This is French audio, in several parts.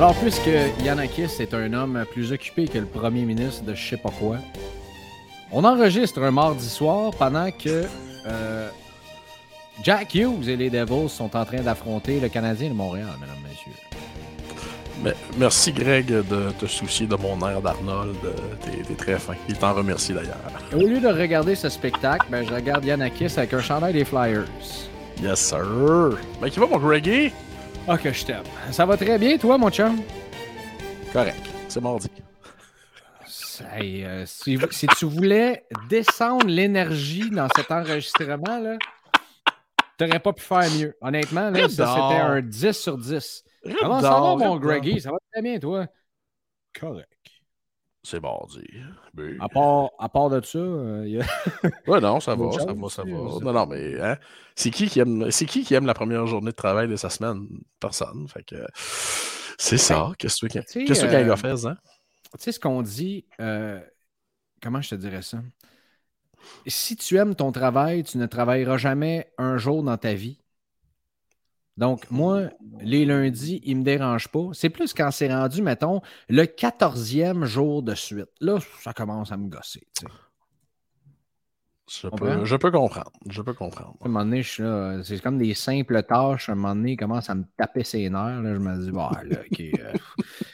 Alors, puisque Yannakis est un homme plus occupé que le premier ministre de je sais pas quoi, on enregistre un mardi soir pendant que euh, Jack Hughes et les Devils sont en train d'affronter le Canadien de Montréal, mesdames, messieurs. Mais merci Greg de te soucier de mon air d'Arnold. T'es très fin. Il t'en remercie d'ailleurs. Au lieu de regarder ce spectacle, ben, je regarde Yannakis avec un chandail des Flyers. Yes sir. Ben qui va mon Greggy? Ah, que je t'aime. Ça va très bien, toi, mon chum? Correct. C'est mardi. Hey, euh, si, si tu voulais descendre l'énergie dans cet enregistrement, là, t'aurais pas pu faire mieux. Honnêtement, là, ça, c'était un 10 sur 10. Comment ça va, mon. Greggy? Ça va très bien, toi? Correct. C'est mardi. Ben, À part, à part de ça, euh, il y a- Ouais, non, ça va, ça va, ça va. Non, non, mais hein, c'est qui qui aime c'est qui qui aime la première journée de travail de sa semaine? Personne. Fait que c'est ça. Qu'est-ce que tu qu'est-ce que euh, fait, hein? tu sais ce qu'on dit, euh, comment je te dirais ça? Si tu aimes ton travail, tu ne travailleras jamais un jour dans ta vie. Donc, moi, les lundis, ils ne me dérangent pas. C'est plus quand c'est rendu, mettons, le 14e jour de suite. Là, ça commence à me gosser. tu sais. Je peux, je peux comprendre. Je peux comprendre. À un moment donné, je suis là, c'est comme des simples tâches. À un moment donné, il commence à me taper ses nerfs. Là, je me dis, bah, là, ok, euh,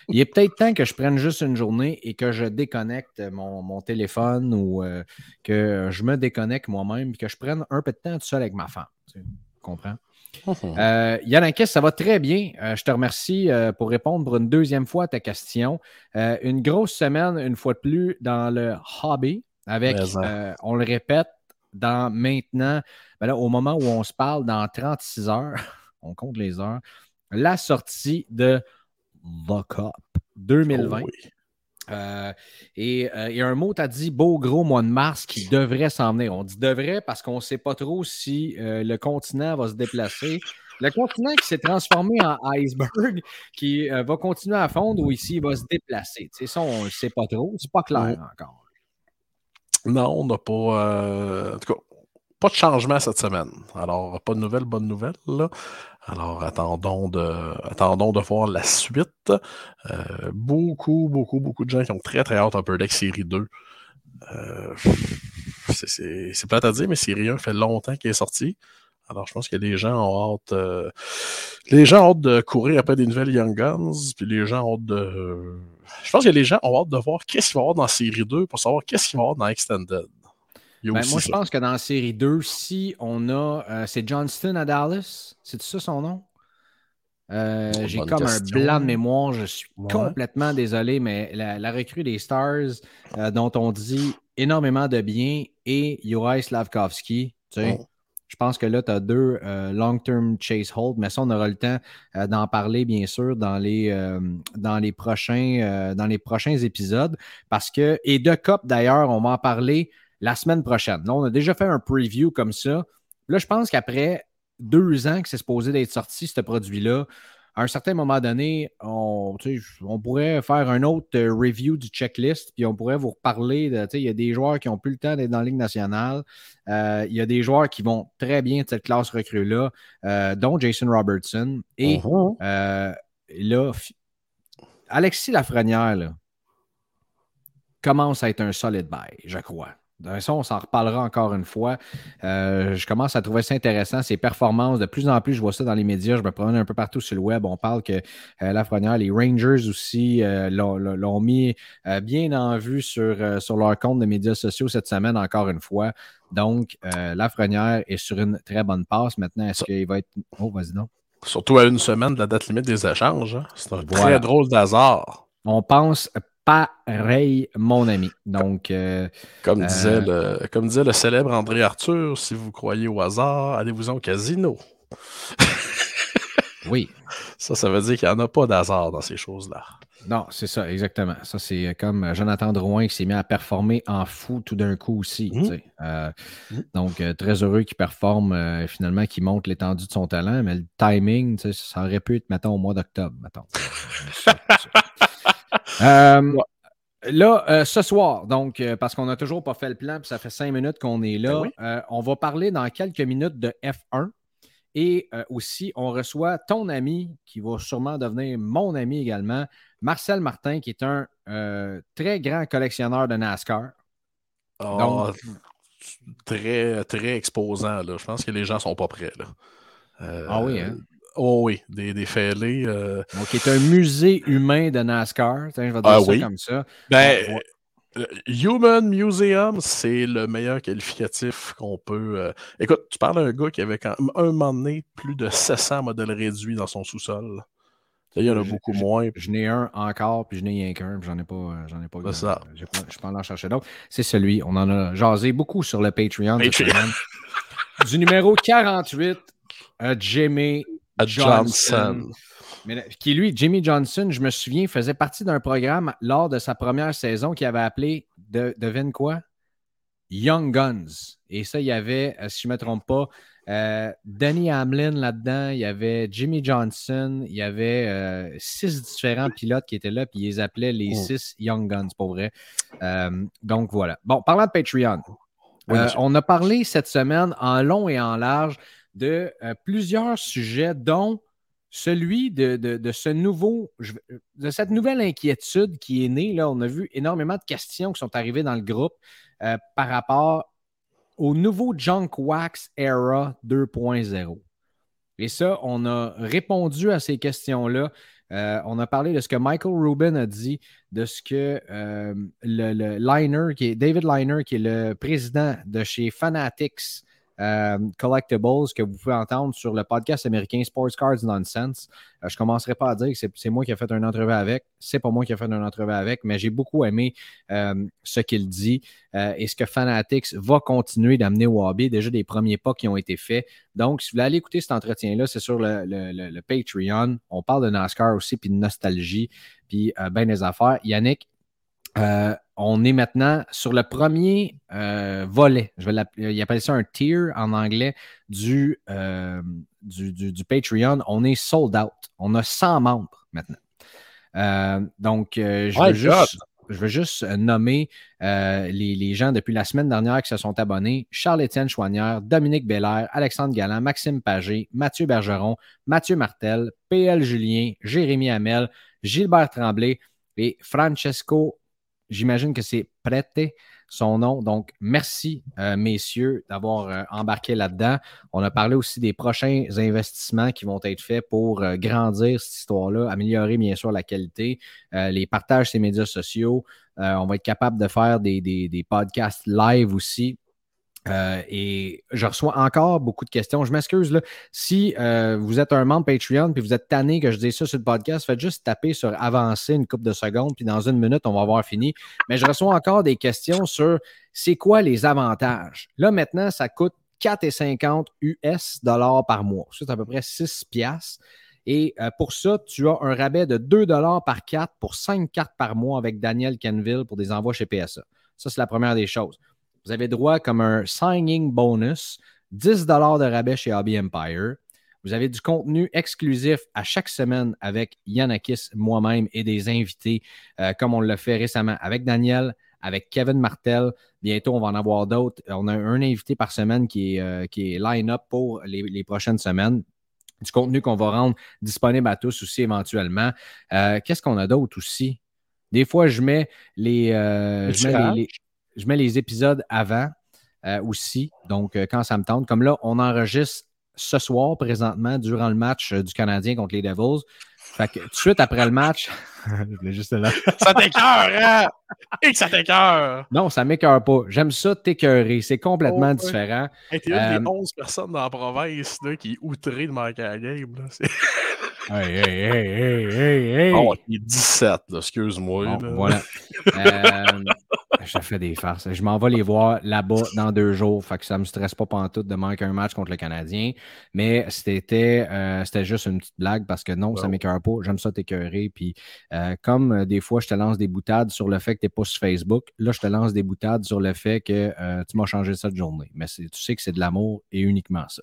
il est peut-être temps que je prenne juste une journée et que je déconnecte mon, mon téléphone ou euh, que je me déconnecte moi-même et que je prenne un peu de temps tout seul avec ma femme. Tu comprends? Euh, Yannakis, ça va très bien. Euh, je te remercie euh, pour répondre pour une deuxième fois à ta question. Euh, une grosse semaine, une fois de plus, dans le hobby, avec, on le répète, dans maintenant, ben là, au moment où on se parle, dans 36 heures, on compte les heures, la sortie de The Cup 2020. Oh oui. Euh, et euh, il y a un mot, tu as dit beau gros mois de mars qui devrait s'en venir. On dit devrait parce qu'on ne sait pas trop si euh, le continent va se déplacer. Le continent qui s'est transformé en iceberg, qui va continuer à fondre ou ici il va se déplacer. Tu sais, ça, on ne sait pas trop. C'est pas clair encore. Non, on n'a pas. en tout cas, pas de changement cette semaine. Alors, pas de nouvelles, bonnes nouvelles. Là. Alors, attendons de, attendons de voir la suite. Euh, beaucoup, beaucoup, beaucoup de gens qui ont très, très hâte à Upper Deck Série 2. Euh, c'est plate à dire, mais Série 1 fait longtemps qu'il est sorti. Alors, je pense que les gens ont hâte. euh, les gens ont hâte de courir après des nouvelles Young Guns, puis les gens ont hâte de. je pense que les gens ont hâte de voir qu'est-ce qu'il va y avoir dans Série 2 pour savoir qu'est-ce qu'il va y avoir dans Extended. Ben, moi, je pense que dans la série 2, si on a. euh, c'est Johnston à Dallas. C'est ça son nom? Euh, J'ai comme un blanc de mémoire. Je suis Ouais. complètement désolé, mais la, la recrue des Stars, euh, dont on dit énormément de bien, et Juraj Slavkovski, tu sais, Oh. je pense que là, tu as deux long-term chase hold, mais ça, on aura le temps d'en parler, bien sûr, dans les, dans les, prochains, dans les prochains épisodes. Parce que, et de COP d'ailleurs, on va en parler la semaine prochaine. Là, on a déjà fait un preview comme ça. Là, je pense qu'après deux ans que c'est supposé d'être sorti, ce produit-là, à un certain moment donné, on, pourrait faire un autre euh, review du checklist, puis on pourrait vous reparler de, il y a des joueurs qui n'ont plus le temps d'être dans la Ligue nationale. Euh, il y a des joueurs qui vont très bien de cette classe recrue-là, euh, dont Jason Robertson. Et Mhm. euh, là, Alexis Lafrenière là, commence à être un solid bail, je crois. Ça, on s'en reparlera encore une fois. Euh, je commence à trouver ça intéressant, ces performances. De plus en plus, je vois ça dans les médias. Je me promène un peu partout sur le web. On parle que euh, la Lafrenière, les Rangers aussi euh, l'ont mis bien en vue sur, sur leur compte de médias sociaux cette semaine, encore une fois. Donc, Lafrenière est sur une très bonne passe. Maintenant, est-ce qu'il va être. Oh, vas-y donc. Surtout à une semaine de la date limite des échanges. Hein. C'est un très drôle d'hasard. On pense pareil, mon ami. Donc, euh, comme, euh, disait le, comme disait le célèbre André Arthur, si vous croyez au hasard, allez-vous au casino? oui. Ça, ça veut dire qu'il n'y en a pas d'hasard dans ces choses-là. Non, c'est ça, exactement. Ça, c'est comme Jonathan Drouin qui s'est mis à performer en fou tout d'un coup aussi. Mmh. Euh, mmh. Donc, très heureux qu'il performe finalement, qu'il montre l'étendue de son talent, mais le timing, ça aurait pu être, mettons, au mois d'octobre, mettons. Euh, là, euh, ce soir, donc, euh, parce qu'on n'a toujours pas fait le plan, puis ça fait cinq minutes qu'on est là, ben on va parler dans quelques minutes de F1. Et aussi, on reçoit ton ami, qui va sûrement devenir mon ami également, Marcel Martin, qui est un très grand collectionneur de NASCAR. Ah, donc, très, très exposant. Là. Je pense que les gens ne sont pas prêts. Là. ah oui, hein? Oh oui, des, des fêlés. Euh... Donc, est un musée humain de NASCAR. je vais dire ah, ça comme ça. Ben, Human Museum, c'est le meilleur qualificatif qu'on peut. Euh, écoute, tu parles d'un gars qui avait quand... un moment donné plus de 700 modèles réduits dans son sous-sol. Il y en a beaucoup moins. Je n'ai un encore, puis je n'ai rien qu'un, puis j'en ai pas. Euh, j'en ai pas. C'est ça. Je ne peux pas en chercher d'autres. C'est celui. On en a jasé beaucoup sur le Patreon. Patreon. du numéro 48, euh, Jimmy Johnson. qui lui, Jimmy Johnson, je me souviens, faisait partie d'un programme lors de sa première saison qui avait appelé, de, devine quoi? Young Guns. Et ça, il y avait, euh, si je ne me trompe pas, euh, Danny Hamlin là-dedans, il y avait Jimmy Johnson, il y avait euh, six différents pilotes qui étaient là, puis ils les appelaient les oh. six Young Guns, pour vrai. donc voilà. Bon, parlant de Patreon, on a parlé cette semaine en long et en large de euh, plusieurs sujets, dont celui de, ce nouveau, de cette nouvelle inquiétude qui est née. Là, on a vu énormément de questions qui sont arrivées dans le groupe euh, par rapport au nouveau Junk Wax Era 2.0. Et ça, on a répondu à ces questions-là. Euh, on a parlé de ce que Michael Rubin a dit, de ce que le, Liner, qui est David Liner, qui est le président de chez Fanatics, euh, collectibles que vous pouvez entendre sur le podcast américain Sports Cards Nonsense. Euh, je ne commencerai pas à dire que c'est moi qui ai fait une entrevue avec. C'est pas moi qui ai fait une entrevue avec, mais j'ai beaucoup aimé euh, ce qu'il dit et ce que Fanatics va continuer d'amener au hobby. Déjà des premiers pas qui ont été faits. Donc, si vous voulez aller écouter cet entretien-là, c'est sur le, Patreon. On parle de NASCAR aussi, puis de nostalgie, puis ben des affaires. Yannick, euh, on est maintenant sur le premier euh, volet. Je vais il appelle ça un tier en anglais euh, du, du, Patreon. On est sold out. On a 100 membres maintenant. donc, je, veux juste, je, veux juste, nommer les, gens depuis la semaine dernière qui se sont abonnés. Charles-Étienne Chouanière, Dominique Belair, Alexandre Galland, Maxime Pagé, Mathieu Bergeron, Mathieu Martel, PL Julien, Jérémy Hamel, Gilbert Tremblay et Francesco J'imagine que c'est Prete, son nom. Donc, merci, euh, messieurs, d'avoir euh, embarqué là-dedans. On a parlé aussi des prochains investissements qui vont être faits pour euh, grandir cette histoire-là, améliorer bien sûr la qualité, les partages sur médias sociaux. on va être capable de faire des podcasts live aussi. Euh, et je reçois encore beaucoup de questions. Je m'excuse là. Si euh, vous êtes un membre Patreon puis vous êtes tanné que je dise ça sur le podcast, faites juste taper sur avancer une couple de secondes, puis dans une minute, on va avoir fini. Mais je reçois encore des questions sur c'est quoi les avantages. Là, maintenant, ça coûte 4,50 US dollars par mois. C'est à peu près 6 piastres. Et euh, pour ça, tu as un rabais de 2 dollars par carte pour 5 cartes par mois avec Daniel Kenville pour des envois chez PSA. Ça, c'est la première des choses. Vous avez droit comme un signing bonus, 10 de rabais chez Hobby Empire. Vous avez du contenu exclusif à chaque semaine avec Yannakis, moi-même et des invités, euh, comme on l'a fait récemment avec Daniel, avec Kevin Martel. Bientôt, on va en avoir d'autres. On a un invité par semaine qui est, euh, est line-up pour les, prochaines semaines du contenu qu'on va rendre disponible à tous aussi éventuellement. Euh, qu'est-ce qu'on a d'autre aussi? Des fois, je mets les, je mets les épisodes avant aussi. Donc, quand ça me tente. Comme là, on enregistre ce soir, présentement, durant le match du Canadien contre les Devils. Fait que tout de suite après le match, je voulais juste là. ça t'écœure, hein? Et que ça t'écœure! Non, ça m'écœure pas. J'aime ça t'écœurer. C'est complètement oh, différent. Hey, T'es une des 11 euh, personnes dans la province là, qui est outrée de manquer la game. Là. hey, hey, hey, hey, hey, hey! Oh, il est 17, excuse-moi. voilà. euh, je fais des farces. Je m'en vais les voir là-bas dans deux jours. Fait que ça ne me stresse pas pantoute de manquer un match contre le Canadien. Mais c'était euh, juste une petite blague parce que non, ça m'écœure pas. J'aime ça t'écœurer. Puis euh, comme euh, des fois, je te lance des boutades sur le fait que tu n'es pas sur Facebook, là, je te lance des boutades sur le fait que tu m'as changé cette journée. Mais tu sais que c'est de l'amour et uniquement ça.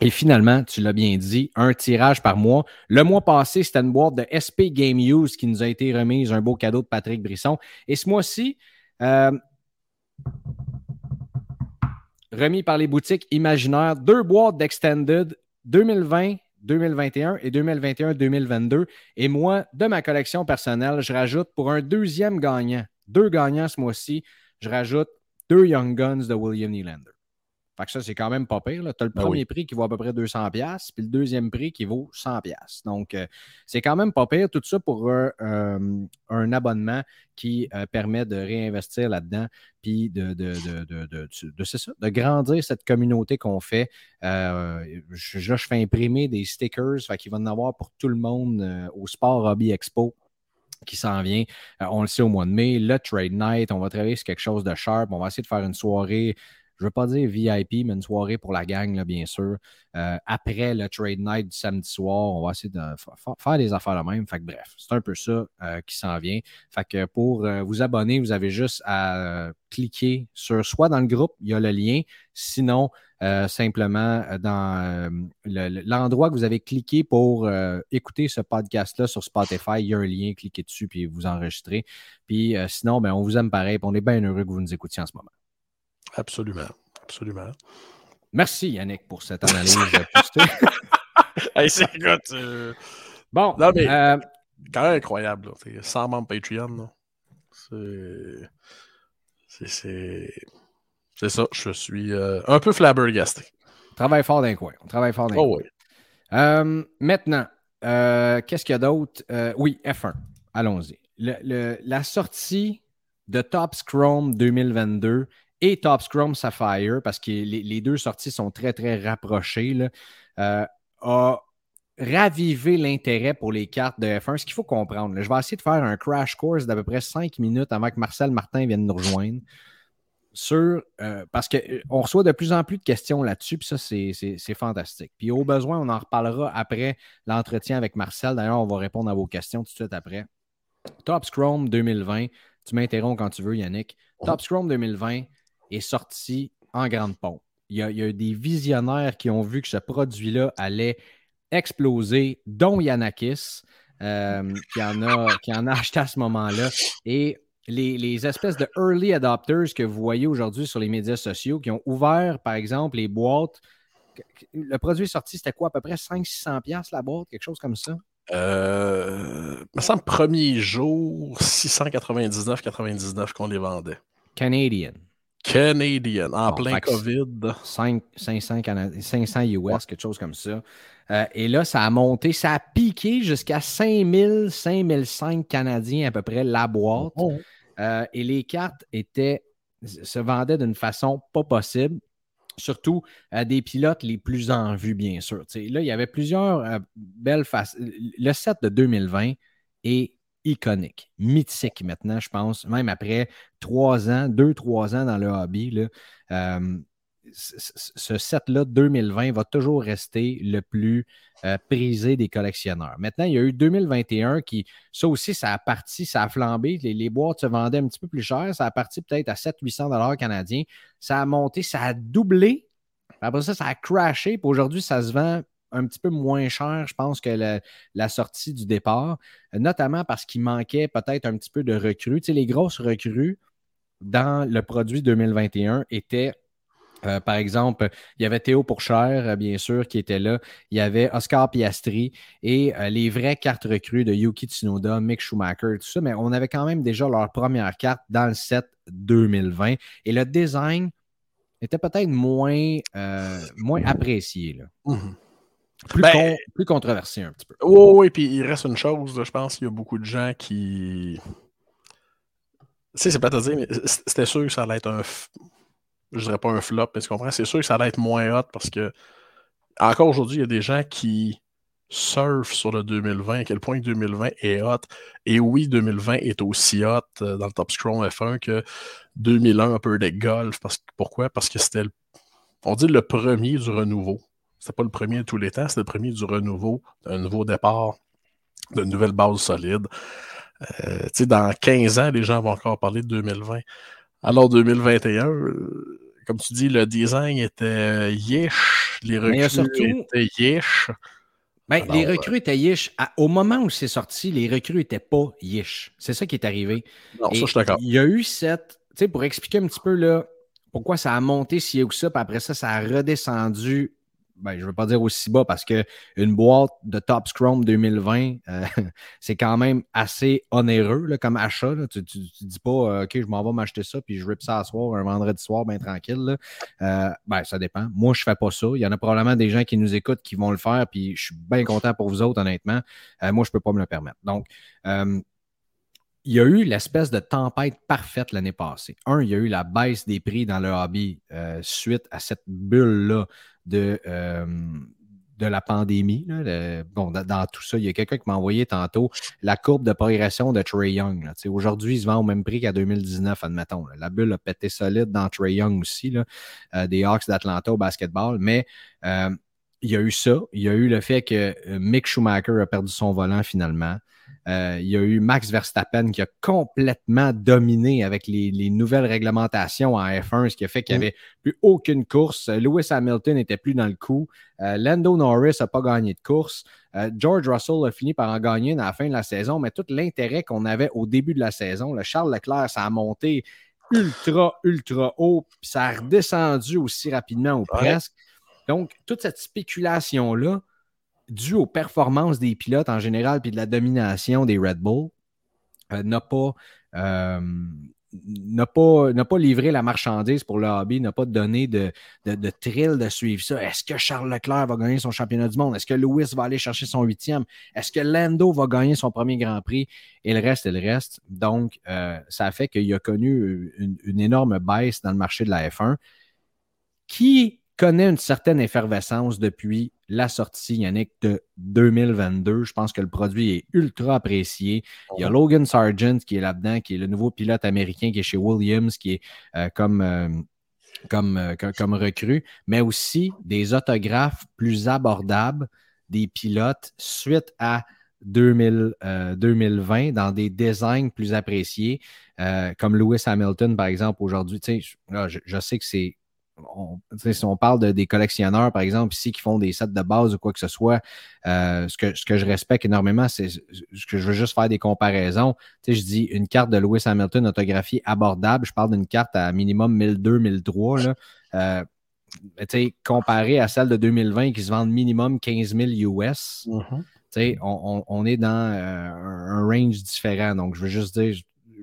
Et finalement, tu l'as bien dit, un tirage par mois. Le mois passé, c'était une boîte de SP Game Use qui nous a été remise, un beau cadeau de Patrick Brisson. Et ce mois-ci, euh, remis par les boutiques Imaginaires, deux boîtes d'Extended 2020, 2021 et 2021-2022. Et moi, de ma collection personnelle, je rajoute pour un deuxième gagnant, deux gagnants ce mois-ci, je rajoute deux Young Guns de William Nylander. Fait que ça, c'est quand même pas pire. Tu as le ben premier prix qui vaut à peu près 200$, puis le deuxième prix qui vaut 100$. Donc, euh, c'est quand même pas pire. Tout ça pour euh, un abonnement qui euh, permet de réinvestir là-dedans, puis de, de, de, de, ça, de grandir cette communauté qu'on fait. je, je fais imprimer des stickers, fait qu'il va en avoir pour tout le monde au Sport Hobby Expo qui s'en vient. on le sait au mois de mai, le Trade Night, on va travailler sur quelque chose de sharp. On va essayer de faire une soirée je ne veux pas dire VIP, mais une soirée pour la gang, bien sûr. Euh, après le trade night du samedi soir, on va essayer de faire des affaires la même. Fait que, bref, c'est un peu ça euh, qui s'en vient. Fait pour euh, vous abonner, vous avez juste à cliquer sur soit dans le groupe, il y a le lien, sinon simplement dans l'endroit que vous avez cliqué pour écouter ce podcast-là sur Spotify, il y a un lien, cliquez dessus puis vous enregistrez. Puis sinon, ben, on vous aime pareil, on est bien heureux que vous nous écoutiez en ce moment. Absolument. Absolument. Merci Yannick pour cette analyse. hey, c'est euh, Bon. Non, mais euh... quand même incroyable. Là. 100 membres Patreon. C'est. C'est ça. Je suis euh, un peu flabbergasté. On travaille fort d'un coin. On travaille fort d'un oh, Oui. Euh, maintenant, qu'est-ce qu'il y a d'autre? oui, F1. Allons-y. la sortie de Top Chrome 2022 et Top Scrum Sapphire, parce que les, deux sorties sont très, très rapprochées, là, euh, a ravivé l'intérêt pour les cartes de F1. Ce qu'il faut comprendre, je vais essayer de faire un crash course d'à peu près cinq minutes avant que Marcel Martin vienne nous rejoindre. Sur, euh, parce qu'on euh, reçoit de plus en plus de questions là-dessus, puis ça, c'est fantastique. Puis au besoin, on en reparlera après l'entretien avec Marcel. D'ailleurs, on va répondre à vos questions tout de suite après. Top Scrum 2020, tu m'interromps quand tu veux, Yannick. Top Scrum 2020, est sorti en grande pompe. Il y, a, il des visionnaires qui ont vu que ce produit-là allait exploser, dont Yanakis, euh, qui, en a, qui en a acheté à ce moment-là. Et les, espèces de early adopters que vous voyez aujourd'hui sur les médias sociaux qui ont ouvert, par exemple, les boîtes. Le produit sorti, c'était quoi, à peu près 500-600$ la boîte, quelque chose comme ça? Euh, me semble premier jour, 699,99 qu'on les vendait. Canadian. Canadian, en plein COVID. 5, 500, 500 US, quelque chose comme ça. Euh, et là, ça a monté, ça a piqué jusqu'à 5000, 5005 Canadiens à peu près la boîte. Oh. Euh, et les cartes étaient, se vendaient d'une façon pas possible. Surtout à des pilotes les plus en vue, bien sûr. là, il y avait plusieurs euh, belles faces. Le set de 2020 est iconique, mythique maintenant, je pense, même après trois ans, deux, trois ans dans le hobby. Euh, ce set-là, 2020, va toujours rester le plus euh, prisé des collectionneurs. Maintenant, il y a eu 2021 qui, ça aussi, ça a parti, ça a flambé. Les, boîtes se vendaient un petit peu plus cher. Ça a parti peut-être à 700-800 dollars canadiens. Ça a monté, ça a doublé. Après ça, ça a crashé. aujourd'hui, ça se vend un petit peu moins cher, je pense, que la, sortie du départ, notamment parce qu'il manquait peut-être un petit peu de recrues. Tu sais, les grosses recrues dans le produit 2021 étaient euh, par exemple, il y avait Théo Pourchère, euh, bien sûr, qui était là. Il y avait Oscar Piastri et euh, les vraies cartes recrues de Yuki Tsunoda, Mick Schumacher, tout ça. Mais on avait quand même déjà leur première carte dans le set 2020. Et le design était peut-être moins, apprécié. Là. Mhm. Plus, Ben- con- plus controversé un petit peu. Oui, oui, puis il reste une chose, là, je pense qu'il y a beaucoup de gens qui. Tu sais, c'est pas à dire, mais c'était sûr que ça allait être un. f- Je dirais pas un flop, mais tu comprends? C'est sûr que ça allait être moins hot parce que, encore aujourd'hui, il y a des gens qui surfent sur le 2020, à quel point 2020 est hot. Et oui, 2020 est aussi hot euh, dans le Top Scrum F1 que 2001 un peu des golf. Parce, pourquoi? Parce que c'était, le- on dit, le premier du renouveau. C'était pas le premier de tous les temps, c'était le premier du renouveau, d'un nouveau départ, de nouvelles bases solides. Euh, tu sais, dans 15 ans, les gens vont encore parler de 2020. Alors, 2021, euh, comme tu dis, le design était euh, yish, les recrues surtout- étaient yish. Ben, Alors, les recrues étaient yish. À- au moment où c'est sorti, les recrues n'étaient pas yish. C'est ça qui est arrivé. Non, ça, je suis d'accord. Il y a eu cette. Tu sais, pour expliquer un petit peu là, pourquoi ça a monté si haut que ça, puis après ça, ça a redescendu. Ben, je ne veux pas dire aussi bas parce que une boîte de Top Scrum 2020, euh, c'est quand même assez onéreux là, comme achat. là. Tu ne dis pas, euh, OK, je m'en vais m'acheter ça, puis je rip ça à soir, un vendredi soir, bien tranquille. là. Euh, ben, ça dépend. Moi, je ne fais pas ça. Il y en a probablement des gens qui nous écoutent qui vont le faire, puis je suis bien content pour vous autres, honnêtement. Euh, moi, je ne peux pas me le permettre. Donc, il y a eu l'espèce de tempête parfaite l'année passée. Un, il y a eu la baisse des prix dans le hobby suite à cette bulle-là de, euh, de la pandémie. dans, tout ça, il y a quelqu'un qui m'a envoyé tantôt la courbe de progression de Trey Young. Aujourd'hui, il se vend au même prix qu'à 2019, admettons. La bulle a pété solide dans Trey Young aussi, là, euh, des Hawks d'Atlanta au basketball. Mais euh, il y a eu ça. Il y a eu le fait que Mick Schumacher a perdu son volant finalement. Euh, il y a eu Max Verstappen qui a complètement dominé avec les, les nouvelles réglementations en F1, ce qui a fait qu'il n'y avait plus aucune course. Lewis Hamilton n'était plus dans le coup. Euh, Lando Norris n'a pas gagné de course. Euh, George Russell a fini par en gagner une à la fin de la saison, mais tout l'intérêt qu'on avait au début de la saison, le Charles Leclerc, ça a monté ultra, ultra haut, puis ça a redescendu aussi rapidement ou presque. Donc, toute cette spéculation-là, due aux performances des pilotes en général puis de la domination des Red Bull, euh, n'a pas, euh, pas, pas livré la marchandise pour le hobby, n'a pas donné de, de, de thrill de suivre ça. Est-ce que Charles Leclerc va gagner son championnat du monde? Est-ce que Lewis va aller chercher son huitième? Est-ce que Lando va gagner son premier Grand Prix? Et le reste, et le reste. Donc, euh, ça a fait qu'il a connu une, une énorme baisse dans le marché de la F1 qui connaît une certaine effervescence depuis la sortie, Yannick, de 2022. Je pense que le produit est ultra apprécié. Il y a Logan Sargent qui est là-dedans, qui est le nouveau pilote américain qui est chez Williams, qui est euh, comme, euh, comme, euh, comme, recrue, mais aussi des autographes plus abordables des pilotes suite à 2000, euh, 2020 dans des designs plus appréciés, euh, comme Lewis Hamilton, par exemple, aujourd'hui. Je sais que c'est on, si on parle de, des collectionneurs, par exemple, ici, qui font des sets de base ou quoi que ce soit, euh, ce, que, ce que je respecte énormément, c'est ce que je veux juste faire des comparaisons. Tu sais, je dis une carte de Lewis Hamilton autographiée abordable. Je parle d'une carte à minimum 1002, 1003. Là. Euh, tu sais, comparé à celle de 2020 qui se vendent minimum 15 000 US, tu sais, on, on- on est dans euh, un, range différent. Donc, je veux juste dire,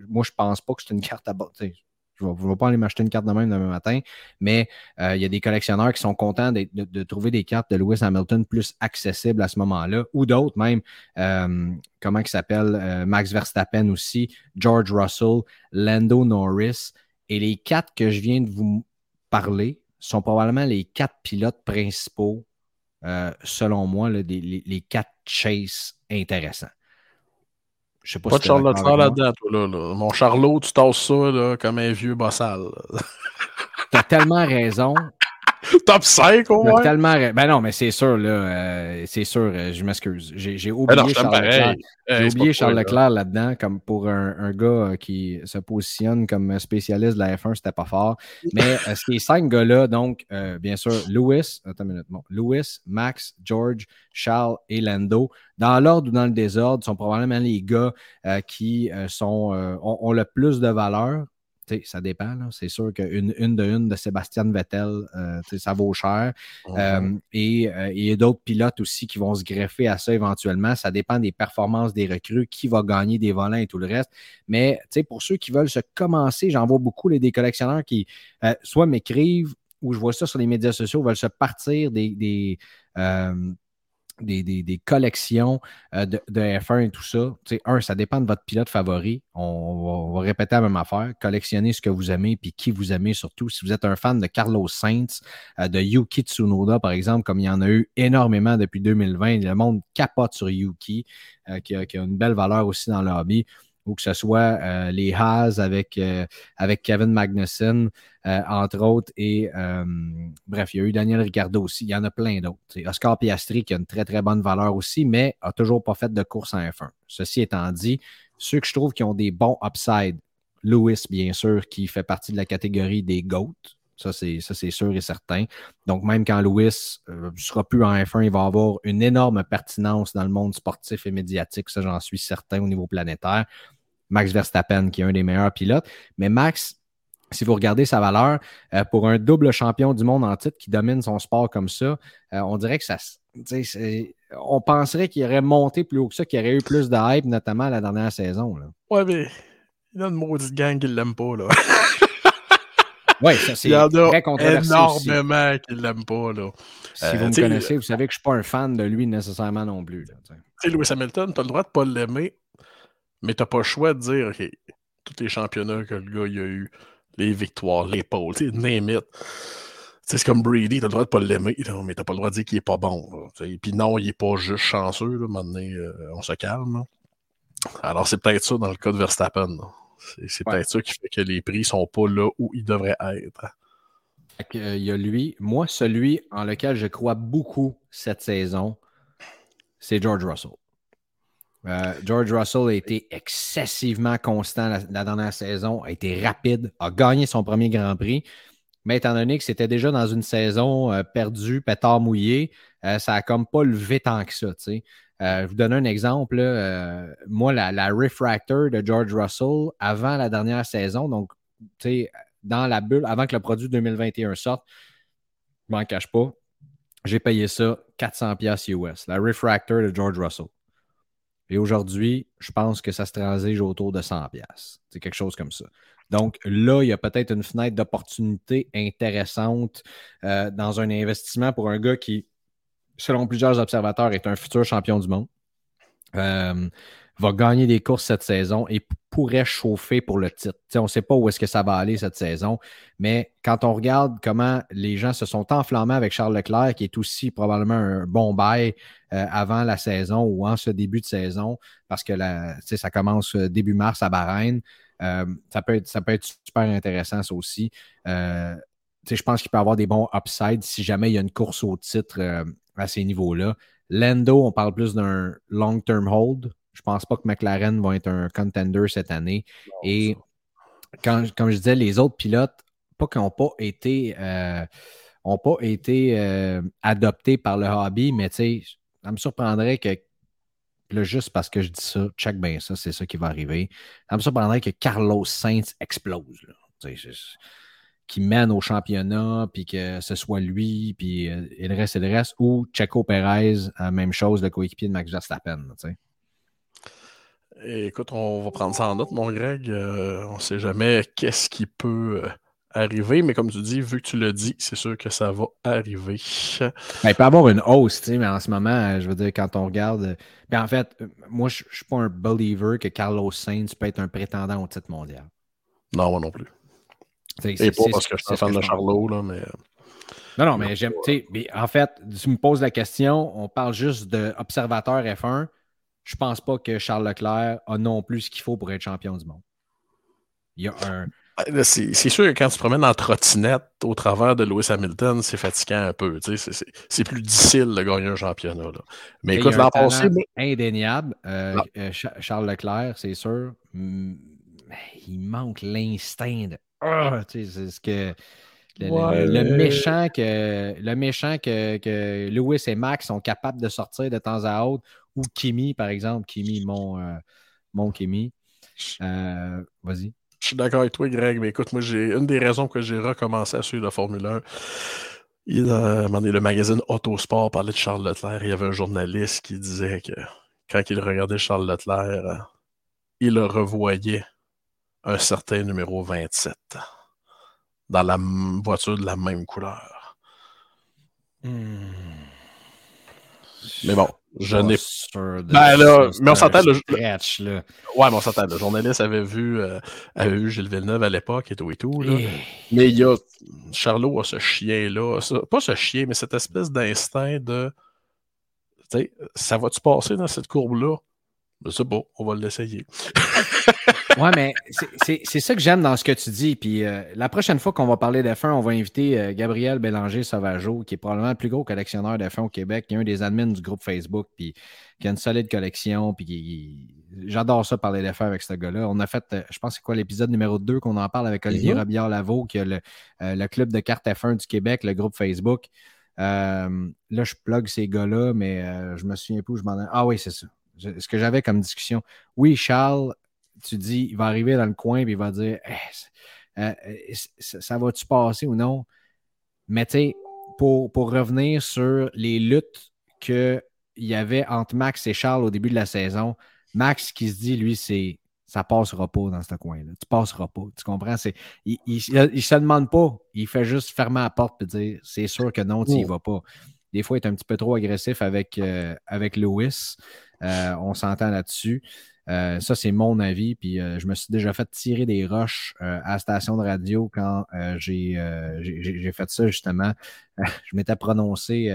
moi, je pense pas que c'est une carte sais, Je ne vais, pas aller m'acheter une carte de même demain matin, mais euh, il y a des collectionneurs qui sont contents de, trouver des cartes de Lewis Hamilton plus accessibles à ce moment-là, ou d'autres même, euh, comment il s'appelle, euh, Max Verstappen aussi, George Russell, Lando Norris, et les quatre que je viens de vous parler sont probablement les quatre pilotes principaux, selon moi, les, les quatre chases intéressants. Je sais pas, Pas si de Charles moi. là-dedans, toi, là, là. Mon Charlot, tu tasses ça là, comme un vieux bossal. T'as tellement raison. Top 5, au moins. tellement ra- Ben non, mais c'est sûr, là. euh, c'est sûr, euh, je m'excuse. J'ai Ben oublié non, Charles Leclerc. Hey, c'est oublié Charles. Leclerc là-dedans, comme pour un, un gars euh, qui se positionne comme spécialiste de la F1, c'était pas fort. Mais euh, ces cinq gars-là, donc, euh, bien sûr, Lewis, attends une minute, bon, Lewis, Max, George, Charles et Lando, dans l'ordre ou dans le désordre, sont probablement les gars euh, qui euh, sont, euh, ont, ont le plus de valeur. Ça dépend. C'est sûr qu'une une de une de Sébastien Vettel, euh, ça vaut cher. Euh, et il y a d'autres pilotes aussi qui vont se greffer à ça éventuellement. Ça dépend des performances des recrues, qui va gagner des volants et tout le reste. Mais pour ceux qui veulent se commencer, j'en vois beaucoup les, des collectionneurs qui soit m'écrivent ou je vois ça sur les médias sociaux, veulent se partir des, des des, collections euh, de, F1 et tout ça. un, ça dépend de votre pilote favori. On va, répéter la même affaire. Collectionnez ce que vous aimez puis qui vous aimez surtout. Si vous êtes un fan de Carlos Sainz, euh, de Yuki Tsunoda, par exemple, comme il y en a eu énormément depuis 2020, le monde capote sur Yuki, euh, qui, a, qui, a, une belle valeur aussi dans le hobby ou que ce soit euh, les Haas avec, euh, avec Kevin Magnussen, euh, entre autres. Et bref, il y a eu Daniel Ricciardo aussi. Il y en a plein d'autres. Oscar Piastri qui a une très, très bonne valeur aussi, mais a toujours pas fait de course en F1. Ceci étant dit, ceux que je trouve qui ont des bons upsides, Lewis, bien sûr, qui fait partie de la catégorie des GOAT. Ça, c'est sûr et certain. Donc, même quand Lewis ne sera plus en F1, il va avoir une énorme pertinence dans le monde sportif et médiatique. Ça, j'en suis certain au niveau planétaire. Max Verstappen, qui est un des meilleurs pilotes. Mais Max, si vous regardez sa valeur, euh, pour un double champion du monde en titre qui domine son sport comme ça, euh, on dirait que ça. On penserait qu'il aurait monté plus haut que ça, qu'il aurait eu plus de hype, notamment la dernière saison. Là. Ouais, mais il y a une maudite gang qui ne l'aime pas. là. Oui, ça c'est très controversé énormément qui ne l'aiment pas. Là. Si vous me euh, connaissez, vous savez que je ne suis pas un fan de lui nécessairement non plus. Tu sais, Lewis Hamilton, tu as le droit de ne pas l'aimer, mais tu n'as pas le choix de dire, OK, tous les championnats que le gars il a eu, les victoires, les pôles, tu sais, name it. C'est comme Brady, tu as le droit de pas l'aimer, mais tu pas le droit de dire qu'il est pas bon. Et puis non, il est pas juste chanceux. Là, maintenant, euh, on se calme. Alors, c'est peut-être ça dans le cas de Verstappen. C'est peut-être ça qui fait que les prix sont pas là où ils devraient être. Euh, il y a lui. Moi, celui en lequel je crois beaucoup cette saison, c'est George Russell. Euh, George Russell a été excessivement constant la, dernière saison, a été rapide, a gagné son premier Grand Prix. Mais étant donné que c'était déjà dans une saison euh, perdue, pétard mouillé, euh, ça n'a comme pas levé tant que ça. je vous donne un exemple. moi, la, refractor de George Russell avant la dernière saison, donc dans la bulle, avant que le produit 2021 sorte, je m'en cache pas, j'ai payé ça 400$ US, la refractor de George Russell. Et aujourd'hui, je pense que ça se transige autour de 100 C'est quelque chose comme ça. Donc là, il y a peut-être une fenêtre d'opportunité intéressante euh, dans un investissement pour un gars qui, selon plusieurs observateurs, est un futur champion du monde. Euh, va gagner des courses cette saison et pourrait chauffer pour le titre. on ne sait pas où est-ce que ça va aller cette saison, mais quand on regarde comment les gens se sont enflammés avec Charles Leclerc, qui est aussi probablement un bon bail euh, avant la saison ou en ce début de saison, parce que ça commence euh, début mars à Bahreïn, euh, ça, peut être, super intéressant ça aussi. je pense qu'il peut avoir des bons upsides si jamais il y a une course au titre à ces niveaux-là. Lando, on parle plus d'un long-term hold. Je pense pas que McLaren va être un contender cette année. Et quand, comme je disais, les autres pilotes, pas qu'ils n'ont pas été, euh, pas été euh, adoptés par le hobby, mais tu sais, ça me surprendrait que, juste parce que je dis ça, check bien ça, c'est ça qui va arriver. Ça me surprendrait que Carlos Sainz explose. qui mène au championnat, puis que ce soit lui, puis euh, et le reste et le reste, ou Checo Perez, même chose, le coéquipier de Max Verstappen. Écoute, on va prendre ça en note, mon Greg. Euh, on ne sait jamais qu'est-ce qui peut euh, arriver, mais comme tu dis, vu que tu le dis, c'est sûr que ça va arriver. Ben, il peut y avoir une hausse, mais en ce moment, je veux dire, quand on regarde. Ben, en fait, moi, je ne suis pas un believer que Carlos Sainz peut être un prétendant au titre mondial. Non, moi non plus. Et pas parce que je suis un fan de Charlot, là, mais. Non, non, mais j'aime. En fait, tu me poses la question, on parle juste d'observateur F1 je pense pas que Charles Leclerc a non plus ce qu'il faut pour être champion du monde. Il y a un. C'est sûr que quand tu te promènes en trottinette au travers de Lewis Hamilton, c'est fatigant un peu. C'est plus difficile de gagner un championnat. Mais écoute, l'an passé. Indéniable. Euh, euh, Charles Leclerc, c'est sûr. il manque l'instinct de. Ah, c'est ce que. Le, méchant que, le méchant que, que Lewis et Max sont capables de sortir de temps à autre ou Kimi, par exemple. Kimi, mon, euh, mon Kimi. Euh, vas-y. Je suis d'accord avec toi, Greg, mais écoute, moi, j'ai une des raisons que j'ai recommencé à suivre la Formule 1. Il a demandé le magazine Autosport parlait de Charles Leclerc. Il y avait un journaliste qui disait que quand il regardait Charles Leclerc, il le revoyait un certain numéro 27 dans la voiture de la même couleur. Hmm. Mais bon, je n'ai ben là, mais on s'entend le. Ouais, mais on s'entend. Le journaliste avait vu, euh, avait vu Gilles Villeneuve à l'époque et tout et tout. Là. Eh. Mais il y a. Charlot a ce chien-là. Pas ce chien, mais cette espèce d'instinct de. Tu sais, ça va-tu passer dans cette courbe-là? Je sais pas, on va l'essayer. ouais, mais c'est ça que j'aime dans ce que tu dis. Puis euh, la prochaine fois qu'on va parler d'F1, on va inviter euh, Gabriel Bélanger Sauvageau, qui est probablement le plus gros collectionneur d'F1 au Québec, qui est un des admins du groupe Facebook, puis qui a une solide collection. Puis j'adore ça parler d'F1 avec ce gars-là. On a fait, euh, je pense, c'est quoi l'épisode numéro 2 qu'on en parle avec Olivier mm-hmm. Robillard-Lavaux, qui a le, le, club de cartes F1 du Québec, le groupe Facebook. là, je plug ces gars-là, mais je me souviens plus où je m'en ai. Ah oui, c'est ça ce que j'avais comme discussion. Oui, Charles, tu dis, il va arriver dans le coin et il va dire eh, euh, ça, va-tu passer ou non? Mais tu sais, pour, pour revenir sur les luttes qu'il y avait entre Max et Charles au début de la saison, Max qui se dit, lui, c'est ça passera pas dans ce coin-là. Tu passeras pas. Tu comprends? il ne se demande pas. Il fait juste fermer la porte et dire c'est sûr que non, tu n'y vas pas. Des fois, il est un petit peu trop agressif avec, euh, avec Lewis. Euh, on s'entend là-dessus. Euh, ça, c'est mon avis. Puis euh, je me suis déjà fait tirer des roches à la station de radio quand j'ai fait ça, justement. je m'étais prononcé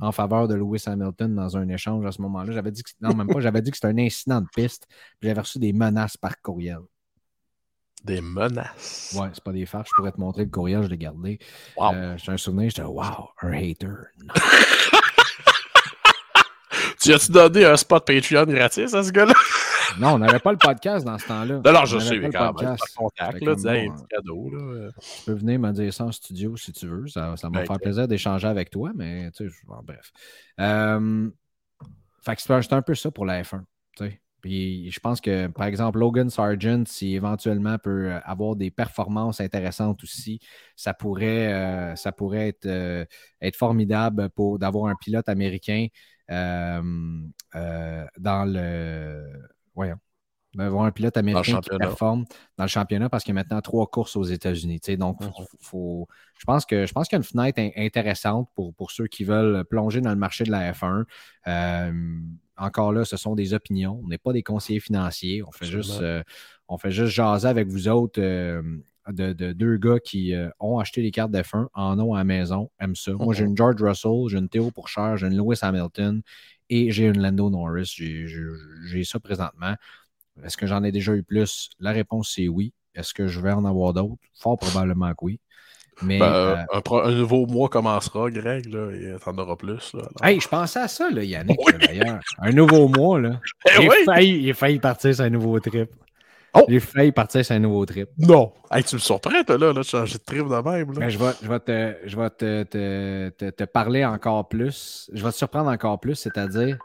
en faveur de Lewis Hamilton dans un échange à ce moment-là. J'avais dit que, non, même pas, j'avais dit que c'était un incident de piste. J'avais reçu des menaces par courriel. Des menaces? Ouais, c'est pas des farces. Je pourrais te montrer le courriel, je l'ai gardé. Wow. j'ai un souvenir, j'étais wow, un hater. Tu as-tu donné un spot Patreon gratis à ce gars-là? non, on n'avait pas le podcast dans ce temps-là. Alors, je sais, mais quand même, contact, là, cadeau. Là. Tu peux venir me dire ça en studio si tu veux. Ça, ça va me faire plaisir d'échanger avec toi, mais tu sais, bref. Euh, fait que c'est un peu ça pour la F1. Tu sais. Puis je pense que, par exemple, Logan Sargent, si éventuellement peut avoir des performances intéressantes aussi, ça pourrait, euh, ça pourrait être, euh, être formidable pour d'avoir un pilote américain euh, euh, dans le. Voyons. Avoir un pilote américain qui performe dans le championnat parce qu'il y a maintenant trois courses aux États-Unis. Donc, mhm. faut, je pense que je pense qu'il y a une fenêtre intéressante pour, pour ceux qui veulent plonger dans le marché de la F1. Euh, encore là, ce sont des opinions. On n'est pas des conseillers financiers. On fait juste, on fait juste jaser avec vous autres de, deux gars qui euh, ont acheté les cartes F1, en ont à la maison, aiment ça. Moi, j'ai mhm. une George Russell, j'ai une Théo Pourchère, j'ai une Lewis Hamilton et j'ai une Lando Norris. J'ai ça présentement. Est-ce que j'en ai déjà eu plus? La réponse, c'est oui. Est-ce que je vais en avoir d'autres? Fort probablement que oui. Mais, ben, euh, un, nouveau mois commencera, Greg, là, et t'en auras plus. Là, hey, je pensais à ça, là, Yannick, d'ailleurs. Un nouveau mois, là. Eh il, failli, il a failli partir sur un nouveau trip. Oh! J'ai failli partir sur un nouveau trip. Non. tu me surprends, toi, là, là, de changer de trip de même. Ben, je vais, je vais, te, je vais te, te, te, parler encore plus. Je vais te surprendre encore plus, c'est-à-dire.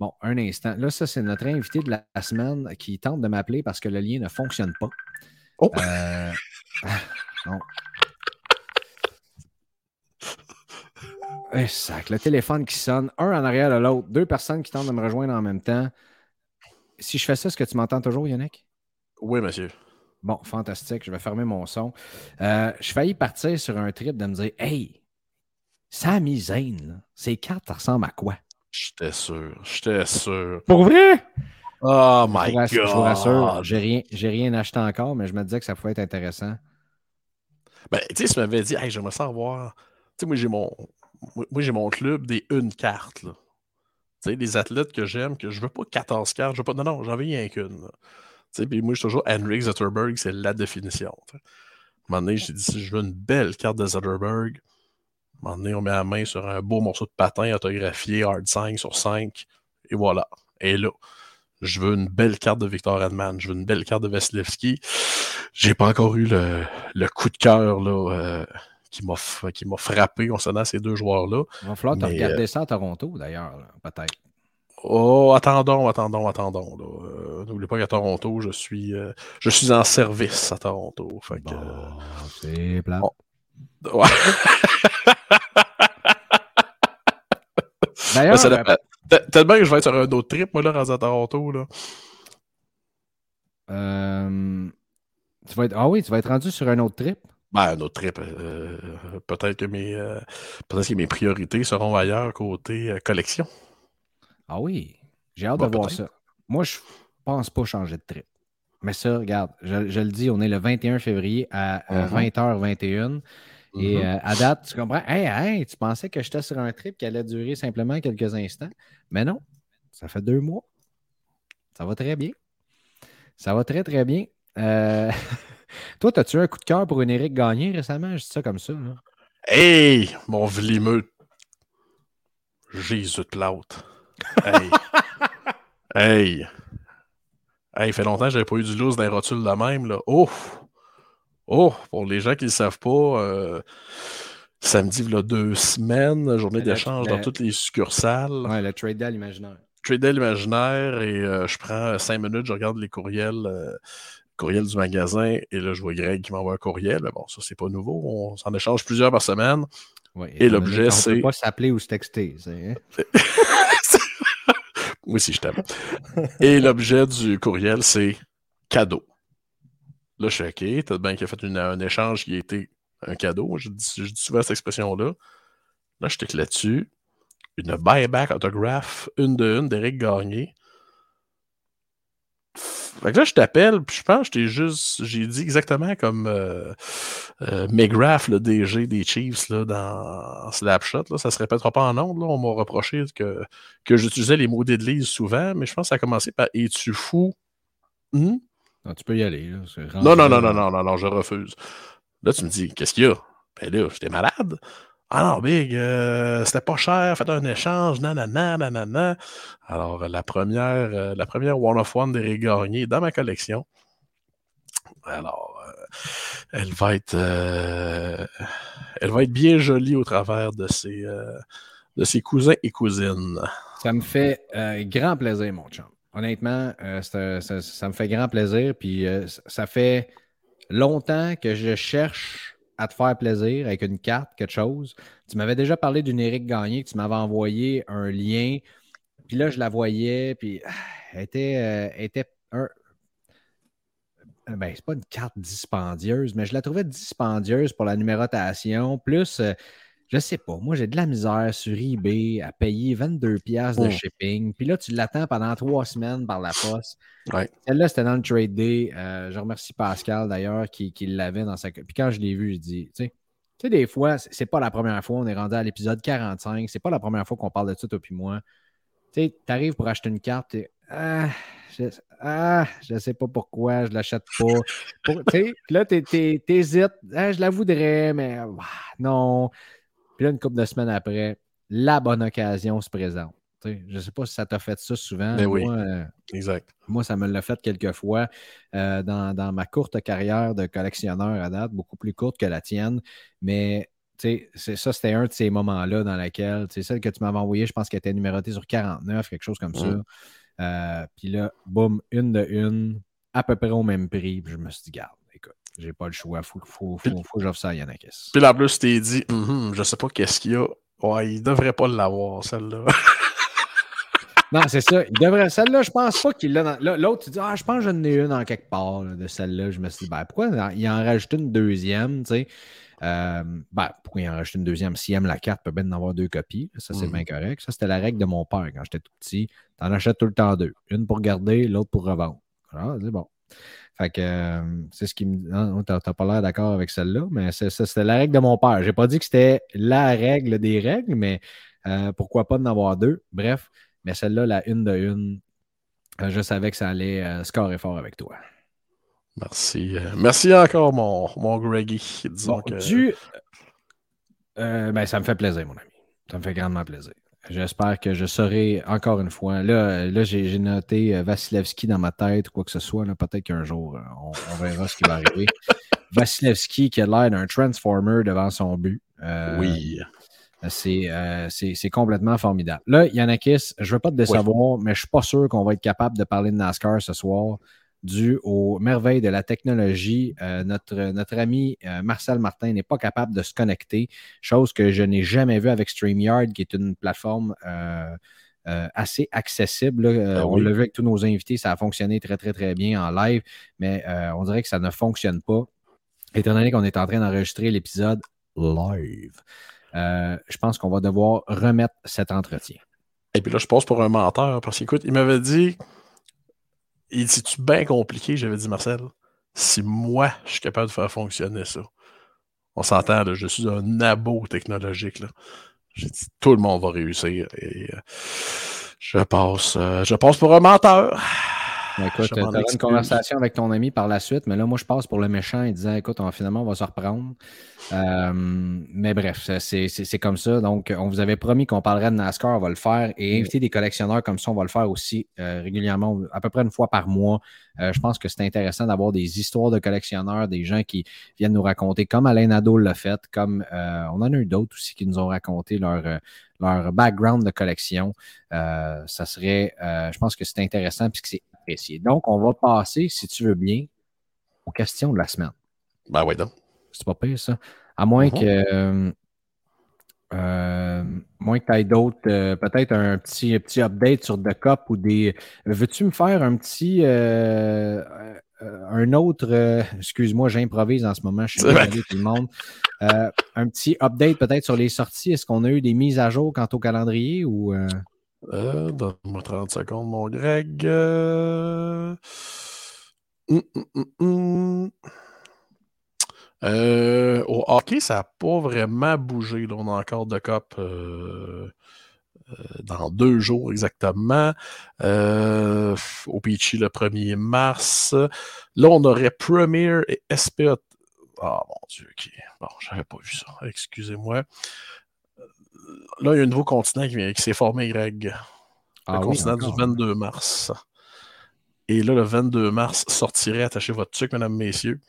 Bon, un instant. Là, ça, c'est notre invité de la semaine qui tente de m'appeler parce que le lien ne fonctionne pas. Oh! Euh... non. Eh, sac, le téléphone qui sonne, un en arrière de l'autre, deux personnes qui tentent de me rejoindre en même temps si je fais ça, est-ce que tu m'entends toujours, Yannick? Oui, monsieur. Bon, fantastique. Je vais fermer mon son. Euh, je failli partir sur un trip de me dire Hey, Sami Zayn, ces cartes ressemblent à quoi? J'étais sûr. J'étais sûr. Pour vrai? Oh my God! Je vous rassure, j'ai rien, rien acheté encore, mais je me disais que ça pouvait être intéressant. Ben, tu sais, tu m'avais dit, hey, j'aimerais savoir. Tu sais, moi, j'ai mon, moi, j'ai mon club des une carte, là. Les athlètes que j'aime, que je veux pas 14 cartes, je veux pas. Non, non, j'en veux rien qu'une. Puis moi, je suis toujours Henrik Zetterberg, c'est la définition. À un moment donné, j'ai dit je veux une belle carte de Zetterberg, à un moment donné, on met la main sur un beau morceau de patin autographié, hard 5 sur 5, et voilà. Et là, je veux une belle carte de Victor Edman, je veux une belle carte de Vasilevski. J'ai pas encore eu le, le coup de cœur là, euh, qui m'a frappé concernant ces deux joueurs-là. Il va falloir te regarder euh, ça à Toronto, d'ailleurs, peut-être. Oh, attendons, attendons, attendons. Euh, n'oubliez pas qu'à Toronto, je suis, euh, je suis en service à Toronto. Fait que, c'est plat. Ouais. D'ailleurs, tellement que je vais être sur un autre trip, moi, là, rendu à Toronto, là. tu vas être... Ah oui, tu vas être rendu sur un autre trip? Ben, un autre trip. peut-être que mes peut que mes priorités seront ailleurs côté collection. Ah oui, j'ai hâte de voir ça. Moi, je pense pas changer de trip. Mais ça, regarde, je, le dis, on est le 21 février à 20h21. Uh-huh. Et euh, à date, tu comprends? Hey, hey, tu pensais que j'étais sur un trip qui allait durer simplement quelques instants? Mais non, ça fait deux mois. Ça va très bien. Ça va très, très bien. Euh, toi, as-tu un coup de cœur pour une Eric Gagné récemment? Je dis ça comme ça. Hey, mon vlimeux. Jésus de l'autre. Hey. hey. Hey, il fait longtemps que j'avais pas eu du loose dans les rotules de même. Là. Oh! Oh! Pour les gens qui ne le savent pas, euh, samedi, il y a deux semaines, journée d'échange dans toutes les succursales. Ouais, le trade day imaginaire. Trade day imaginaire et euh, je prends cinq minutes, je regarde les courriels. Euh, courriels du magasin et là je vois Greg qui m'envoie un courriel. Bon, ça c'est pas nouveau. On s'en échange plusieurs par semaine. et l'objet c'est. On peut pas s'appeler ou se texter. Hein? Moi aussi, je t'aime. Et l'objet du courriel, c'est cadeau. Là, je suis OK. T'as bien qu'il a fait un échange qui a été un cadeau. Je dis, je dis souvent cette expression-là. Là, je clique là-dessus. Une buyback autograph, une de une d'Éric Gagné. Fait que là, je t'appelle, puis je pense que juste. J'ai dit exactement comme euh, euh, McGrath, le DG des Chiefs, là, dans Slapshot. Là, ça se répétera pas en. Là. On m'a reproché que, que j'utilisais les mots d'église souvent, mais je pense que ça a commencé par Es-tu fou? Hmm? Non, tu peux y aller. Là. Non, non, non, non, non, non, non, je refuse. Là, tu me dis, qu'est-ce qu'il y a? Ben là, j'étais malade. Ah Big, euh, c'était pas cher, faites un échange, nanana, nanana. Alors, la première, euh, la première One of One des Gagné dans ma collection. Alors, euh, elle va être elle va être bien jolie au travers de ses, de ses cousins et cousines. Ça me fait grand plaisir, mon chum. Honnêtement, ça, me fait grand plaisir. Puis ça fait longtemps que je cherche à te faire plaisir avec une carte, quelque chose. Tu m'avais déjà parlé d'une Eric Gagné, que tu m'avais envoyé un lien. Puis là, je la voyais, puis ah, elle était, euh, était un. Ben, c'est pas une carte dispendieuse, mais je la trouvais dispendieuse pour la numérotation. Plus, euh, je sais pas, moi j'ai de la misère sur eBay à payer 22$ pièces de oh. shipping. Puis là, tu l'attends pendant trois semaines par la poste. Celle-là, c'était dans le trade day. Euh, je remercie Pascal d'ailleurs qui, l'avait dans sa. Puis quand je l'ai vu, je dis, tu sais, des fois, c'est pas la première fois, on est rendu à l'épisode 45, c'est pas la première fois qu'on parle de ça, toi puis moi. Tu sais, t'arrives pour acheter une carte, ah, je, ah, je sais pas pourquoi, je l'achète pas. sais, là, t'hésites, ah, je la voudrais, mais ah, non. Puis là, une couple de semaines après, la bonne occasion se présente. je ne sais pas si ça t'a fait ça souvent. Mais ben oui. Moi, euh, exact. Moi, ça me l'a fait quelques fois euh, dans, ma courte carrière de collectionneur à date, beaucoup plus courte que la tienne. Mais c'est ça, c'était un de ces moments-là dans lesquels, celle que tu m'avais envoyée, je pense qu'elle était numérotée sur 49, quelque chose comme ça. Euh, puis là, boum, une de une, à peu près au même prix. Puis je me suis dit, garde, j'ai pas le choix. Faut, faut, faut, faut que j'offre ça à Yanakis. Puis là, en plus, tu t'es dit, mm-hmm, je sais pas qu'est-ce qu'il y a. Ouais, il devrait pas l'avoir, celle-là. non, c'est ça. Il devrait. Celle-là, je pense pas qu'il l'a. L'autre, tu dis, ah, je pense que j'en ai une en quelque part de celle-là. Je me suis dit, ben, pourquoi il en rajoute une deuxième, tu sais? Euh, ben, pourquoi il en rajoute une deuxième? S'il aime la carte, il peut bien en avoir deux copies. Ça, c'est mm-hmm. bien correct. Ça, c'était la règle de mon père quand j'étais tout petit. Tu en achètes tout le temps deux. Une pour garder, l'autre pour revendre. Ah, c'est bon. Fait que euh, c'est ce qui me. Hein, t'as pas l'air d'accord avec celle-là, mais c'était la règle de mon père. J'ai pas dit que c'était la règle des règles, mais euh, pourquoi pas d'en avoir deux? Bref, mais celle-là, la une de une, euh, je savais que ça allait scorer fort avec toi. Merci. merci encore, mon, mon Greggy. Disons que... ben, ça me fait plaisir, mon ami. Ça me fait grandement plaisir. J'espère que je saurai encore une fois. Là, là j'ai noté euh, Vasilevski dans ma tête quoi que ce soit. Peut-être qu'un jour, euh, on, verra ce qui va arriver. Vasilevski qui a l'air d'un Transformer devant son but. Euh, oui. C'est complètement formidable. Là, Yanakis, je ne veux pas te décevoir, mais je ne suis pas sûr qu'on va être capable de parler de NASCAR ce soir dû aux merveilles de la technologie. Euh, notre, notre ami euh, Marcel Martin n'est pas capable de se connecter, chose que je n'ai jamais vue avec StreamYard, qui est une plateforme euh, assez accessible. Ben on l'a vu avec tous nos invités, ça a fonctionné très, très, très bien en live, mais on dirait que ça ne fonctionne pas, étant donné qu'on est en train d'enregistrer l'épisode live. je pense qu'on va devoir remettre cet entretien. Et puis là, je pense pour un menteur, parce qu'écoute, il m'avait dit il dit C'est-tu bien compliqué? J'avais dit Marcel, si moi, je suis capable de faire fonctionner ça. On s'entend, je suis un abo technologique. J'ai dit Tout le monde va réussir. Et euh, je passe, euh, je passe pour un menteur. Écoute, tu as une conversation avec ton ami par la suite, mais là, moi, je passe pour le méchant et disant écoute, on, finalement, on va se reprendre. Euh, mais bref, c'est comme ça. Donc, on vous avait promis qu'on parlerait de NASCAR, on va le faire. Et inviter des collectionneurs comme ça, on va le faire aussi euh, régulièrement, à peu près une fois par mois. Euh, je pense que c'est intéressant d'avoir des histoires de collectionneurs, des gens qui viennent nous raconter, comme Alain Nadeau l'a fait, comme on en a eu d'autres aussi qui nous ont raconté leur, leur background de collection. ça serait, je pense que c'est intéressant puisque c'est apprécié. Donc, on va passer, si tu veux bien, aux questions de la semaine. Ben oui, donc. C'est pas pire, ça. À moins mhm. que. Euh, moins que tu aies d'autres, euh, peut-être un petit, petit update sur The Cup ou des. Veux-tu me faire un petit. Euh, un autre. Excuse-moi, j'improvise en ce moment, je suis désolé tout le monde. un petit update peut-être sur les sorties. Est-ce qu'on a eu des mises à jour quant au calendrier ou. Donne-moi 30 secondes, mon Greg. Hum, hum, hum, euh, au hockey, ça n'a pas vraiment bougé. on a encore de cop euh, euh, dans deux jours exactement. au Peachy le 1er mars. Là, on aurait Premier et SPA. Ah mon Dieu, ok. Bon, j'avais pas vu ça. Excusez-moi. Là, il y a un nouveau continent qui, s'est formé, Greg. Ah le continent du 22 mars. Et là, le 22 mars sortirait, attachez votre truc, mesdames, messieurs,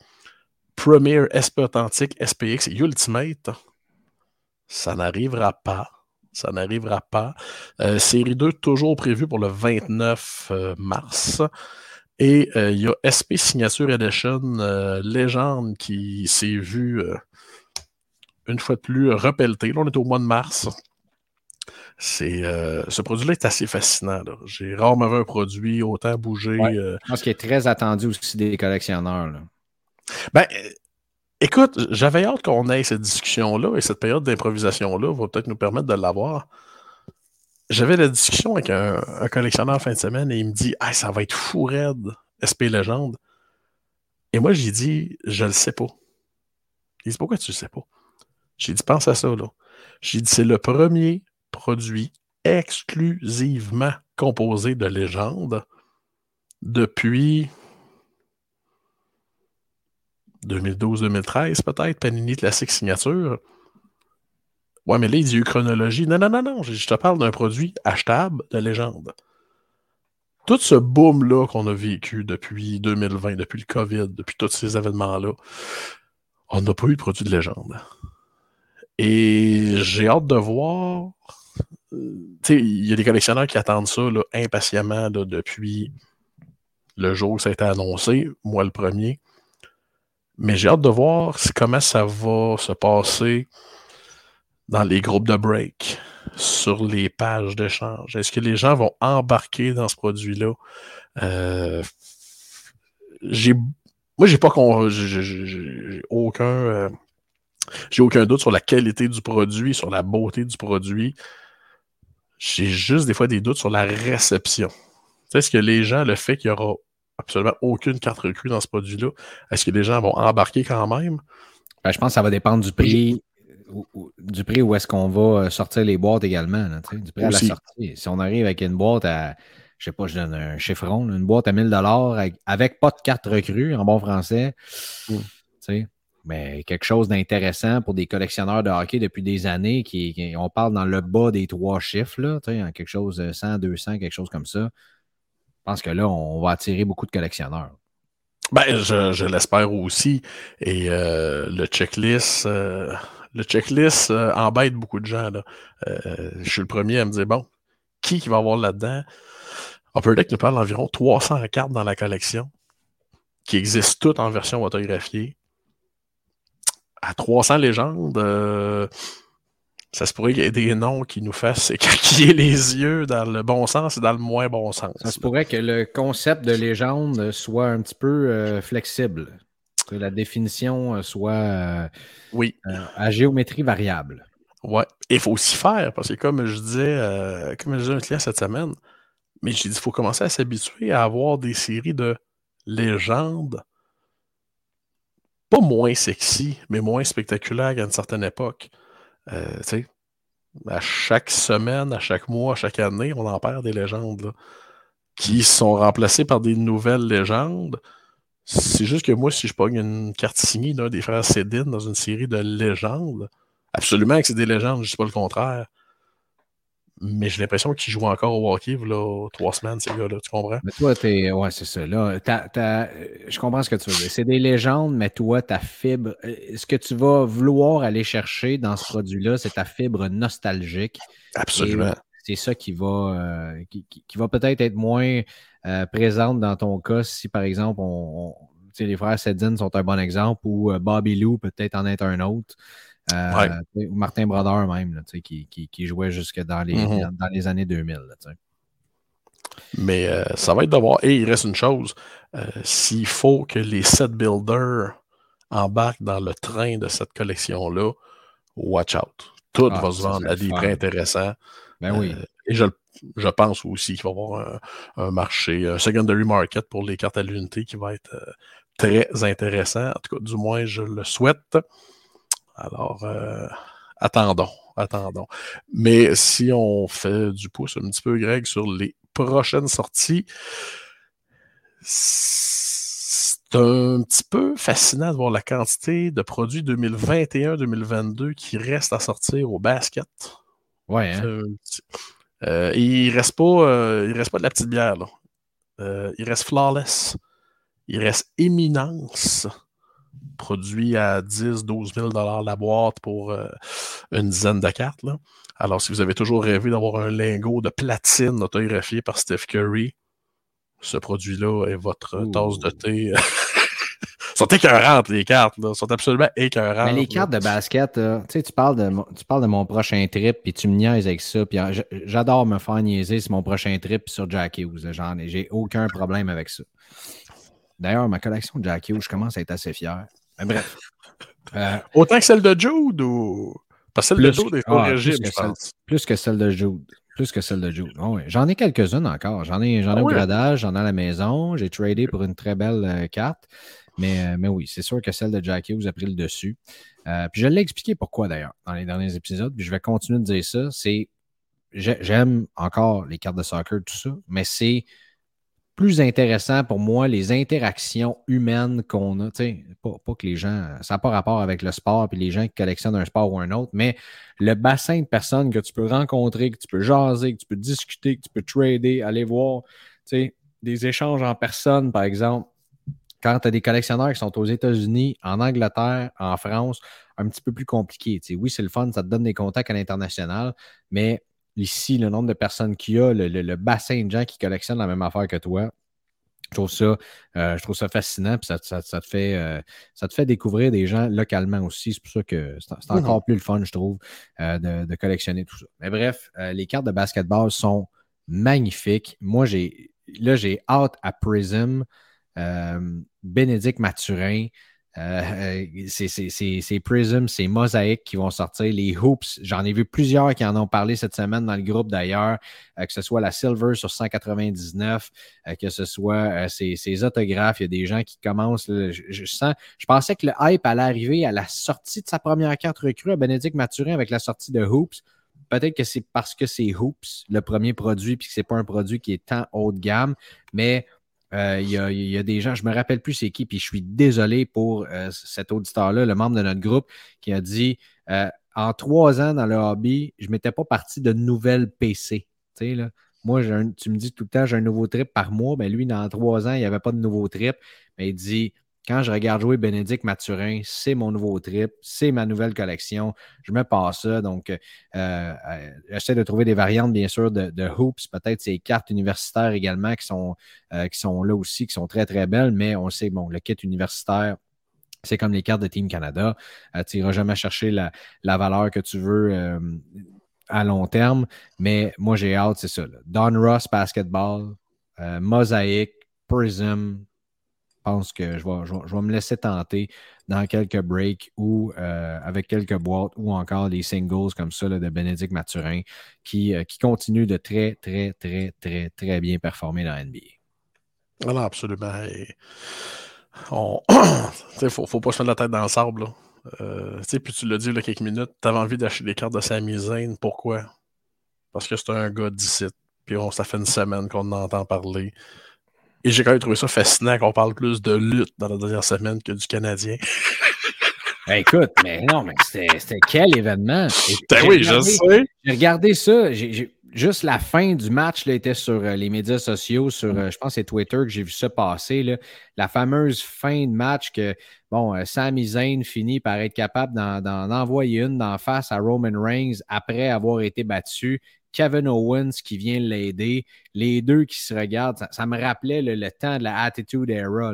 Premier SP Authentique, SPX Ultimate. Ça n'arrivera pas. Ça n'arrivera pas. Euh, série 2, toujours prévue pour le 29 euh, mars. Et euh, il y a SP Signature Edition Légende qui s'est vu une fois de plus repelleté. Là, on est au mois de mars. C'est, ce produit-là est assez fascinant. J'ai rarement vu un produit autant bouger. je pense qu'il est très attendu aussi des collectionneurs. Là. Ben, écoute, j'avais hâte qu'on ait cette discussion-là et cette période d'improvisation-là va peut-être nous permettre de l'avoir. J'avais la discussion avec un, collectionneur en fin de semaine et il me dit Ah, ça va être fou raide, SP Légende. Et moi, j'ai dit Je le sais pas. Il dit Pourquoi tu le sais pas J'ai dit Pense à ça, là. J'ai dit C'est le premier produit exclusivement composé de légendes depuis 2012-2013 peut-être, Panini Classic Signature. Ouais, mais là, il dit eu chronologie. Non, non, non, non, je te parle d'un produit achetable de légende. Tout ce boom-là qu'on a vécu depuis 2020, depuis le COVID, depuis tous ces événements-là, on n'a pas eu de produit de légende. Et j'ai hâte de voir. Euh, il y a des collectionneurs qui attendent ça impatiemment depuis le jour où ça a été annoncé, moi le premier. Mais j'ai hâte de voir comment ça va se passer dans les groupes de break, sur les pages d'échange. Est-ce que les gens vont embarquer dans ce produit-là? Euh, j'ai, moi, j'ai pas j'ai, aucun, euh, j'ai aucun doute sur la qualité du produit, sur la beauté du produit. J'ai juste des fois des doutes sur la réception. Est-ce que les gens, le fait qu'il y aura absolument aucune carte recrue dans ce produit-là. Est-ce que les gens vont embarquer quand même? Ben, je pense que ça va dépendre du prix. Du prix où est-ce qu'on va euh, sortir les boîtes également, du prix à la sortie. Si on arrive avec une boîte à, je sais pas, je donne un chiffron, une boîte à 1000 avec, avec pas de carte recrue en bon français, mm. Mais quelque chose d'intéressant pour des collectionneurs de hockey depuis des années, qui, on parle dans le bas des trois chiffres, là, quelque chose de 100, 200, quelque chose comme ça. Je pense que là, on va attirer beaucoup de collectionneurs. Ben, je, l'espère aussi. Et euh, le checklist, euh, le checklist euh, embête beaucoup de gens. Là. Je suis le premier à me dire bon, qui, qui va avoir là-dedans? Upper Deck nous parle d'environ 300 cartes dans la collection qui existent toutes en version autographiée. À 300 légendes, euh, ça se pourrait qu'il y ait des noms qui nous fassent écarquiller les yeux dans le bon sens et dans le moins bon sens. Ça se pourrait que le concept de légende soit un petit peu flexible que la définition euh, soit euh, oui. Euh, à géométrie variable. Ouais. Il faut aussi faire, parce que comme je disais, comme je disais à un client cette semaine, mais j'ai dit, il faut commencer à s'habituer à avoir des séries de légendes, pas moins sexy, mais moins spectaculaires qu'à une certaine époque. sais, à chaque semaine, à chaque mois, à chaque année, on en perd des légendes qui sont remplacées par des nouvelles légendes c'est juste que moi, si je pogne une carte signée d'un des frères Cédine dans une série de légendes, absolument que c'est des légendes, je dis pas le contraire. Mais j'ai l'impression qu'ils jouent encore au hockey, là, trois semaines, ces gars-là, tu comprends? Mais toi, t'es. Ouais, c'est ça. Là, Je comprends ce que tu veux dire. C'est des légendes, mais toi, ta fibre. Euh, ce que tu vas vouloir aller chercher dans ce produit-là, c'est ta fibre nostalgique? Absolument. C'est ça qui va, euh, qui, va peut-être être moins euh, présente dans ton cas si, par exemple, on, les frères Sedin sont un bon exemple ou Bobby Lou peut-être en être un autre. Euh, ou Martin Brodeur même, qui, qui, jouait jusque dans les, dans les années 2000. Mais ça va être de voir. Et il reste une chose. S'il faut que les set builders embarquent dans le train de cette collection-là, watch out. Tout ah, va se vendre à des prix intéressants. Ben oui. et je pense aussi qu'il va y avoir un, marché, un secondary market pour les cartes à l'unité qui va être euh, très intéressant. En tout cas, du moins, je le souhaite. Alors, euh, attendons, attendons. Mais si on fait du pouce un petit peu, Greg, sur les prochaines sorties, c'est un petit peu fascinant de voir la quantité de produits 2021-2022 qui restent à sortir au basket. Ouais. Hein? Euh, il reste pas, euh, il reste pas de la petite bière. Là. Il reste Flawless. Il reste Éminence, produit à 10, 12 000 la boîte pour une dizaine de cartes. Là. Alors, si vous avez toujours rêvé d'avoir un lingot de platine autographié par Steph Curry, ce produit-là est votre tasse de thé sont écœurantes, les cartes. Là. sont absolument écœurantes. Mais les cartes de basket, tu sais, tu parles, de, tu parles de mon prochain trip, puis tu me niaises avec ça. Puis j'adore me faire niaiser sur mon prochain trip sur Jack Hughes. J'ai aucun problème avec ça. D'ailleurs, ma collection de Jack Hughes, je commence à être assez fier. Mais bref. Euh, Autant que celle de Jude ou. Parce que celle de Jude est au ah, régime, je pense. plus que celle de Jude. Plus que celle de Jude. Oh, J'en ai quelques-unes encore. J'en ai, j'en ai ah au gradage, j'en ai à la maison. J'ai tradé pour une très belle euh, carte. Euh, mais, oui, c'est sûr que celle de Jackie vous a pris le dessus. Euh, puis je l'ai expliqué pourquoi d'ailleurs dans les derniers épisodes. Puis je vais continuer de dire ça. C'est j'aime encore les cartes de soccer, tout ça, mais c'est plus intéressant pour moi les interactions humaines qu'on a. Pas, pas que les gens, ça n'a pas rapport avec le sport puis les gens qui collectionnent un sport ou un autre, mais le bassin de personnes que tu peux rencontrer, que tu peux jaser, que tu peux discuter, que tu peux trader, aller voir des échanges en personne, par exemple quand tu as des collectionneurs qui sont aux États-Unis, en Angleterre, en France, un petit peu plus compliqué. oui, c'est le fun, ça te donne des contacts à l'international, mais ici, le nombre de personnes qu'il y a, le, bassin de gens qui collectionnent la même affaire que toi, je trouve ça, euh, je trouve ça fascinant, puis ça, te fait, euh, ça te fait découvrir des gens localement aussi. C'est pour ça que c'est mhm. encore plus le fun, je trouve, euh, de, de, collectionner tout ça. Mais bref, les cartes de basketball sont magnifiques. Moi, j'ai là, j'ai hâte à Prism. Bénédicte Mathurin. Euh, c'est Prism, c'est Mosaïque qui vont sortir. Les Hoops, j'en ai vu plusieurs qui en ont parlé cette semaine dans le groupe d'ailleurs, euh, que ce soit la Silver sur 199, que ce soit ces, autographes. Il y a des gens qui commencent. je pensais que le hype allait arriver à la sortie de sa première carte recrue à Bénédicte Mathurin avec la sortie de Hoops. Peut-être que c'est parce que c'est Hoops, le premier produit, puis que ce n'est pas un produit qui est tant haut de gamme, mais euh, il y, a, des gens, je me rappelle plus c'est qui, puis je suis désolé pour euh, cet auditeur-là, le membre de notre groupe, qui a dit euh, en trois ans dans le hobby, je ne m'étais pas parti de nouvelles PC. Là. Moi, tu me dis tout le temps, j'ai un nouveau trip par mois. mais ben, lui, dans trois ans, il n'y avait pas de nouveau trip. Mais il dit quand je regarde jouer Bénédicte Mathurin, c'est mon nouveau trip, c'est ma nouvelle collection. Je me passe ça. Donc, euh, euh, j'essaie de trouver des variantes, bien sûr, de, hoops, peut-être ces cartes universitaires également qui sont, euh, qui sont là aussi, qui sont très, très belles, mais on sait, bon, le kit universitaire, c'est comme les cartes de Team Canada. tu n'iras jamais chercher la, valeur que tu veux à long terme, mais moi, j'ai hâte, c'est ça. Don Ross Basketball, Mosaic, Prism, pense que je vais, me laisser tenter dans quelques breaks ou euh, avec quelques boîtes ou encore des singles comme ça de Bénédicte Mathurin qui, euh, qui continue de très, très, très, très, très bien performer dans NBA. Alors, absolument. Il ne faut, pas se mettre la tête dans le sable. Euh, puis tu l'as dit il y a quelques minutes, tu avais envie d'acheter des cartes de Sami. Pourquoi? Parce que c'est un gars d'ici. Puis ça fait une semaine qu'on en entend parler. Et j'ai quand même trouvé ça fascinant qu'on parle plus de lutte dans la dernière semaine que du Canadien. Ben, écoute, mais non, mais c'était quel événement? Ben oui, je sais. J'ai regardé ça. juste la fin du match là, était sur euh, les médias sociaux, sur, euh, je pense, c'est Twitter que j'ai vu ça passer. Là. La fameuse fin de match que, bon, euh, Sami Zayn finit par être capable d'en envoyer une d'en face à Roman Reigns après avoir été battu. Kevin Owens qui vient l'aider, les deux qui se regardent. Ça, me rappelait le, temps de la Attitude Era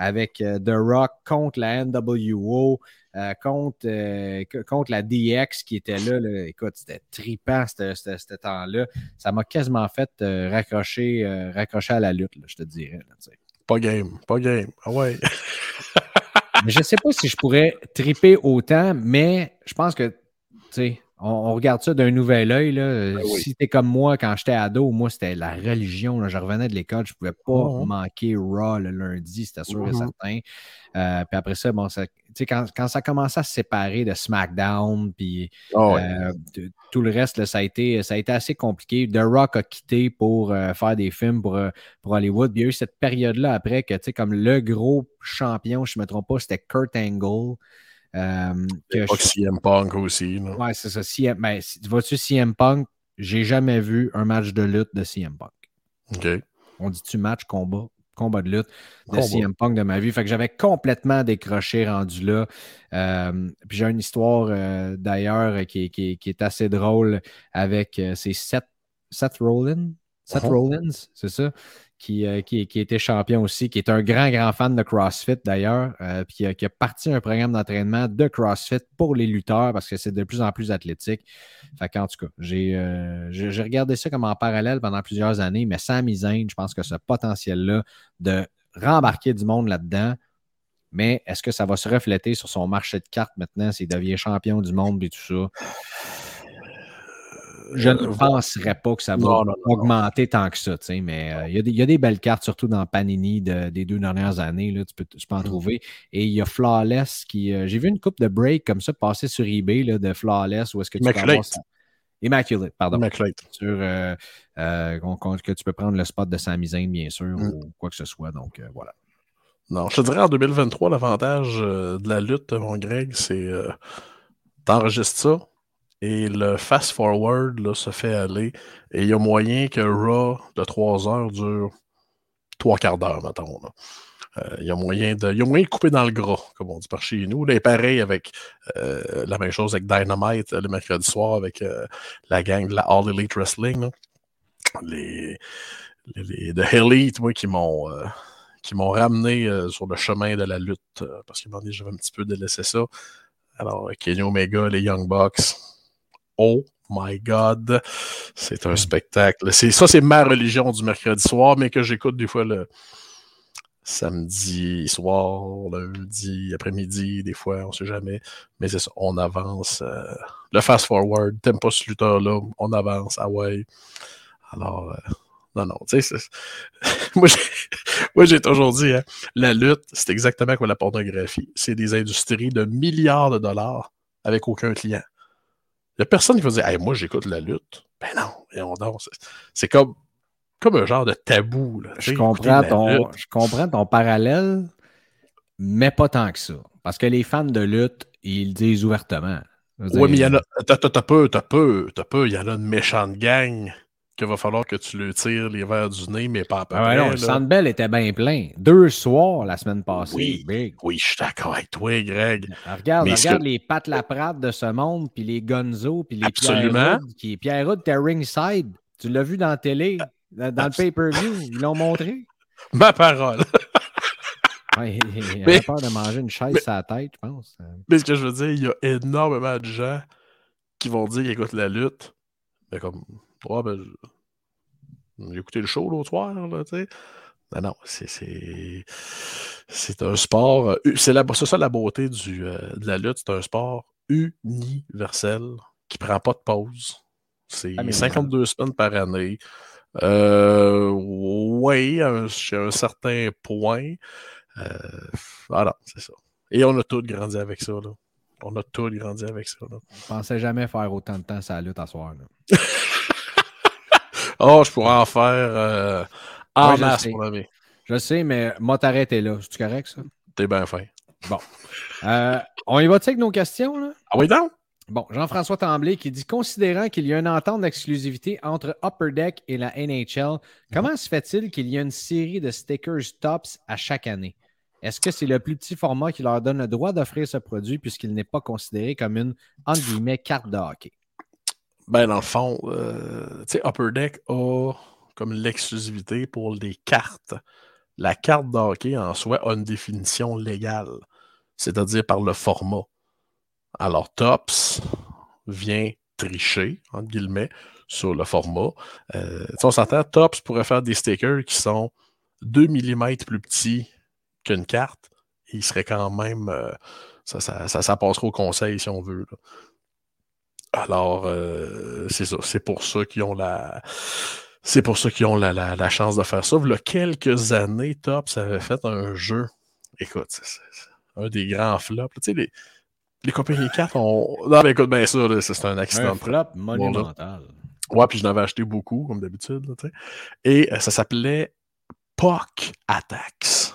avec euh, The Rock contre la NWO, euh, contre, euh, contre la DX qui était là. Écoute, c'était tripant ce temps-là. Ça m'a quasiment fait raccrocher, raccrocher à la lutte, je te dirais. pas game, pas game. Ah ouais. je ne sais pas si je pourrais triper autant, mais je pense que, tu sais, on, regarde ça d'un nouvel œil. Ben si t'es comme moi, quand j'étais ado, moi, c'était la religion. Je revenais de l'école, je ne pouvais pas oh. manquer Raw le lundi, c'était sûr et mm-hmm. certain. Euh, puis après ça, bon, ça, quand, quand ça commençait à se séparer de SmackDown, puis oh, euh, tout le reste, ça, a été, ça a été assez compliqué. The Rock a quitté pour euh, faire des films pour, pour Hollywood. il y a eu cette période-là après que, comme le gros champion, je ne me trompe pas, c'était Kurt Angle. Euh, que CM Punk aussi. Ouais, c'est ça. CM, ben, vois-tu CM Punk? J'ai jamais vu un match de lutte de CM Punk. OK. On dit-tu match, combat? combat de lutte de CM Punk de ma vie. Fait que j'avais complètement décroché rendu là. Euh, puis j'ai une histoire euh, d'ailleurs qui, qui, est assez drôle avec c'est Seth, Seth Rollins? Seth uh-huh. Rollins, c'est ça, euh, qui, qui, était champion aussi, qui est un grand, grand fan de CrossFit d'ailleurs, euh, puis qui a, parti un programme d'entraînement de CrossFit pour les lutteurs parce que c'est de plus en plus athlétique. Fait qu'en tout cas, euh, j'ai regardé ça comme en parallèle pendant plusieurs années, mais sans Zayn, je pense que ce potentiel-là de rembarquer du monde là-dedans, mais est-ce que ça va se refléter sur son marché de cartes maintenant s'il devient champion du monde et tout ça? Je ne euh, penserais pas que ça va augmenter tant que ça, mais euh, il y, a des belles cartes, surtout dans Panini des deux dernières années. Là, tu, peux, en mm. trouver. Et il y a Flawless qui. Euh, j'ai vu une coupe de break comme ça passer sur eBay là, de Flawless où est-ce que tu peux avoir Immaculate, pardon. Immaculate. Sur, que tu peux prendre le spot de Samizane, bien sûr, mm. ou quoi que ce soit. Donc, voilà. Non, je te dirais en 2023, l'avantage de la lutte, mon Greg, c'est t'enregistres ça, et le fast-forward se fait aller. Et il y a moyen que Raw de 3 heures dure 3 quarts d'heure, mettons. Euh, il y a moyen de. Y a moyen de couper dans le gras, comme on dit par chez nous. Et pareil avec euh, la même chose avec Dynamite le mercredi soir avec euh, la gang de la All Elite Wrestling. Les, les, The Elite, moi, qui m'ont ramené sur le chemin de la lutte. parce que j'avais un petit peu délaissé ça. Alors, Kenny Omega, les Young Bucks, Oh my God, c'est un hmm. spectacle. ça, c'est ma religion du mercredi soir, mais que j'écoute des fois le samedi soir, lundi après-midi, des fois, on ne sait jamais. Mais c'est ça, on avance. Euh, le fast-forward, t'aimes pas ce lutteur-là, on avance, ah ouais. Alors, euh, non, non, tu sais, moi, j'ai toujours dit, hein, la lutte, c'est exactement comme la pornographie. C'est des industries de milliards de dollars avec aucun client. Il n'y a personne qui va dire Moi, j'écoute la lutte. Ben non, c'est comme, comme un genre de tabou. je, comprends ton, je comprends ton parallèle, mais pas tant que ça. Parce que les fans de lutte, ils le disent ouvertement. Oui, mais il y en a. T'as peu, t'as peu, t'as peu. Il y en a une méchante gang qu'il va falloir que tu le tires les verres du nez, mais pas à peu Ah ouais, près. non, le. Sandbell était bien plein. Deux soirs la semaine passée. Oui. Big. Oui, je suis d'accord avec toi, Greg. Ah, Regarde, Mais regarde que- les Pat Laprade de ce monde, puis les Gonzo, puis les Absolument. Pierre Hood, qui Pierre Hood était ringside. Tu l'as vu dans la télé, dans dans le pay-per-view, ils l'ont montré. Ma parole. Ouais, il il Mais- avait peur de manger une chaise mais- sur la tête, je pense. Mais ce que je veux dire, il y a énormément de gens qui vont dire qu'ils écoutent la lutte. Mais comme, ouais, ben, j'ai écouté le show l'autre soir, là, tu sais. Non, non, c'est- un sport. euh, C'est la- ça la beauté du, euh, de la lutte. C'est un sport universel qui prend pas de pause. C'est Ah, mais- 52 semaines par année. Euh, oui, à un- certain point. Euh, voilà, c'est ça. Et on a tous grandi avec ça. Là. On a tous grandi avec ça. Là. Je pensais jamais faire autant de temps sa lutte à soir. là. Oh, je pourrais en faire euh, en Ouais, masse, sais. mon ami. Je sais, mais m'a t'arrêté là. C'est correct, ça? T'es bien fin. Euh, on y va-tu avec nos questions, là? Ah oui, donc? Bon, Jean-François Tremblay qui dit Considérant qu'il y a une entente d'exclusivité entre Upper Deck et la NHL, comment se fait-il qu'il y a une série de stickers tops à chaque année? Est-ce que c'est le plus petit format qui leur donne le droit d'offrir ce produit puisqu'il n'est pas considéré comme une, entre guillemets, carte de hockey? Ben, dans le fond, euh, Upper Deck a comme l'exclusivité pour les cartes. La carte de hockey en soi a une définition légale, c'est-à-dire par le format. Alors, Tops vient tricher, entre guillemets, sur le format. Euh, on s'entend, Tops pourrait faire des stickers qui sont 2 mm plus petits qu'une carte. Il serait quand même. euh, ça, ça, ça, au conseil si on veut. Alors, euh, c'est ça. C'est pour ça qu'ils ont la. C'est pour ça qu'ils ont la, la, la chance de faire ça. Il y a quelques années, Tops avait fait un jeu. Écoute, c'est un des grands flops. Tu sais, les, les compagnies 4 ont. Non, mais écoute, bien là, c'est un accident. Un flop monumental. Ouais, puis je n'avais acheté beaucoup, comme d'habitude. là, tu sais. Et euh, ça s'appelait POC Attacks.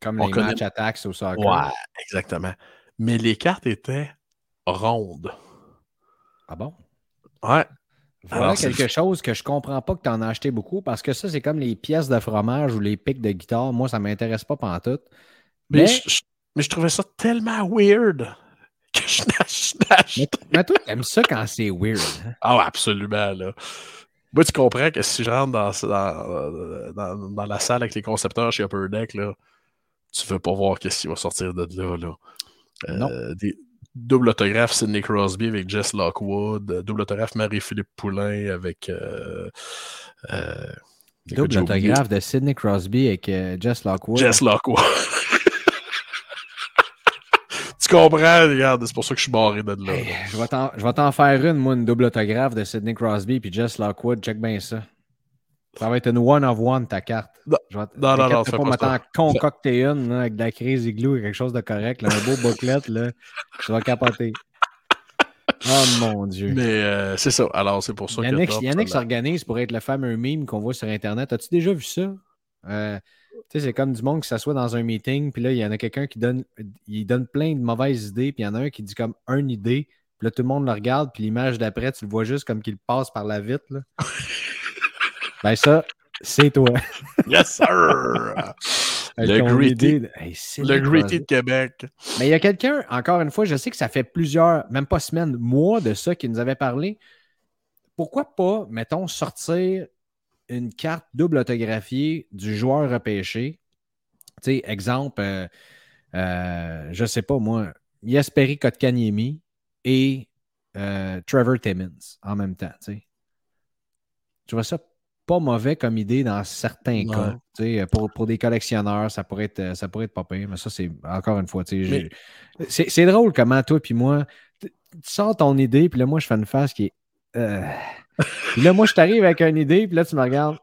Comme On les connaît- matchs attacks au soccer. Ouais, exactement. Mais les cartes étaient rondes. Ah bon? Ouais. Voilà Alors, quelque chose que je comprends pas que tu en as acheté beaucoup parce que ça, c'est comme les pièces de fromage ou les pics de guitare. Moi, ça m'intéresse pas pantoute. Mais, Mais, je, je- mais je trouvais ça tellement weird que je n'ach- je n'ach- mais, mais toi, t'aimes ça quand c'est weird. hein? Ah, absolument, là. Moi, tu comprends que si je rentre dans, dans, dans- dans la salle avec les concepteurs chez Upper Deck, là, tu veux pas voir qu'est-ce qui va sortir de là. là. Euh. Des double autographe Sidney Crosby avec Jess Lockwood, double autographe Marie-Philippe Poulain avec. euh, euh, Double autographe de Sidney Crosby avec euh, Jess Lockwood. Jess Lockwood. tu comprends, regarde, c'est pour ça que je suis barré de là. Hey, je vais t'en- je vais t'en faire une, moi, une double autographe de Sidney Crosby puis Jess Lockwood. Check bien ça. Ça va être une one of one, ta carte. Non, Je vais non, non, non, pas, à concocter une là, avec de la crise igloo et quelque chose de correct. là, un beau booklet. Là. Tu vas capoter. Oh mon Dieu. Mais euh, c'est ça. Alors, c'est pour ça Yannick, que. Top, Yannick ça- s'organise pour être le fameux meme qu'on voit sur Internet. As-tu déjà vu ça? Euh, tu sais, c'est comme du monde qui s'assoit dans un meeting, puis là, il y en a quelqu'un qui donne, il donne plein de mauvaises idées, puis il y en a un qui dit comme une idée, puis là, tout le monde le regarde, puis l'image d'après, tu le vois juste comme qu'il passe par la vitre. Là. ben ça, c'est toi. Yes, sir! Le Gritty. de- Hey, le Gritty de Québec. Mais il y a quelqu'un, encore une fois, je sais que ça fait plusieurs, même pas semaines, mois de ça qui nous avait parlé. Pourquoi pas, mettons, sortir une carte double autographiée du joueur repêché? Tu sais, exemple, euh, euh, je sais pas moi, Yasperi Kotkaniemi et euh, Trevor Timmins en même temps. Tu sais. Je vois ça? Pas mauvais comme idée dans certains Ouais. cas. Pour, pour des collectionneurs, ça pourrait être, ça pourrait être pas pire, mais ça, c'est encore une fois. Mais- C'est drôle comment toi puis moi, tu sors ton idée, puis là, moi, je fais une face qui est. euh. Puis là, moi, je t'arrive avec une idée, puis là, tu me regardes.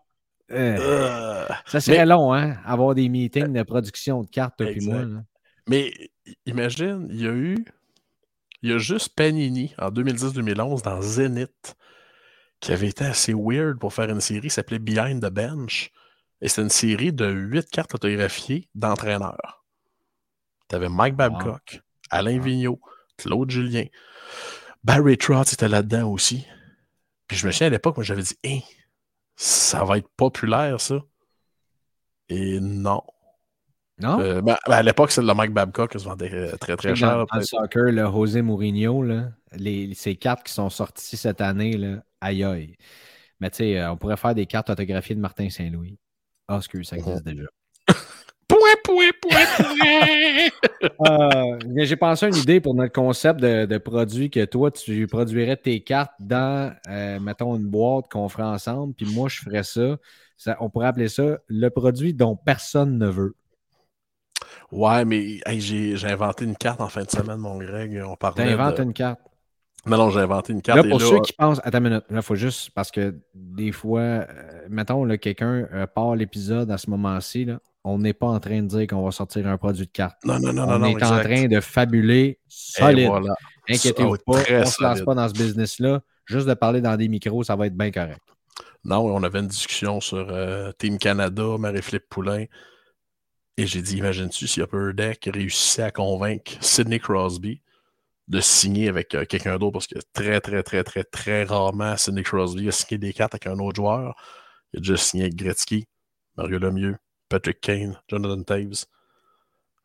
euh. Euh, Ça serait long, hein, avoir des meetings de production de cartes, toi puis moi. là. mais imagine, il y a eu. Il y a juste Panini en 2010-2011 dans Zenith qui avait été assez weird pour faire une série qui s'appelait Behind the Bench. Et c'est une série de huit cartes autographiées d'entraîneurs. Tu avais Mike Babcock, Alain Wow. Vigneault, Claude Julien. Barry Trotz était là-dedans aussi. Puis je me souviens à l'époque, moi j'avais dit, Hein, ça va être populaire, ça. Et non. Non? Euh, ben, ben, à l'époque, c'est le Mike Babcock qui se vendait euh, très très cher. Dans, dans le soccer, le José Mourinho, là, les, ces cartes qui sont sorties cette année, là, aïe aïe. Mais tu sais, euh, on pourrait faire des cartes autographiées de Martin Saint-Louis. Ah, excuse, ça existe déjà. Point, point, point, point. Euh, J'ai pensé à une idée pour notre concept de, de produit que toi, tu produirais tes cartes dans, euh, mettons, une boîte qu'on ferait ensemble, puis moi, je ferais ça. ça. On pourrait appeler ça le produit dont personne ne veut. Ouais, mais hey, j'ai inventé une carte en fin de semaine, mon Greg. On parlait. T'inventes de... une carte. Non, non, j'ai inventé une carte. Là, pour et ceux qui pensent, attends une minute, là, il faut juste, parce que des fois, euh, mettons, là, quelqu'un euh, part l'épisode à ce moment-ci, là, on n'est pas en train de dire qu'on va sortir un produit de carte. Non, non, non, on non. est non, en train de fabuler solide. voilà. Inquiétez-vous pas, on ne se lance pas dans ce business-là. Juste de parler dans des micros, ça va être bien correct. Non, on avait une discussion sur euh, Team Canada, Marie-Philippe Poulain. Et j'ai dit, imagine-tu si Upper Deck réussissait à convaincre Sidney Crosby de signer avec euh, quelqu'un d'autre, parce que très, très, très, très, très rarement, Sidney Crosby a signé des cartes avec un autre joueur. Il a déjà signé avec Gretzky, Mario Lemieux, Patrick Kane, Jonathan Taves.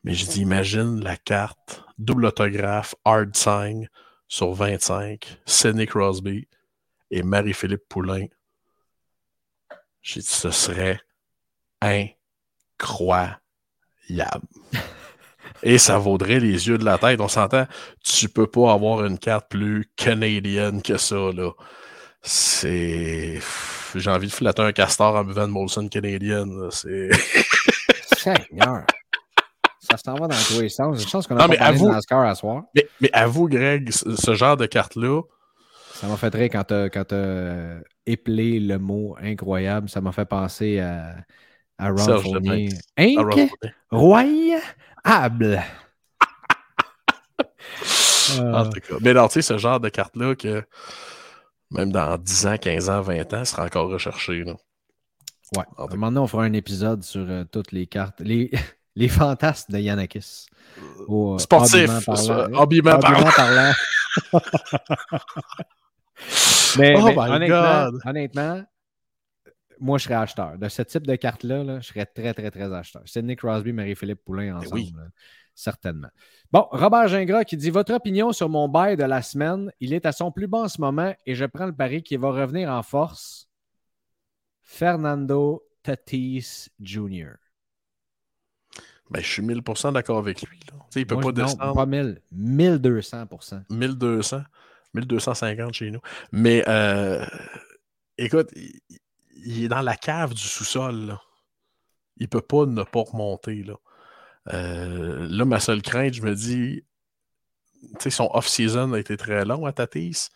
Mais j'ai dit, imagine la carte, double autographe, hard sign sur 25, Sidney Crosby et Marie-Philippe Poulain. J'ai dit, ce serait incroyable. Et ça vaudrait les yeux de la tête. On s'entend, tu peux pas avoir une carte plus canadienne que ça, là. C'est. J'ai envie de flatter un castor en buvant de Molson canadienne. C'est. Seigneur! ça s'en va dans tous les sens. Je pense qu'on a Non, pas parlé avoue- de NASCAR à soir. Mais, mais avoue, Greg, ce, ce genre de carte-là, Ça m'a fait rire quand t'as épelé le mot incroyable. Ça m'a fait penser à, à Ron Fournier. Lepage. à Ron Inc. Fournier. Royable. Euh, En tout cas. Mais non, tu sais, ce genre de carte-là que même dans 10 ans, 15 ans, 20 ans, sera encore recherché. Là. ouais. En À un tout moment donné, on fera un épisode sur euh, toutes les cartes. Les, les fantasmes de Yannakis. Au, euh, Sportif, habillement parlant. mais, Oh mais my honnêtement, God. honnêtement, moi, je serais acheteur. De ce type de carte-là, là, je serais très, très, très acheteur. Sidney Crosby, Marie-Philippe Poulain ensemble. oui. là. Certainement. Bon, Robert Gingras qui dit Votre opinion sur mon bail de la semaine, il est à son plus bas en ce moment et je prends le pari qu'il va revenir en force. Fernando Tatis Jr. Ben, je suis 1000% d'accord avec lui. Là. Il peut Moi, pas non, descendre. pas 1000, 1200% 1200, 1250 chez nous. Mais euh, écoute, il, est dans la cave du sous-sol. Il peut pas ne pas remonter. Là, Euh, là ma seule crainte, je me dis, tu sais, son off-season a été très long à Tatis.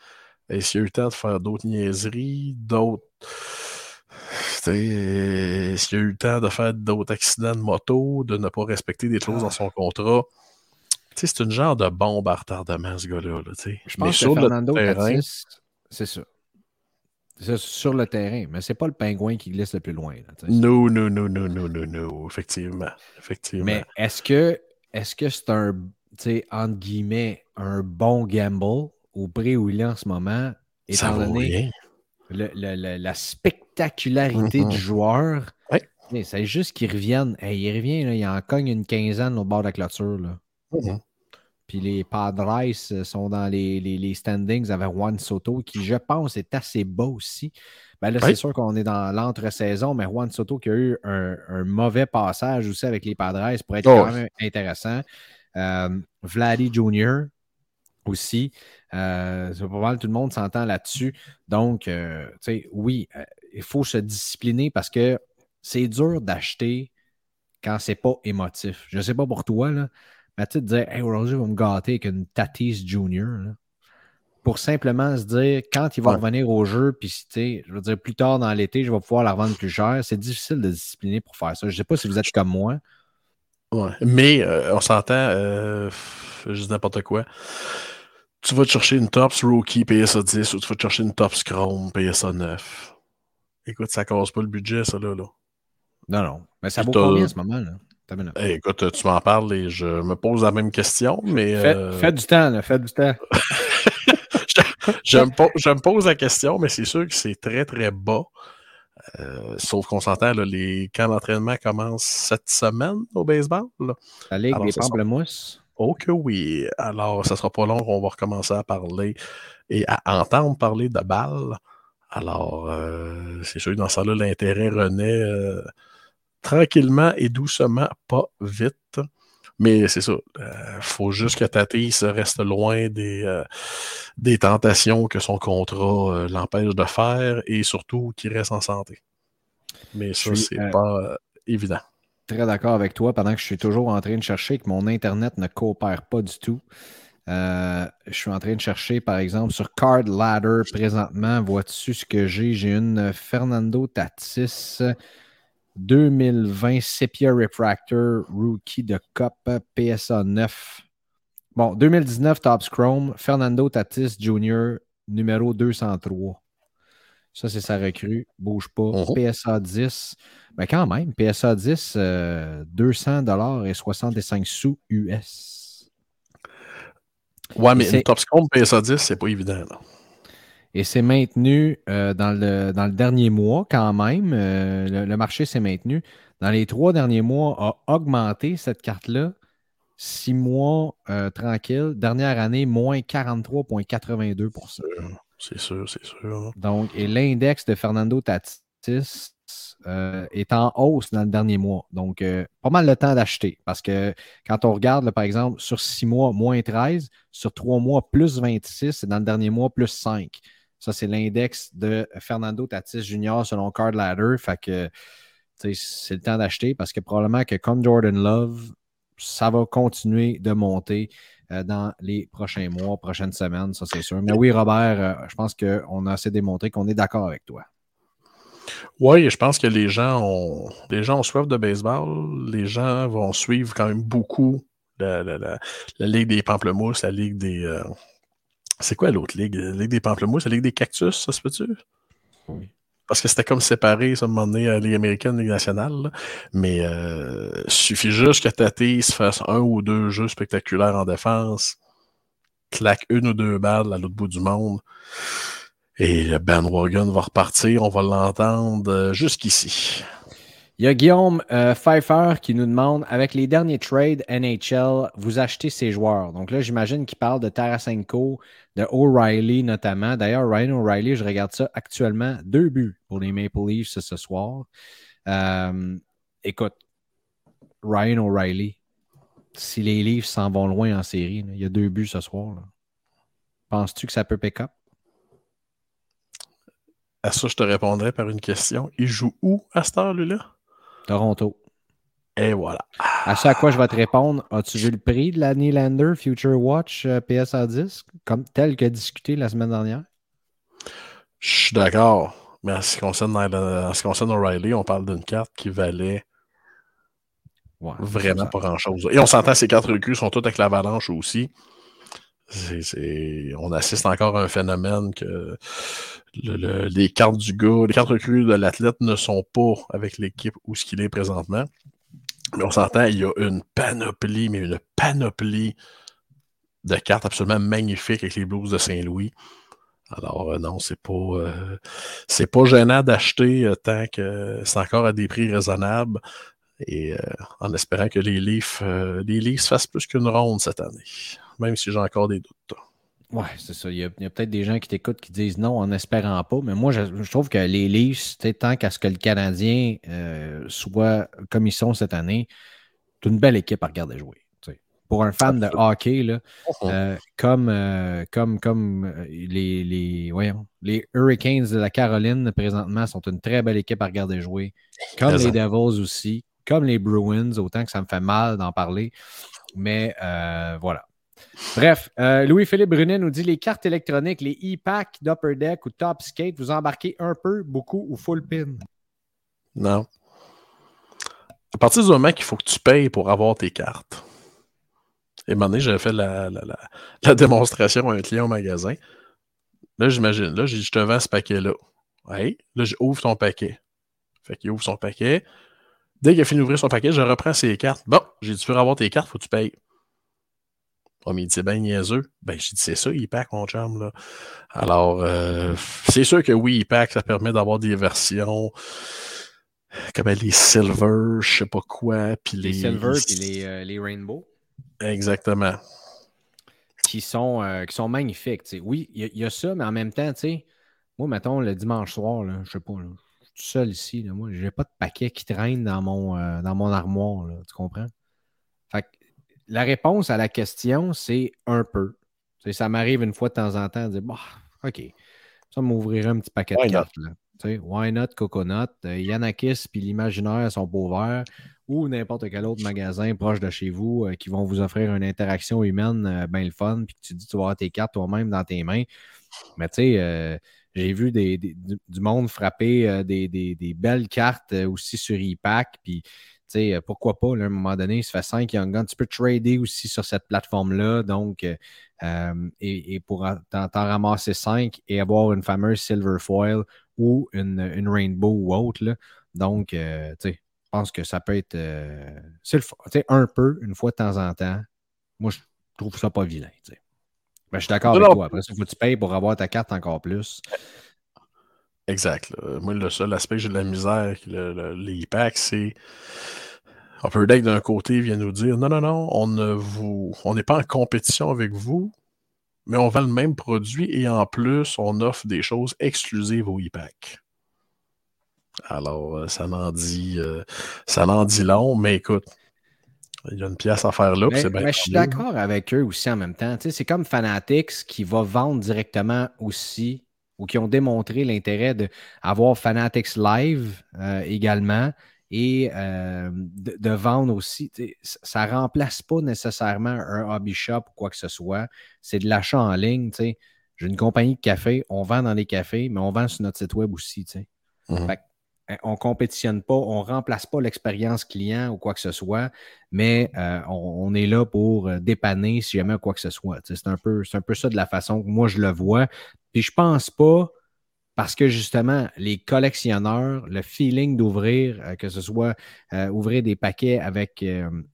Est-ce qu'il a eu le temps de faire d'autres niaiseries, d'autres. Est-ce qu'il a eu le temps de faire d'autres accidents de moto, de ne pas respecter des clauses dans son contrat? C'est une genre de bombe à retardement, ce gars-là. là. Je Mais pense sur que le Fernando terrain, Tatis, c'est ça. C'est sur le terrain, mais c'est pas le pingouin qui glisse le plus loin. non, non, non, non, non, non, non, effectivement. Effectivement. Mais est-ce que est-ce que c'est un, entre guillemets, un bon gamble au prix où il est en ce moment, ça étant donné rien. le- le- le- la spectacularité du joueur? Ouais. C'est juste qu'il revienne. Hey, il revient, là, il en cogne une quinzaine au bord de la clôture. Là. Puis les Padres euh, sont dans les, les- les standings avec Juan Soto, qui, je pense, est assez bas aussi. Ben là, Oui. c'est sûr qu'on est dans l'entre-saison, mais Juan Soto qui a eu un, un mauvais passage aussi avec les Padres pourrait être Oh, quand même intéressant. Euh, Vladdy Jr. aussi. Euh, c'est pas mal, tout le monde s'entend là-dessus. Donc, euh, tu sais, oui, il faut se discipliner parce que c'est dur d'acheter quand c'est pas émotif. Je sais pas pour toi, là, mais tu sais, de dire, hey, aujourd'hui, va me gâter avec une Tatis Junior, là, pour simplement se dire, quand il va Ouais. revenir au jeu, puis tu sais, je veux dire, plus tard dans l'été, je vais pouvoir la revendre plus cher. C'est difficile de discipliner pour faire ça. Je sais pas si vous êtes comme moi. Ouais. Mais euh, on s'entend, euh, je dis n'importe quoi. Tu vas te chercher une Tops Rookie, ça 10, ou tu vas te chercher une Tops Chrome, ça 9. Écoute, ça casse pas le budget, ça, là. là. Non, non. Mais ça vaut combien en ce moment, là? Hey, écoute, tu m'en parles et je me pose la même question, mais Faites, euh, faites du temps, là. Faites du temps. je, me po- je me pose la question, mais c'est sûr que c'est très, très bas. Euh, sauf qu'on s'entend, les camps d'entraînement commencent cette semaine au baseball. La Ligue des pamplemousses. Oh que oui. Alors, ça sera pas long qu'on va recommencer à parler et à entendre parler de balles. Alors, euh, c'est sûr, dans ça là l'intérêt renaît tranquillement et doucement, pas vite. Mais c'est ça. Il euh, faut juste que Tatis reste loin des, des tentations que son contrat l'empêche de faire et surtout qu'il reste en santé. Mais ça, c'est pas évident. Très d'accord avec toi. Pendant que je suis toujours en train de chercher que mon Internet ne coopère pas du tout. je suis en train de chercher, par exemple, sur Card Ladder présentement. Vois-tu ce que j'ai? J'ai une Fernando Tatis 2020 Sepia Refractor Rookie de Cup PSA 9. Bon, 2019 Tops Chrome, Fernando Tatis Jr. numéro 203. Ça, c'est sa recrue. Bouge pas. PSA 10. Mais quand même, PSA 10, 200 dollars et 65 sous US. Ouais, mais une Top Chrome PSA 10, c'est pas évident. Là. Et c'est maintenu euh, dans, le, dans, le, dernier mois quand même. Euh, le, marché s'est maintenu. Dans les trois derniers mois, a augmenté cette carte-là. Six mois euh, tranquille. Dernière année, moins 43,82% C'est sûr, c'est sûr. Donc, et l'index de Fernando Tatis est en hausse dans le dernier mois. Donc, pas mal de temps d'acheter. Parce que quand on regarde, par exemple, sur six mois, moins 13, sur trois mois, plus 26, et dans le dernier mois, plus 5. Ça, c'est l'index de Fernando Tatis Jr. selon Card Ladder. Fait que c'est le temps d'acheter parce que probablement que comme Jordan Love, ça va continuer de monter euh, dans les prochains mois, prochaines semaines, ça c'est sûr. Mais oui, Robert, euh, je pense qu'on a assez démontré qu'on est d'accord avec toi. Oui, je pense que les gens ont les gens ont soif de baseball. Les gens vont suivre quand même beaucoup la, la, Ligue des Pamplemousses, la Ligue des, euh, c'est quoi l'autre ligue? La Ligue des Pamplemousses, la Ligue des Cactus, ça se peut-tu? Oui. Parce que c'était comme séparé, ça, à un moment donné, la Ligue américaine, la Ligue nationale. Mais il euh, suffit juste que Tatis fasse un ou deux jeux spectaculaires en défense, claque une ou deux balles à l'autre bout du monde. Et Ben Wagon va repartir, on va l'entendre euh, jusqu'ici. Il y a Guillaume euh, Pfeiffer qui nous demande avec les derniers trades NHL, vous achetez ces joueurs? Donc là, j'imagine qu'il parle de Tarasenko, de O'Reilly notamment. D'ailleurs, Ryan O'Reilly, je regarde ça actuellement, deux buts pour les Maple Leafs ce soir. Euh, écoute, Ryan O'Reilly, si les Leafs s'en vont loin en série, il y a deux buts ce soir. Penses-tu que ça peut pick up? À ça, je te répondrai par une question. Il joue où à cette heure-là? Toronto. Et voilà. À ça à quoi je vais te répondre, as-tu vu le prix de la Nylander Future Watch euh, PSA 10, comme tel que discuté la semaine dernière? Je suis d'accord. Mais en ce qui concerne, concerne O'Reilly, on parle d'une carte qui valait vraiment pas grand-chose. Et on s'entend, ces quatre recrues sont toutes avec l'avalanche aussi. On assiste encore à un phénomène que les cartes du gars, les cartes recrues de l'athlète ne sont pas avec l'équipe où ce qu'il est présentement. Mais on s'entend, il y a une panoplie, mais une panoplie de cartes absolument magnifiques avec les Blues de Saint-Louis. Alors euh, non, c'est pas euh, c'est pas gênant d'acheter euh, tant que c'est encore à des prix raisonnables et en espérant que les Leafs, les Leafs fassent plus qu'une ronde cette année, même si j'ai encore des doutes. Ouais, c'est ça. Il y a, peut-être des gens qui t'écoutent qui disent non en espérant pas, mais moi, je, trouve que les Leafs, tant qu'à ce que le Canadien euh, soit comme ils sont cette année, c'est une belle équipe à regarder jouer. Pour un fan de hockey, là, uh-huh. euh, comme, euh, comme, comme les, les, voyons, les Hurricanes de la Caroline présentement sont une très belle équipe à regarder jouer, comme les Devils aussi, comme les Bruins, autant que ça me fait mal d'en parler. Mais voilà. Bref, euh, Louis-Philippe Brunet nous dit les cartes électroniques, les e-pack d'Upper Deck ou Top Skate, vous embarquez un peu, beaucoup ou full pin? Non. À partir du moment qu'il faut que tu payes pour avoir tes cartes. Et un moment donné, j'avais fait la, démonstration à un client au magasin. Là, j'imagine, là, je te vends ce paquet-là. Là, j'ouvre ton paquet. Fait qu'il ouvre son paquet. Dès qu'il a fini d'ouvrir son paquet, je reprends ses cartes. Bon, j'ai dû faire avoir tes cartes, faut que tu payes. Oh, mais il dit, ben niaiseux. Ben, j'ai dit, c'est ça, e-pack, mon chum, là. Alors, euh, c'est sûr que oui, e-pack, ça permet d'avoir des versions comme les Silver, je sais pas quoi, puis les... les Silver, puis les, euh, les Rainbow. Exactement. Qui sont, euh, qui sont magnifiques. Oui, il y, a ça, mais en même temps, tu sais, moi, mettons, le dimanche soir, là, je sais pas, là, je suis tout seul ici. Là, moi, j'ai pas de paquet qui traîne dans mon, euh, dans mon armoire. Là, tu comprends? Fait que la réponse à la question, c'est un peu. ça m'arrive une fois de temps en temps de dire, bah, OK, ça m'ouvrirait un petit paquet de cartes. Là. Why Not Coconut, euh, Yanakis puis l'imaginaire sont pas ouverts, ou n'importe quel autre magasin proche de chez vous euh, qui vont vous offrir une interaction humaine euh, bien le fun, puis que tu dis tu vas avoir tes cartes toi-même dans tes mains. Mais tu sais, j'ai vu du, monde frapper des, belles cartes aussi sur e-pack, puis sais, pourquoi pas, à un moment donné, il se fait 5 Young Guns. Tu peux trader aussi sur cette plateforme-là. Donc, et, pour t'en ramasser 5 et avoir une fameuse Silver Foil ou une, Rainbow ou autre. Donc, euh, tu sais, je pense que ça peut être. Euh, un peu, une fois de temps en temps. Moi, je trouve ça pas vilain. Ben, je suis d'accord avec toi. Après, il faut que tu payes pour avoir ta carte encore plus. Exact. Moi, le seul aspect que j'ai de la misère, les packs, c'est. Upper Deck d'un côté vient nous dire non, non, non, on ne vous. On n'est pas en compétition avec vous, mais on vend le même produit et en plus, on offre des choses exclusives au e-pack. Alors, euh, ça n'en dit, euh, ça n'en dit long, mais écoute, il y a une pièce à faire là. Mais, je suis d'accord avec eux aussi en même temps. c'est comme Fanatics qui va vendre directement aussi ou qui ont démontré l'intérêt d'avoir Fanatics Live euh, également et euh, de, vendre aussi. Ça ne remplace pas nécessairement un hobby shop ou quoi que ce soit. C'est de l'achat en ligne. J'ai une compagnie de café, on vend dans les cafés, mais on vend sur notre site web aussi. Mmh hein, on ne compétitionne pas, on remplace pas l'expérience client ou quoi que ce soit, mais euh, on, est là pour euh, dépanner si jamais quoi que ce soit. C'est un, peu, ça de la façon que moi je le vois. Puis je pense pas parce que justement, les collectionneurs, le feeling d'ouvrir, euh, que ce soit ouvrir des paquets avec,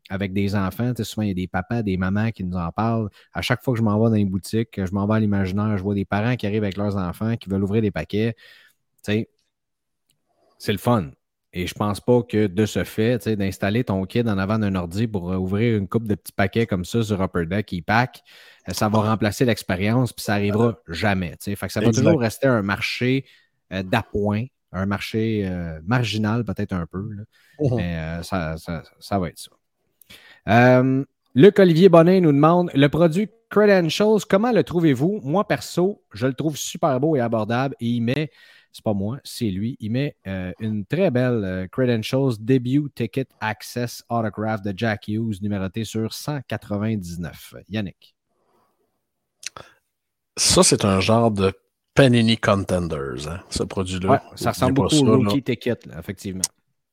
avec des enfants, souvent il y a des papas, des mamans qui nous en parlent. À chaque fois que je m'en vais dans les boutiques, je m'en vais à l'imaginaire, je vois des parents qui arrivent avec leurs enfants, qui veulent ouvrir des paquets. C'est le fun. Et je pense pas que de ce fait, d'installer ton kit en avant d'un ordi pour ouvrir une coupe de petits paquets comme ça sur Upper Deck e-pack, euh, ça va remplacer l'expérience, puis ça n'arrivera jamais. Fait que ça va toujours rester un marché euh, d'appoint, un marché euh, marginal peut-être un peu, mmh mais ça, va être ça. Luc Olivier Bonnet nous demande le produit Credentials, comment le trouvez-vous? Moi, perso, je le trouve super beau et abordable et il met, c'est pas moi, c'est lui, il met une très belle Credentials Debut Ticket Access Autograph de Jack Hughes numéroté sur 199. Yannick. Ça, c'est un genre de Panini Contenders, hein, ce produit-là. ça ressemble beaucoup au Rookie Ticket, effectivement.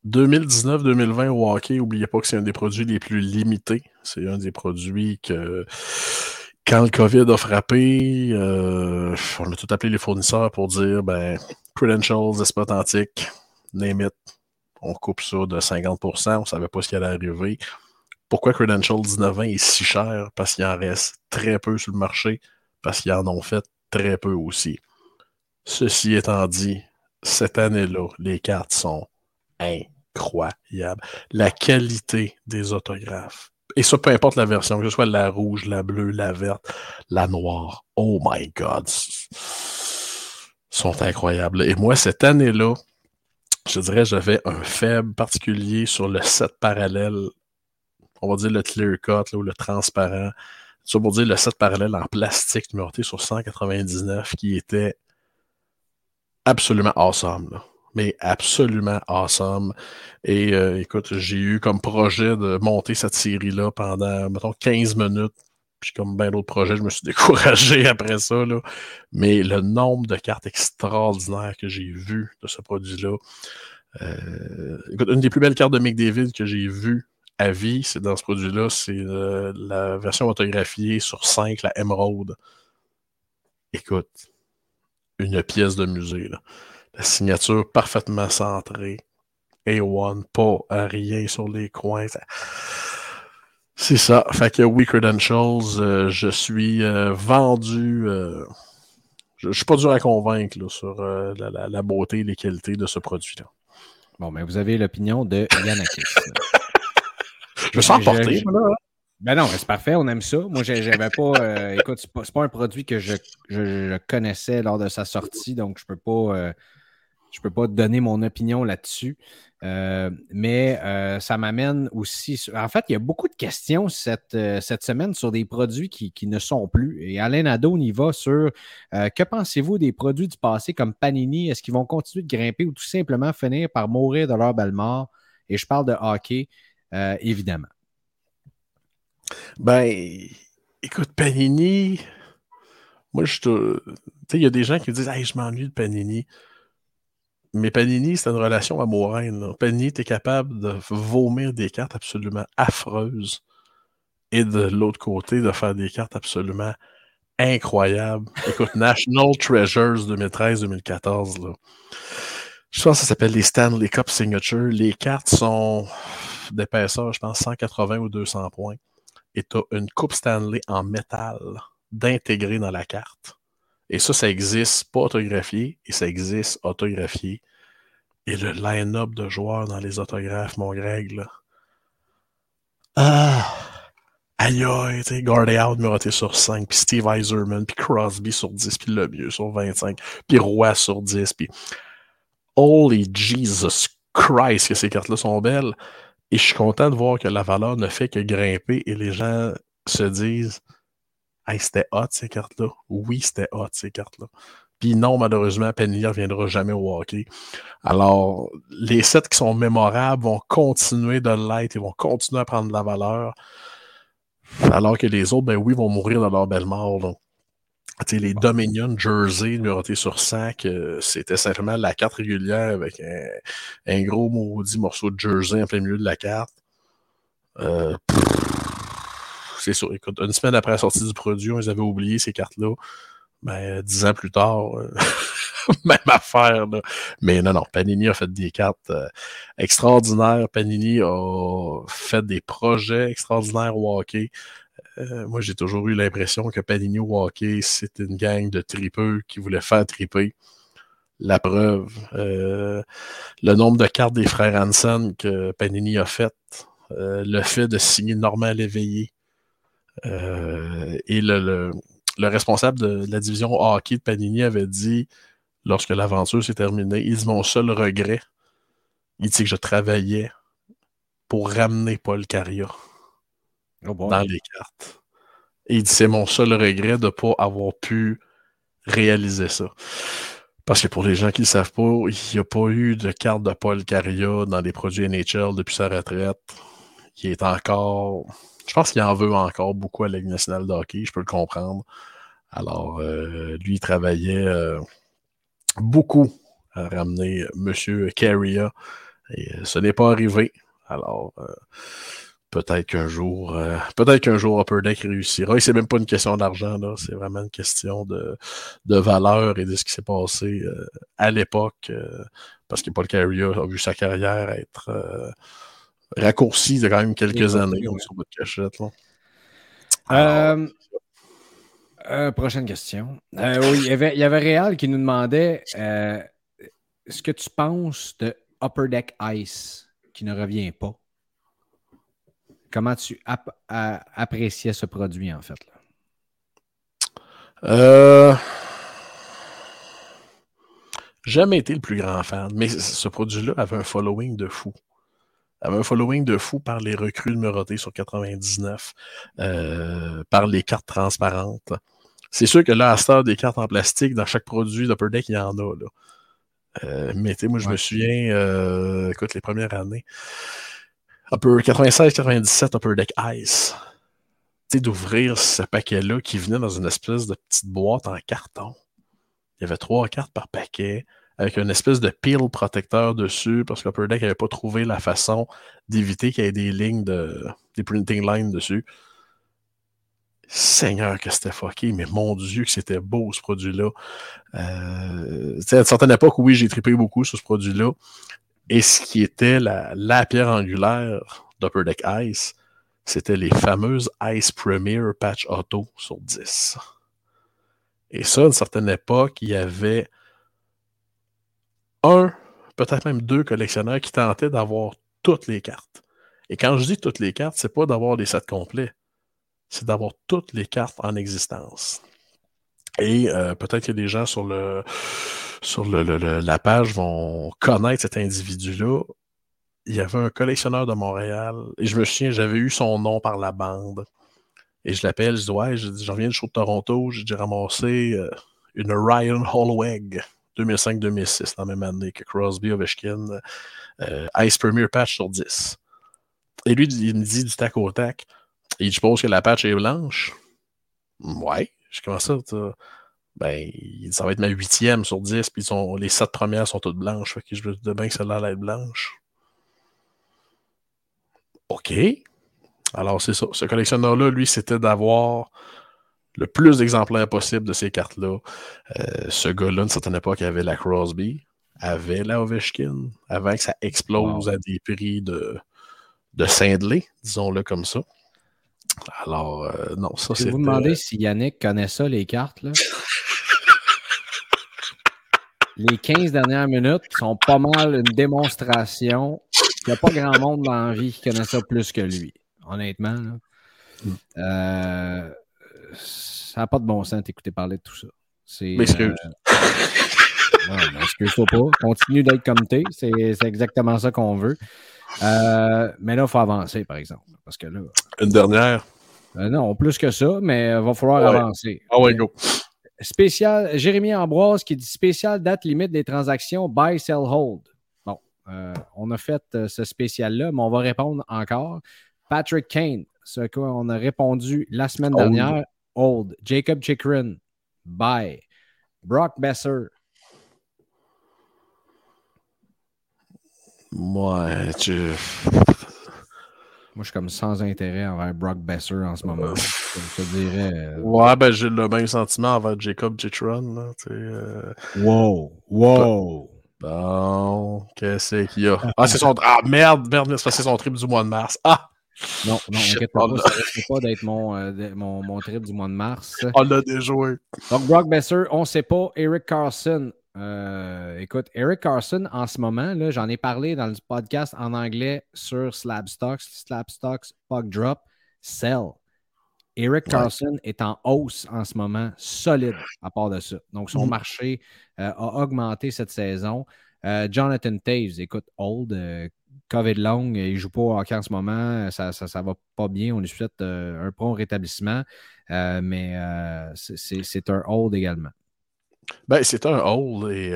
2019-2020 au hockey, n'oubliez pas que c'est un des produits les plus limités. C'est un des produits que, quand le COVID a frappé, euh, on a tout appelé les fournisseurs pour dire ben, credentials, esprit authentique, name. On coupe ça de 50%, on ne savait pas ce qui allait arriver. Pourquoi Credentials 19 ans est si cher? Parce qu'il en reste très peu sur le marché parce qu'ils en ont fait très peu aussi. Ceci étant dit, cette année-là, les cartes sont incroyables. La qualité des autographes. Et ça, peu importe la version, que ce soit la rouge, la bleue, la verte, la noire. Oh my God! Sont incroyables. Et moi, cette année-là, je dirais, j'avais un faible particulier sur le set parallèle. On va dire le clear cut ou le transparent ça pour dire le set parallèle en plastique numéroté sur 199 qui était absolument awesome. Mais absolument awesome. Et euh, écoute, j'ai eu comme projet de monter cette série-là pendant, mettons, 15 minutes. Puis comme bien d'autres projets, je me suis découragé après ça. Là. Mais le nombre de cartes extraordinaires que j'ai vues de ce produit-là. Euh, écoute, une des plus belles cartes de McDavid que j'ai vues à vie, c'est dans ce produit-là, c'est euh, la version autographiée sur 5, la Emerald. Écoute, une pièce de musée. La signature parfaitement centrée. A1, pas rien sur les coins. C'est ça. Fait que oui, Credentials, euh, je suis euh, vendu. Euh, je, ne suis pas dur à convaincre là, sur la, la, beauté et les qualités de ce produit-là. Bon, mais vous avez l'opinion de Yanakis. je me sens porté, là. Ben non, c'est parfait, on aime ça. Moi, j'avais pas. écoute, c'est pas, pas, un produit que je, je, connaissais lors de sa sortie, donc je peux pas. je peux pas donner mon opinion là-dessus. Euh, mais euh, ça m'amène aussi. En fait, il y a beaucoup de questions cette, euh, cette semaine sur des produits qui, ne sont plus. Et Alain Nadeau, on y va sur que pensez-vous des produits du passé comme Panini? Est-ce qu'ils vont continuer de grimper ou tout simplement finir par mourir de leur belle mort? Et je parle de hockey, évidemment. Ben, écoute, Panini, moi, je te. Tu sais, il y a des gens qui disent Hey, je m'ennuie de Panini. Mais Panini, c'est une relation amoureuse. Panini, tu es capable de vomir des cartes absolument affreuses et de l'autre côté, de faire des cartes absolument incroyables. Écoute, National Treasures 2013-2014, je pense que ça s'appelle les Stanley Cup Signature. Les cartes sont d'épaisseur, je pense, 180 ou 200 points. Et tu as une coupe Stanley en métal d'intégrer dans la carte. Et ça, ça existe pas autographié et ça existe autographié. Et le line-up de joueurs dans les autographes, mon Greg, là. Ah! Aïe aïe, tu Out numéroté sur 5, puis Steve Eiserman, puis Crosby sur 10, puis Le Mieux sur 25, puis Roy sur 10, puis Holy Jesus Christ que ces cartes-là sont belles. Et je suis content de voir que la valeur ne fait que grimper et les gens se disent C'était hot ces cartes-là. Oui, c'était hot ces cartes-là. Puis non, malheureusement, Penny ne reviendra jamais au hockey. Alors, les sets qui sont mémorables vont continuer de l'être et vont continuer à prendre de la valeur. Alors que les autres, ben oui, vont mourir dans leur belle mort. les Dominion Jersey numérotés sur 5, euh, c'était simplement la carte régulière avec un, gros maudit morceau de Jersey en plein milieu de la carte. Euh, c'est une semaine après la sortie du produit, on les avait oubliés, ces cartes-là. Ben, dix ans plus tard, euh, même affaire. Mais non, non, Panini a fait des cartes euh, extraordinaires. Panini a fait des projets extraordinaires au. Euh, moi, j'ai toujours eu l'impression que Panini au hockey, c'était une gang de tripeux qui voulaient faire triper. La preuve, le nombre de cartes des frères Hansen que Panini a faites, le fait de signer Normand Léveillé, euh, et le, responsable de, la division hockey de Panini avait dit, lorsque l'aventure s'est terminée, il dit Mon seul regret, il dit que je travaillais pour ramener Paul Caria oh dans les cartes. Et il dit C'est mon seul regret de ne pas avoir pu réaliser ça. Parce que pour les gens qui ne le savent pas, il n'y a pas eu de carte de Paul Caria dans les produits NHL depuis sa retraite. Il est encore je pense qu'il en veut encore beaucoup à la nationale de je peux le comprendre. Alors, euh, lui, il travaillait euh, beaucoup à ramener M. Carrier et euh, ce n'est pas arrivé. Alors, peut-être qu'un jour, peut-être qu'un jour Upper Deck réussira. Et c'est même pas une question d'argent, là, c'est vraiment une question de, de, valeur et de ce qui s'est passé à l'époque. parce que Paul Carrier a vu sa carrière être raccourci de quand même quelques années sur votre cachette. Euh, euh, prochaine question. Euh, oui, il y, avait, il y avait Réal qui nous demandait ce que tu penses de Upper Deck Ice qui ne revient pas? Comment tu appréciais ce produit en fait? Là? Jamais été le plus grand fan, mais ce produit-là avait un following de fou avait un following de fou par les recrues numérotées sur 99, euh, par les cartes transparentes. C'est sûr que là, à cette des cartes en plastique, dans chaque produit d'Upper Deck, il y en a. Là. Euh, mais tu sais, moi, je me souviens, euh, écoute, les premières années, Upper 96-97 Upper Deck Ice. Tu sais, d'ouvrir ce paquet-là qui venait dans une espèce de petite boîte en carton. Il y avait trois cartes par paquet avec une espèce de pile protecteur dessus parce qu'Upper Deck n'avait pas trouvé la façon d'éviter qu'il y ait des lignes de. des printing lines dessus. Seigneur, que c'était fucké, mais mon Dieu, que c'était beau ce produit-là. Euh, à une certaine époque, oui, j'ai tripé beaucoup sur ce produit-là. Et ce qui était la, la pierre angulaire d'Upper Deck Ice, c'était les fameuses Ice Premier Patch Auto sur 10. Et ça, à une certaine époque, il y avait un, peut-être même deux collectionneurs qui tentaient d'avoir toutes les cartes. Et quand je dis toutes les cartes, c'est pas d'avoir des sets complets, c'est d'avoir toutes les cartes en existence. Et euh, peut-être que des gens sur la page vont connaître cet individu-là il y avait un collectionneur de Montréal, et je me souviens, j'avais eu son nom par la bande. Et je l'appelle, je dis Ouais, je reviens du show de Toronto, j'ai ramassé euh, une Ryan Holloweg 2005-2006, la même année que Crosby Ovechkin, euh, Ice Premier Patch sur 10. Et lui, il me dit du tac au tac et Je suppose que la patch est blanche. Ouais, je commence ça. Ben, ça va être ma huitième sur 10, puis les sept premières sont toutes blanches. Que je veux bien que celle-là va être blanche. OK. Alors, c'est ça. Ce collectionneur-là, lui, c'était d'avoir le plus d'exemplaires possible de ces cartes-là. Euh, ce gars-là, une certaine époque, avait la Crosby, avait la Ovechkin, avant que ça explose à des prix de, de cinglés, disons-le comme ça. Alors, euh, non, ça c'est. vous demandez si Yannick connaît ça, les cartes, là? les 15 dernières minutes sont pas mal une démonstration il n'y a pas grand monde dans la vie qui connaît ça plus que lui, honnêtement. Mm. Euh, ça n'a pas de bon sens d'écouter parler de tout ça. M'excuse. Euh... non, excuse-toi pas. Continue d'être comme t'es. C'est exactement ça qu'on veut. Euh, mais là, il faut avancer, par exemple. Parce que là. Une dernière. Euh, non, plus que ça, mais il va falloir avancer. Ah ouais, go. Spécial, Jérémy Ambroise qui dit spécial date limite des transactions buy, sell, hold. Euh, on a fait ce spécial-là, mais on va répondre encore. Patrick Kane, ce qu'on a répondu la semaine dernière. Old. Jacob Chikrin. Bye. Brock Besser. Ouais, tu. Moi, je suis comme sans intérêt envers Brock Besser en ce moment. Je te dirais. Euh, ouais, ben j'ai le même sentiment envers Jacob Chikrin. Wow, wow. Bon, qu'est-ce qu'il y a? Ah, c'est son. Ah, merde, merde, c'est son trip du mois de mars. Ah! Non, non, inquiète pas, ça risque pas d'être mon, euh, mon, mon, trip du mois de mars. On l'a déjoué. Donc, Brock Besser, on ne sait pas. Eric Carson. Euh, écoute, Eric Carson, en ce moment, j'en ai parlé dans le podcast en anglais sur Slabstocks, Slabstocks, Puck Drop, Sell. Eric Carson est en hausse en ce moment, solide à part de ça. Donc, son mm-hmm. marché euh, a augmenté cette saison. Euh, Jonathan Taves, écoute, old, COVID long, il ne joue pas au hockey en ce moment, ça ne va pas bien. On lui souhaite un prompt rétablissement, mais c'est un hold également. Ben, c'est un hold et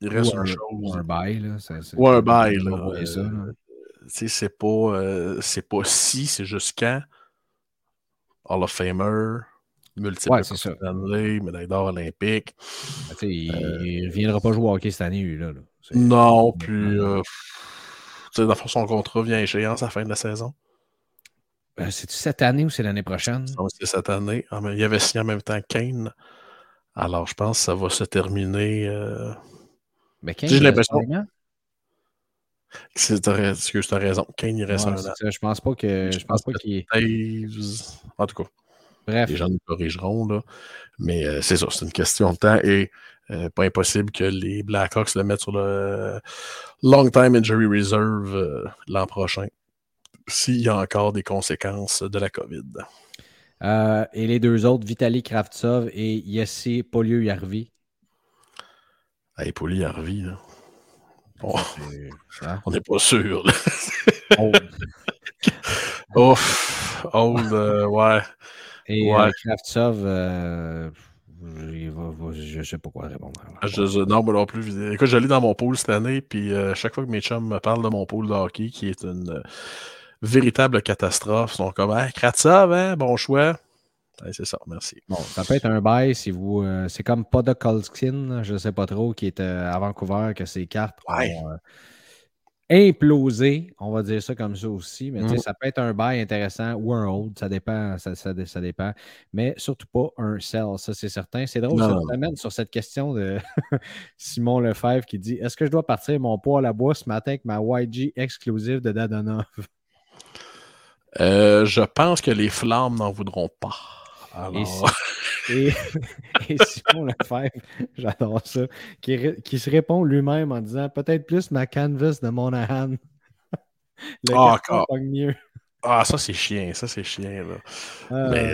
il reste une chose. Ou un bail. Là, ou un bail. c'est pas, pas si, c'est juste quand? Hall of Famer, multiple ouais, médaille d'or olympique. Ben, il ne euh, viendra pas jouer au hockey cette année, lui. Là, Non, puis euh, dans son contrat vient à échéance à la fin de la saison. Ben, C'est-tu cette année ou c'est l'année prochaine? C'est cette année. Ah, il y avait signé en même temps Kane. Alors, je pense que ça va se terminer. Euh... Mais Kane, j'ai l'impression. Tu as raison. Kane, il reste un an. Je pense pas que. Je, pense, pas qu'il. En tout cas. Bref. Les gens nous corrigeront, là. Mais euh, c'est ça, c'est une question de temps et euh, pas impossible que les Blackhawks le mettent sur le Long Time Injury Reserve euh, l'an prochain s'il y a encore des conséquences de la COVID. et les deux autres, Vitaly Kravtsov et Yessi Poliou-Yarvi. Hey, Poliou-Yarvi, là. On n'est pas sûr. Old. Ouf, old, euh, ouais. Et euh, ouais. Kravtsov, euh, je ne sais pas quoi répondre. Je, non, moi non plus. Écoute, j'allais dans mon pool cette année, puis chaque fois que mes chums me parlent de mon pool de hockey, qui est une véritable catastrophe, ils sont comme hey, Kravtsov, hein, bon choix c'est ça, merci. Bon, ça peut être un bail si vous. Euh, c'est comme Podokolskin, je ne sais pas trop, qui est euh, à Vancouver, que ses cartes ont euh, implosé, on va dire ça comme ça aussi. Mais ça peut être un bail intéressant ou un hold, ça dépend, ça, ça, dépend. Mais surtout pas un sell, ça c'est certain. C'est drôle, ça nous amène sur cette question de Simon Lefebvre qui dit Est-ce que je dois partir mon poids à la bois ce matin avec ma YG exclusive de Dadonov? Euh, je pense que les flammes n'en voudront pas. Alors... Et, et, Simon Lefebvre, j'adore ça, qui, qui, se répond lui-même en disant peut-être plus ma canvas de Monahan. Le ah, mieux. Ah, ça c'est chien, ça c'est chien. Là. Euh... Mais,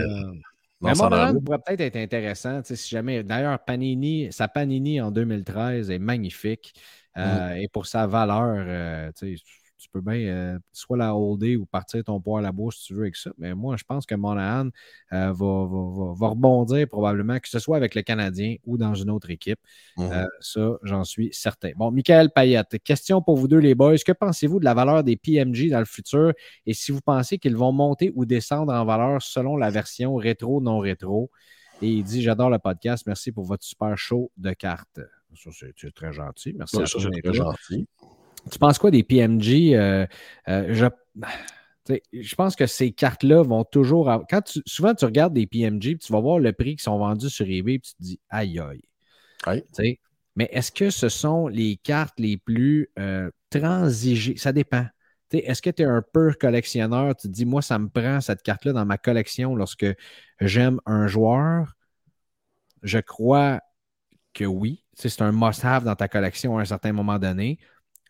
mais Monahan pourrait peut-être être intéressant, si jamais. D'ailleurs, Panini, sa Panini en 2013 est magnifique. Euh, mm. Et pour sa valeur, euh, tu peux bien euh, soit la holder ou partir ton poids à la bouche si tu veux avec ça. Mais moi, je pense que Monahan euh, va, rebondir probablement, que ce soit avec le Canadien ou dans une autre équipe. Mhm. Euh, ça, j'en suis certain. Bon, Michael Payette, question pour vous deux, les boys. Que pensez-vous de la valeur des PMG dans le futur? Et si vous pensez qu'ils vont monter ou descendre en valeur selon la version rétro, non rétro? Et il dit J'adore le podcast. Merci pour votre super show de cartes. Ça, c'est très gentil. Merci à ça, c'est très gentil. Tu penses quoi des PMG? Euh, euh, je, je, pense que ces cartes-là vont toujours. Quand tu, souvent, tu regardes des PMG, tu vas voir le prix qui sont vendus sur eBay, puis tu te dis aïe aïe. Mais est-ce que ce sont les cartes les plus euh, transigées? Ça dépend. Est-ce que tu es un peu collectionneur? Tu te dis, moi, ça me prend cette carte-là dans ma collection lorsque j'aime un joueur? Je crois que oui. C'est un must-have dans ta collection à un certain moment donné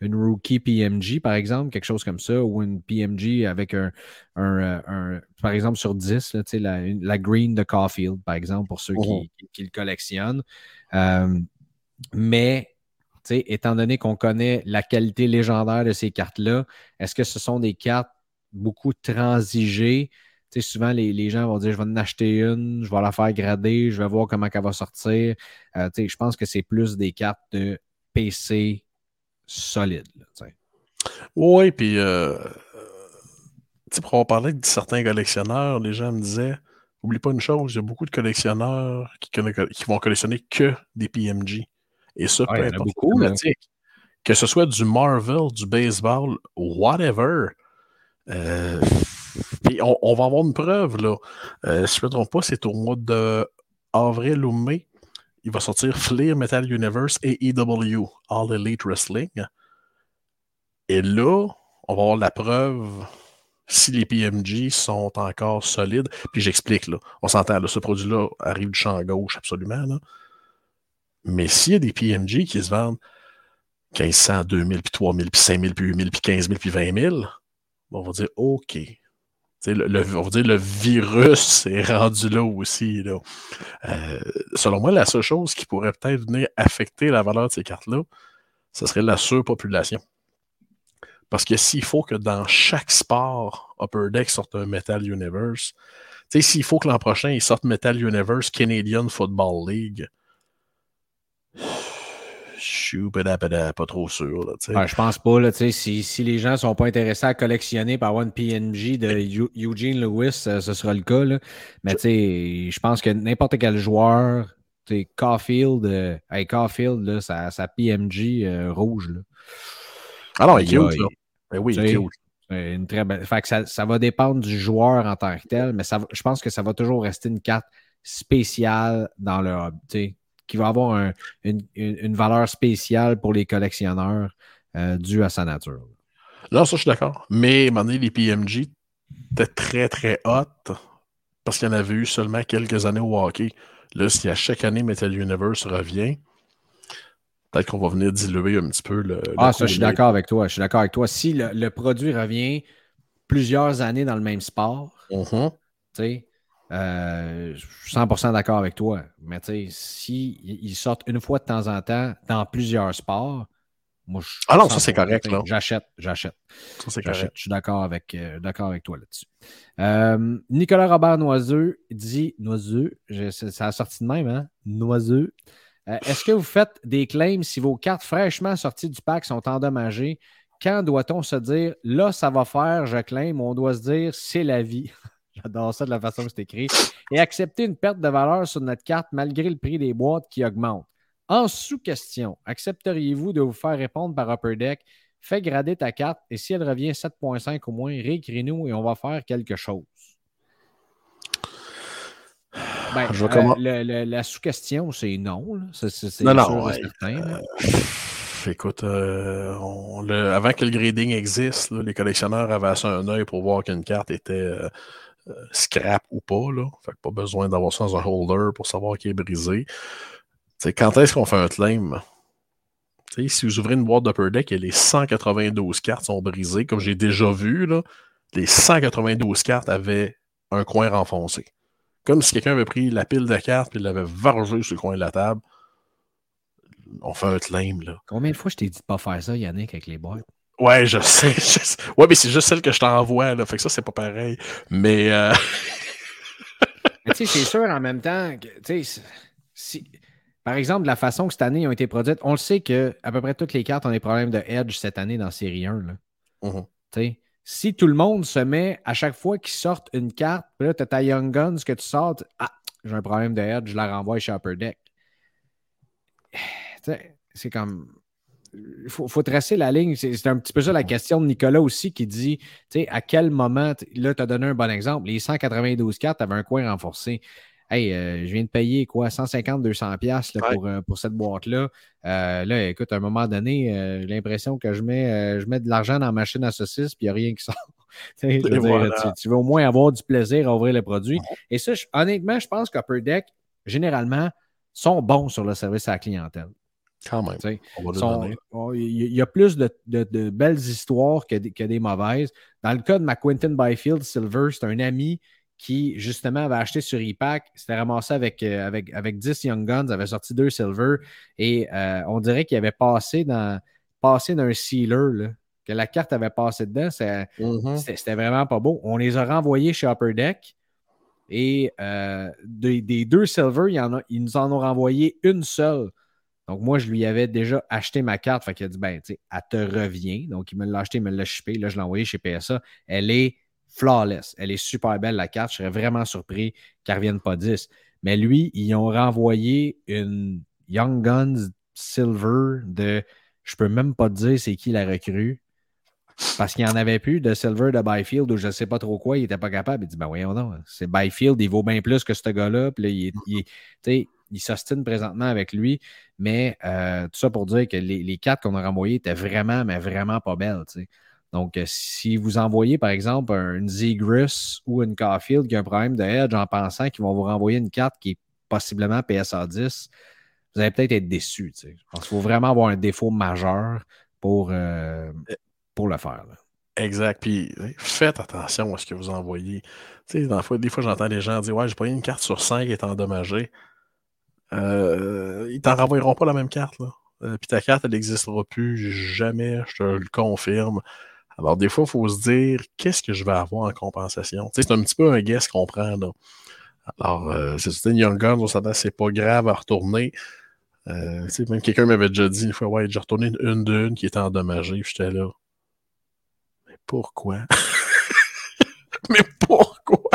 une rookie PMG, par exemple, quelque chose comme ça, ou une PMG avec un, euh, par exemple, sur 10, la, la, green de Caulfield, par exemple, pour ceux qui, oh. le collectionnent. Euh, mais, étant donné qu'on connaît la qualité légendaire de ces cartes-là, est-ce que ce sont des cartes beaucoup transigées? souvent, les, gens vont dire je vais en acheter une, je vais la faire grader, je vais voir comment elle va sortir. Euh, je pense que c'est plus des cartes de PC solide. oui, puis euh, pour avoir parlé de certains collectionneurs, les gens me disaient Oublie pas une chose, il y a beaucoup de collectionneurs qui, qui vont collectionner que des PMG. Et ça, peu importe beaucoup, Que ce soit du Marvel, du baseball, whatever. Euh, on, va avoir une preuve, là. Euh, si je ne me trompe pas, c'est au mois de avril ou mai il va sortir Fleer Metal Universe et EW, All Elite Wrestling. Et là, on va avoir la preuve si les PMG sont encore solides. Puis j'explique, là. On s'entend, ce produit-là arrive du champ gauche, absolument. Mais s'il y a des PMG qui se vendent 1500, 2000, puis 3000, puis 5000, puis 8000, puis 15000, puis 20 000, on va dire OK, le, on va dire le virus est rendu là aussi. Euh, selon moi, la seule chose qui pourrait peut-être venir affecter la valeur de ces cartes-là, ce serait la surpopulation. Parce que s'il faut que dans chaque sport, Upper Deck sorte un Metal Universe, s'il faut que l'an prochain, il sorte Metal Universe Canadian Football League, pas trop sûr. Là, je pense pas. Là, si, si les gens ne sont pas intéressés à collectionner par One PNG de Eugene Lewis, euh, ce sera le cas. Là. Mais je pense que n'importe quel joueur, Caulfield, euh, Caulfield là, sa, sa PMG euh, rouge. Là. Ah non, il est cute. Ben oui, il est Une très belle... fait que ça, ça, va dépendre du joueur en tant que tel, mais ça, je pense que ça va toujours rester une carte spéciale dans le hobby qui va avoir une, valeur spéciale pour les collectionneurs euh, due à sa nature. Là, ça, je suis d'accord. Mais, à un moment donné, les PMG étaient très, très hot parce qu'il y en avait eu seulement quelques années au hockey. Là, si à chaque année Metal Universe revient, peut-être qu'on va venir diluer un petit peu le. ah, ça, je suis d'accord avec toi. Je suis d'accord avec toi. Si le, produit revient plusieurs années dans le même sport, mm-hmm. tu sais, euh, je suis 100% d'accord avec toi. Mais tu sais, s'ils sortent une fois de temps en temps dans plusieurs sports, moi, je. Ah non, ça c'est correct. J'achète, j'achète. Ça c'est correct. Je suis d'accord avec, euh, d'accord avec toi là-dessus. Euh, Nicolas Robert Noiseux dit Noiseux, ça a sorti de même, hein? Noiseux. Est-ce que vous faites des claims si vos cartes fraîchement sorties du pack sont endommagées? Quand doit-on se dire là, ça va faire, je claim, on doit se dire c'est la vie? J'adore ça de la façon que c'est écrit. Et accepter une perte de valeur sur notre carte malgré le prix des boîtes qui augmente. En sous-question, accepteriez-vous de vous faire répondre par Upper Deck? Fais grader ta carte et si elle revient 7.5 au moins, réécris-nous et on va faire quelque chose. Ben, euh, la sous-question, c'est non. C'est, non, certain. écoute, euh, avant que le grading existe, les collectionneurs avaient assez un œil pour voir qu'une carte était euh, scrap ou pas. Là. Fait que pas besoin d'avoir ça dans un holder pour savoir qu'il est brisé. quand est-ce qu'on fait un claim? si vous ouvrez une boîte d'Upper Deck et les 192 cartes sont brisées, comme j'ai déjà vu, là, les 192 cartes avaient un coin renfoncé. Comme si quelqu'un avait pris la pile de cartes et l'avait vargé sur le coin de la table. On fait un claim, là. Combien de fois je t'ai dit de pas faire ça, Yannick, avec les boîtes? Ouais, je sais. Ouais, mais c'est juste celle que je t'envoie, là. Fait que ça, c'est pas pareil. Mais. Euh... mais tu sais, c'est sûr en même temps que. Tu sais, si. Par exemple, la façon que cette année ont été produites, on le sait que à peu près toutes les cartes ont des problèmes de edge cette année dans série 1. Là. Mm-hmm. Si tout le monde se met à chaque fois qu'ils sortent une carte, là, tu as ta Young Guns que tu sortes, ah, j'ai un problème de edge, je la renvoie chez Upper Deck. C'est comme. Il faut, tracer la ligne. C'est un petit peu ça la question de Nicolas aussi qui dit à quel moment. Là, tu as donné un bon exemple. Les 192 cartes avaient un coin renforcé. Hey, euh, je viens de payer quoi, 150, 200 pièces pour, euh, pour cette boîte-là. Euh, là, écoute, à un moment donné, j'ai l'impression que je mets, je mets de l'argent dans la machine à saucisse, puis il n'y a rien qui sort. tu, veux au moins avoir du plaisir à ouvrir le produit. Et ça, honnêtement, je pense qu'Upper Deck, généralement, sont bons sur le service à la clientèle. Quand même. Il y a plus de, belles histoires que, que, des mauvaises. Dans le cas de McQuinton Byfield Silver, c'est un ami qui, justement, avait acheté sur ePack, s'était ramassé avec, euh, avec, avec 10 Young Guns, avait sorti deux Silver, et euh, on dirait qu'il avait passé dans passé d'un sealer, que la carte avait passé dedans. Mm-hmm. C'était vraiment pas beau. On les a renvoyés chez Upper Deck, et euh, des, deux Silver, il en a, ils nous en ont renvoyé une seule. Donc, moi, je lui avais déjà acheté ma carte. Fait qu'il a dit, ben, tu sais, elle te revient. Donc, il me l'a acheté, il me l'a shippé. Là, je l'ai envoyé chez PSA. Elle est flawless. Elle est super belle, la carte. Je serais vraiment surpris qu'elle ne revienne pas 10. Mais lui, ils ont renvoyé une Young Guns Silver de. Je peux même pas te dire c'est qui la recrue. Parce qu'il n'y en avait plus de Silver de Byfield ou je ne sais pas trop quoi, il n'était pas capable. Il dit Ben voyons non, c'est Byfield, il vaut bien plus que ce gars-là. Puis là, il, il, il s'ostine présentement avec lui. Mais euh, tout ça pour dire que les, les cartes qu'on a renvoyées étaient vraiment, mais vraiment pas belles. Donc, euh, si vous envoyez, par exemple, une Zegris ou une Caulfield qui a un problème de edge en pensant qu'ils vont vous renvoyer une carte qui est possiblement PSA 10, vous allez peut-être être déçu. Je pense qu'il faut vraiment avoir un défaut majeur pour, euh, pour le faire. Exact. Puis faites attention à ce que vous envoyez. des fois, j'entends les gens dire Ouais, j'ai pas une carte sur 5 qui est endommagée. Euh, ils t'en renvoieront pas la même carte. Là. puis ta carte, elle n'existera plus jamais, je te le confirme. Alors, des fois, il faut se dire qu'est-ce que je vais avoir en compensation? c'est un petit peu un guess qu'on prend. Là. Alors, euh, c'est une Young Guns, on s'entend, c'est pas grave à retourner. Euh, même quelqu'un m'avait déjà dit une fois, ouais, j'ai retourné une, une de une qui était endommagée, puis j'étais là. Mais pourquoi? Mais pourquoi?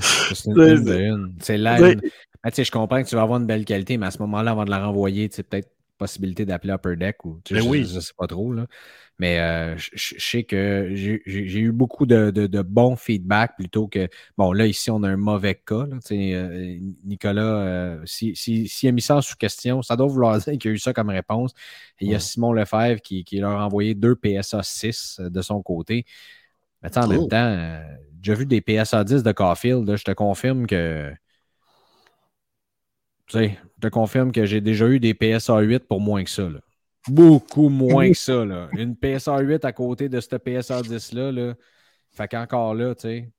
c'est une, de une. C'est là. Ah, je comprends que tu vas avoir une belle qualité, mais à ce moment-là, avant de la renvoyer, tu peut-être possibilité d'appeler Upper Deck ou ben je, oui. je, sais pas trop. Là. Mais euh, je, sais que j'ai eu beaucoup de, bons feedbacks plutôt que. Bon, là, ici, on a un mauvais cas. Euh, Nicolas, euh, s'il si, si, a mis ça sous question, ça doit vouloir dire qu'il a eu ça comme réponse. il y a Simon Lefebvre qui, qui, leur a envoyé deux PSA 6 de son côté. Mais en même temps, j'ai vu des PSA 10 de Caulfield. je te confirme que. Tu sais, je te confirme que j'ai déjà eu des PSA 8 pour moins que ça. Là. Beaucoup moins que ça. Là. Une PSA 8 à côté de cette PSA 10-là. Là. Fait qu'encore là, tu sais.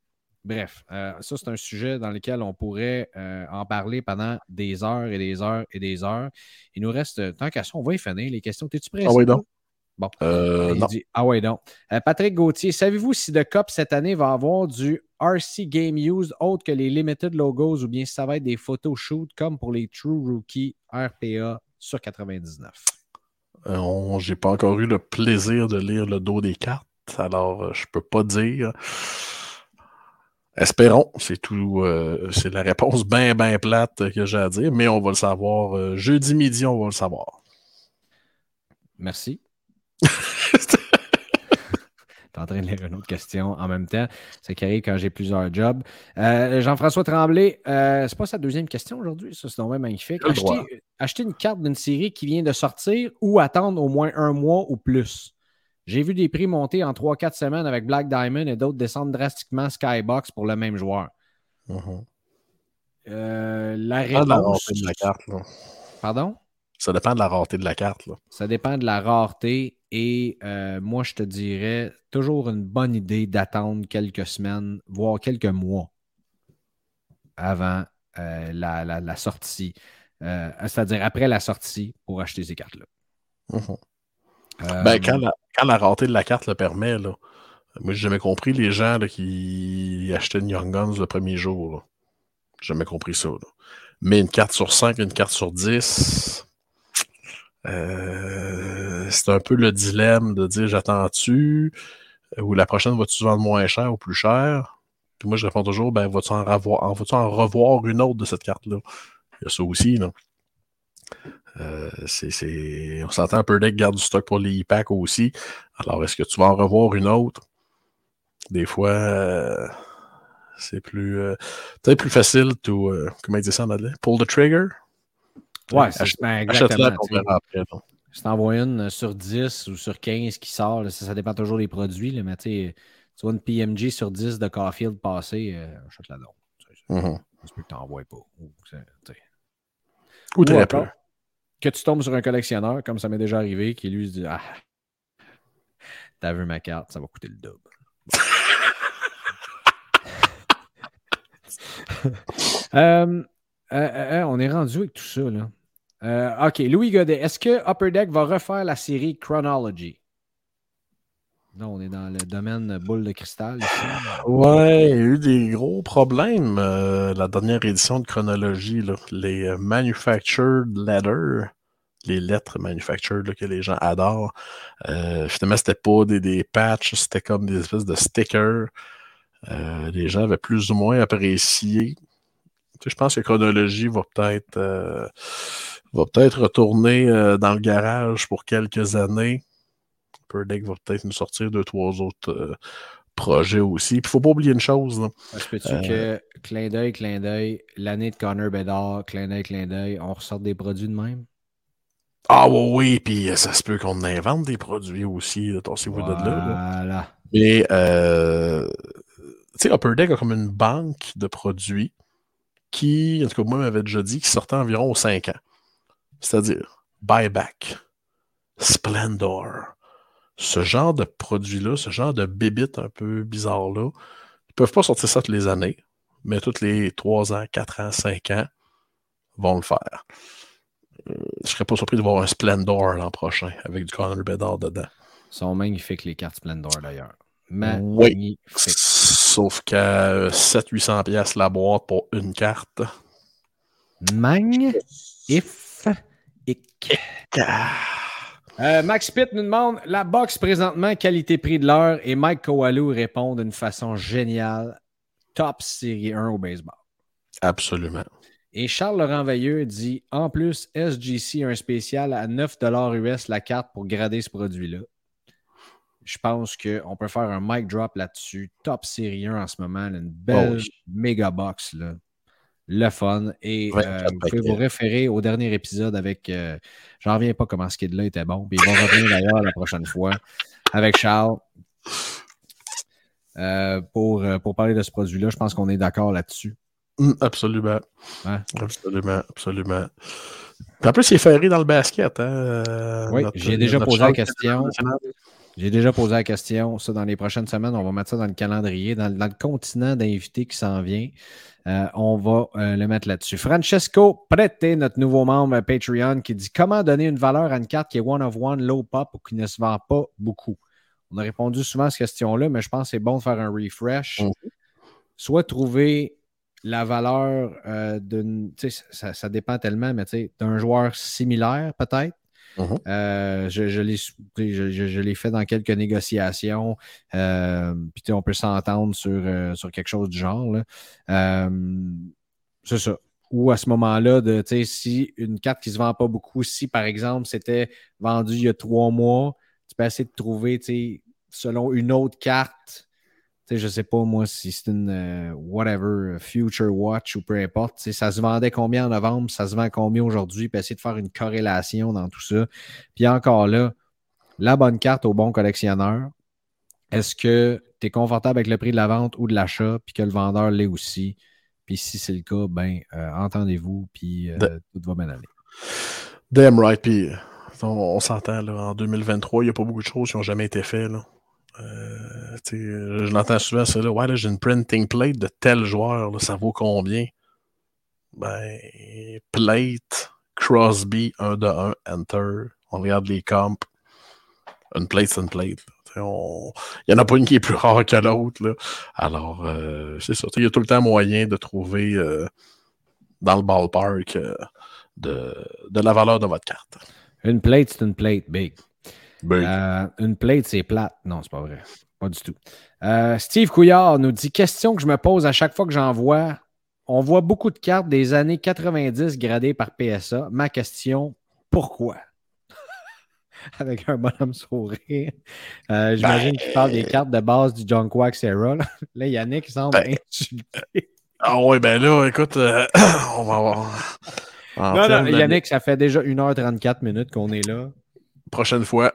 Bref, euh, ça, c'est un sujet dans lequel on pourrait euh, en parler pendant des heures et des heures et des heures. Il nous reste, tant qu'à ça, on va y finir les questions. T'es-tu prêt? Ah oui, donc. Bon. Euh, ah ouais, donc. Patrick Gauthier, savez-vous si The Cup cette année va avoir du RC Game Used autre que les Limited Logos ou bien si ça va être des photos shoot comme pour les True Rookie RPA sur 99? Euh, j'ai pas encore eu le plaisir de lire le dos des cartes, alors euh, je peux pas dire. Espérons, c'est tout. Euh, c'est la réponse bien, bien plate que j'ai à dire, mais on va le savoir. jeudi midi, on va le savoir. Merci. en train de lire une autre question en même temps. C'est qui arrive quand j'ai plusieurs jobs. Euh, Jean-François Tremblay, euh, c'est pas sa deuxième question aujourd'hui, ça c'est même magnifique. Acheter, acheter, une carte d'une série qui vient de sortir ou attendre au moins un mois ou plus. J'ai vu des prix monter en 3-4 semaines avec Black Diamond et d'autres descendre drastiquement Skybox pour le même joueur. Mm-hmm. Euh, la réponse. de la carte. Pardon? Ça dépend de la rareté de la carte. Là. Ça dépend de la rareté. Et euh, moi, je te dirais toujours une bonne idée d'attendre quelques semaines, voire quelques mois avant euh, la, sortie. C'est-à-dire après la sortie pour acheter ces cartes-là. Mm-hmm. Ben, quand, la, quand, la, rareté de la carte le permet, là, moi, j'ai jamais compris les gens qui achetaient une Young Guns le premier jour. J'ai jamais compris ça. Mais une carte sur 5, une carte sur 10, euh, c'est un peu le dilemme de dire j'attends-tu ou la prochaine va-tu vendre moins cher ou plus cher? Puis moi, je réponds toujours, ben, vas-tu en, revoir, vas revoir une autre de cette carte-là? Il y a ça aussi, là. Euh, c'est, On s'entend un peu que garde du stock pour les e-packs aussi. Alors, est-ce que tu vas en revoir une autre? Des fois, euh, c'est plus. Euh, peut-être plus facile to. Euh, comment il dit ça en anglais? Pull the trigger? Ouais, exactement. Si une sur 10 ou sur 15 qui sort, ça, dépend toujours des produits, là, mais tu vois une PMG sur 10 de Caulfield passer, euh, achète la donc. Mm Ça peut que t'envoies pas. Ou, ou très peu. Que tu tombes sur un collectionneur, comme ça m'est déjà arrivé, qui lui se dit Ah, t'as vu ma carte, ça va coûter le double. Euh, euh, euh, on est rendu avec tout ça. Là. OK, Louis Godet, est-ce que Upper Deck va refaire la série Chronology? Non, on est dans le domaine boule de cristal ici. Ouais, il y a eu des gros problèmes la dernière édition de Chronology. Les manufactured letters, les lettres manufactured que les gens adorent, finalement, c'était pas des, patchs, c'était comme des espèces de stickers. Euh, les gens avaient plus ou moins apprécié. je pense que Chronologie va peut-être euh, va peut-être retourner euh, dans le garage pour quelques années. Deck va peut-être nous sortir deux, trois autres projets aussi. il ne faut pas oublier une chose. Est-ce que tu que clin d'œil, clin d'œil, l'année de Connor Bedard, clin d'œil, clin d'œil, on ressort des produits de même? Ah oui, oui, puis ça se peut qu'on invente des produits aussi, attention-vous de là. Voilà. Mais tu sais, Upper Deck a comme une banque de produits qui, en tout cas, moi, m'avait déjà dit, qui sortait environ aux 5 ans. C'est-à-dire Buyback, Splendor, ce genre de produits-là, ce genre de bébites un peu bizarres-là, ils peuvent pas sortir ça toutes les années, mais toutes les 3 ans, 4 ans, 5 ans, vont le faire. Euh, je serais pas surpris de voir un Splendor l'an prochain avec du Conor Bedard dedans. Ils sont magnifiques les cartes Splendor d'ailleurs. Oui. Sauf qu'à 700-800$ la boîte pour une carte. Magnifique. Euh, Max Pitt nous demande la box présentement, qualité-prix de l'heure, et Mike Kowalou répond d'une façon géniale top série 1 au baseball. Absolument. Et Charles Laurent Veilleux dit en plus, SGC a un spécial à 9 US la carte pour grader ce produit-là. Je pense qu'on peut faire un mic drop là-dessus. Top série 1 en ce moment. Une belle oh méga box. Là. Le fun. Et euh, vous pouvez vous référer au dernier épisode avec. Euh, j'en reviens pas comment ce kid-là était bon. Puis ils vont revenir d'ailleurs la prochaine fois avec Charles. Euh, pour, pour parler de ce produit-là, je pense qu'on est d'accord là-dessus. Hum, absolument. Absolument, absolument. en plus, il est ferré dans le basket. Hein, oui, j'ai déjà posé la question. J'ai déjà posé la question. Ça, dans les prochaines semaines, on va mettre ça dans le calendrier, dans, le continent d'invités qui s'en vient. Euh, on va euh, le mettre là-dessus. Francesco Prete, notre nouveau membre Patreon, qui dit Comment donner une valeur à une carte qui est one of one, low pop ou qui ne se vend pas beaucoup? On a répondu souvent à cette question-là, mais je pense que c'est bon de faire un refresh. Mhm. Soit trouver la valeur euh, d'une. Ça, ça dépend tellement, mais d'un joueur similaire, peut-être. Mhm. Euh, je, je l'ai fait dans quelques négociations. Euh, puis on peut s'entendre sur, euh, sur quelque chose du genre. c'est ça. Ou à ce moment-là, de si une carte qui ne se vend pas beaucoup, si par exemple c'était vendu il y a trois mois, tu peux essayer de trouver selon une autre carte, je ne sais pas moi si c'est une euh, whatever, Future Watch ou peu importe. Ça se vendait combien en novembre, ça se vend combien aujourd'hui, puis essayer de faire une corrélation dans tout ça. Puis encore là, la bonne carte au bon collectionneur. Est-ce que tu es confortable avec le prix de la vente ou de l'achat, puis que le vendeur l'est aussi? Puis si c'est le cas, ben euh, entendez-vous, puis euh, tout va bien aller. Damn right, puis on, s'entend, en 2023, il n'y a pas beaucoup de choses qui n'ont jamais été faites. Là. Euh, je l'entends souvent, ça, là, ouais, j'ai une printing plate de tel joueur, ça vaut combien? Ben, plate, Crosby, 1 de 1, enter, on regarde les comps, une plate, c'est une plate. Il n'y en a pas une qui est plus rare que l'autre. Alors, euh, c'est ça. Il y a tout le temps moyen de trouver euh, dans le ballpark de, de la valeur de votre carte. Une plate, c'est une plate big. Euh, une plate, c'est plate. Non, c'est pas vrai. Pas du tout. Euh, Steve Couillard nous dit Question que je me pose à chaque fois que j'en vois. On voit beaucoup de cartes des années 90 gradées par PSA. Ma question pourquoi? Avec un bonhomme sourire. Euh, j'imagine qu'il parle des cartes de base du John Quack Era. Là, Yannick semble ben, insulté. Ah ouais, ben là, écoute, on va voir. Non, non, Yannick, ça fait déjà 1h34 minutes qu'on est là. Prochaine fois.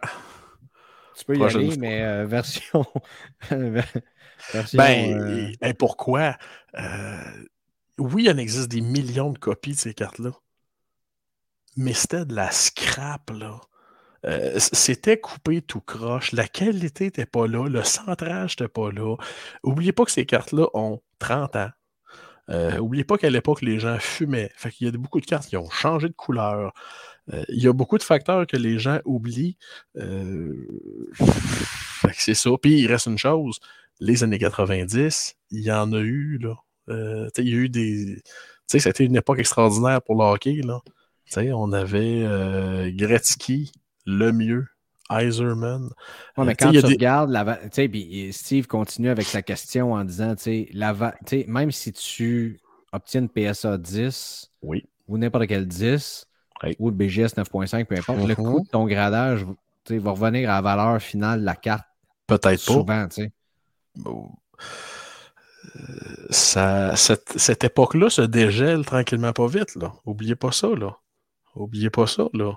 Tu peux y aller, mais euh, version. version ben, euh, ben, pourquoi? Euh, oui, il en existe des millions de copies de ces cartes-là. Mais c'était de la scrap, là. c'était coupé tout croche. La qualité n'était pas là. Le centrage n'était pas là. Oubliez pas que ces cartes-là ont 30 ans. Oubliez pas qu'à l'époque, les gens fumaient. Fait qu'il y a beaucoup de cartes qui ont changé de couleur. Euh, il y a beaucoup de facteurs que les gens oublient. Euh, c'est ça. Puis il reste une chose, les années 90, il y en a eu, là. Euh, il y a eu des. c'était une époque extraordinaire pour le hockey. Là. on avait Gretzky, le mieux, Eiserman. mais quand tu regardes, la, Steve continue avec sa question en disant, la, même si tu obtiens une PSA 10 oui. ou n'importe quel 10, ou le BGS 9.5, peu importe, le coût mhm. de ton gradage va revenir à la valeur finale de la carte. Peut-être pas. Souvent, tu sais. Ça, cette, époque-là se dégèle tranquillement pas vite. Là. Oubliez pas ça. Là. Oubliez pas ça. Là.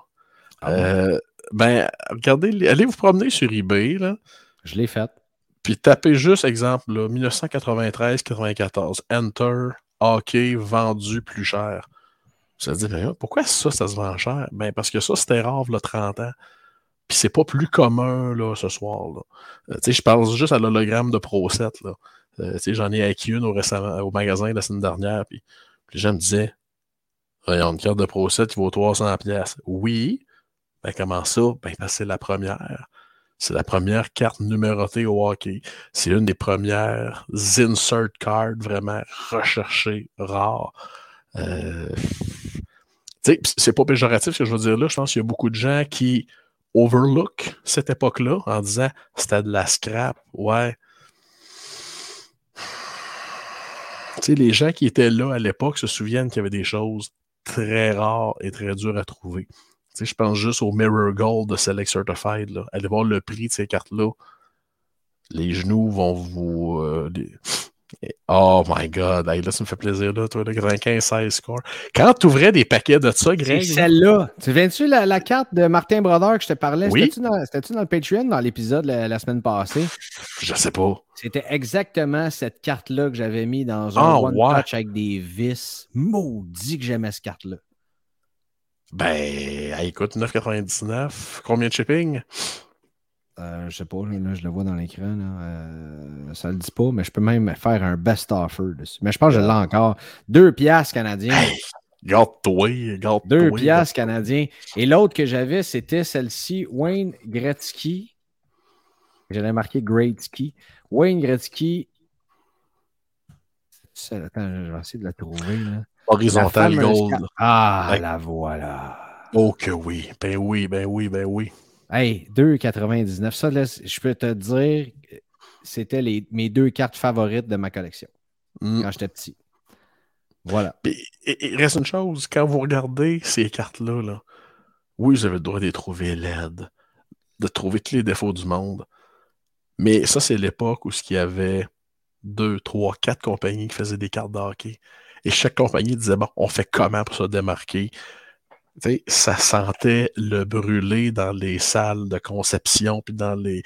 Ah euh, ben, regardez, allez vous promener sur eBay. Là. Je l'ai fait. Puis tapez juste, exemple, 1993-94, Enter, hockey vendu plus cher. Vous allez dire, pourquoi ça, ça se vend cher? Ben, parce que ça, c'était rare, là, 30 ans. Puis c'est pas plus commun, là, ce soir, là. Euh, tu sais, je pense juste à l'hologramme de Pro 7, là. Euh, tu sais, j'en ai acquis une au, magasin la semaine dernière, puis, les gens me disaient, a une carte de Pro 7 qui vaut 300 pièces. Oui. Ben, comment ça? Ben, que c'est la première. C'est la première carte numérotée au hockey. C'est une des premières insert cards vraiment recherchées, rares. Euh, c'est pas péjoratif ce que je veux dire là. Je pense qu'il y a beaucoup de gens qui overlook cette époque-là en disant c'était de la scrap. Ouais. sais, les gens qui étaient là à l'époque se souviennent qu'il y avait des choses très rares et très dures à trouver. je pense juste au Mirror Gold de Select Certified. Là. Allez voir le prix de ces cartes-là. Les genoux vont vous. Euh, Oh my God, là, ça me fait plaisir, là, toi, le 95-16 score. Quand tu ouvrais des paquets de ça, Greg. Celle-là. Tu viens-tu la, la, carte de Martin Brodeur que je te parlais? Oui. C'était-tu dans, le Patreon dans l'épisode la, semaine passée? Je sais pas. C'était exactement cette carte-là que j'avais mis dans un oh, avec des vis. Maudit que j'aimais cette carte-là. Ben, écoute, 9,99. Combien de shipping? Euh, je sais pas, là, je le vois dans l'écran. Euh, ça le dit pas, mais je peux même faire un best offer dessus. Mais je pense que je l'ai encore. Deux piastres canadiens. garde-toi, garde-toi. Deux piastres canadiens. Et l'autre que j'avais, c'était celle-ci, Wayne Gretzky. J'avais marqué Gretzky. Wayne Gretzky. Attends, je vais essayer de la trouver. Là. Horizontal Gold. Ah, la voilà. Oh que oui. Ben oui, ben oui, ben oui. Hey, 2,99. Ça, je peux te dire, c'était mes deux cartes favorites de ma collection mm. quand j'étais petit. Voilà. il reste une chose, quand vous regardez ces cartes-là, là, oui, vous avez le droit de les trouver laides, de trouver tous les défauts du monde. Mais ça, c'est l'époque où il y avait deux, trois, quatre compagnies qui faisaient des cartes de hockey. Et chaque compagnie disait, bon, on fait comment pour se démarquer? Sais, ça sentait le brûler dans les salles de conception, puis dans les...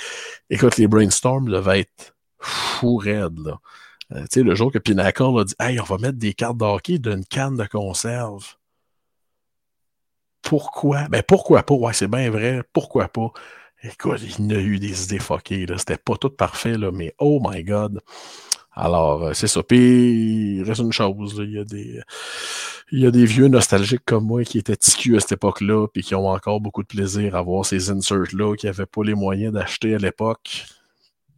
Écoute, les brainstorms devaient être fou raides, là. Euh, le jour que Pinnacle a dit Hey, on va mettre des cartes de hockey d'une canne de conserve. Pourquoi? Ben pourquoi pas? Ouais, c'est bien vrai. Pourquoi pas? Écoute, il y a eu des idées fuckées. C'était pas tout parfait, là, mais oh my god. Alors, euh, c'est ça. Puis, il reste une chose. Il, y a des, il y a des vieux nostalgiques comme moi qui étaient TQ à cette époque-là, puis qui ont encore beaucoup de plaisir à voir ces inserts-là, qui n'avaient pas les moyens d'acheter à l'époque,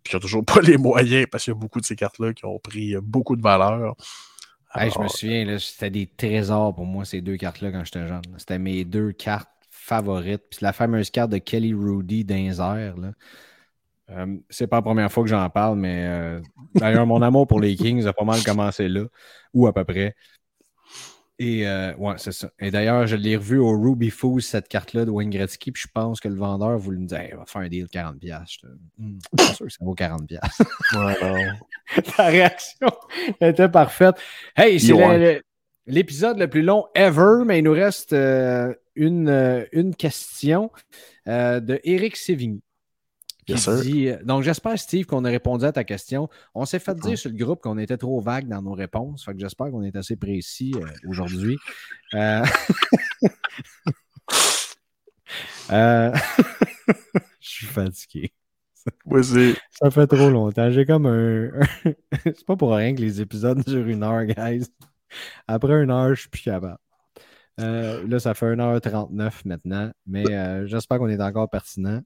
puis qui n'ont toujours pas les moyens, parce qu'il y a beaucoup de ces cartes-là qui ont pris beaucoup de valeur. je me souviens, c'était des trésors pour moi, ces deux cartes-là, quand j'étais jeune. C'était mes deux cartes favorites. Puis la fameuse carte de Kelly Rudy d'Inzer, là. Euh, c'est pas la première fois que j'en parle, mais euh, d'ailleurs, mon amour pour les Kings a pas mal commencé là, ou à peu près. Et euh, ouais, c'est ça. Et d'ailleurs, je l'ai revu au Ruby Fools, cette carte-là de Wayne Gretzky, puis je pense que le vendeur voulait me dire il va faire un deal de 40$. Je hmm, suis sûr que ça vaut 40$. Ta réaction était parfaite. Hey, c'est l'épisode le, plus long ever, mais il nous reste une, une question de Eric Sévigny. Euh, donc, j'espère, Steve, qu'on a répondu à ta question. On s'est fait dire sur le groupe qu'on était trop vague dans nos réponses. Fait que j'espère qu'on est assez précis euh, aujourd'hui. Euh, je suis fatigué. Ça fait trop longtemps. J'ai comme un. C'est pas pour rien que les épisodes durent une heure, guys. Après une heure, je suis plus capable. là, ça fait 1h39 maintenant, mais j'espère qu'on est encore pertinent.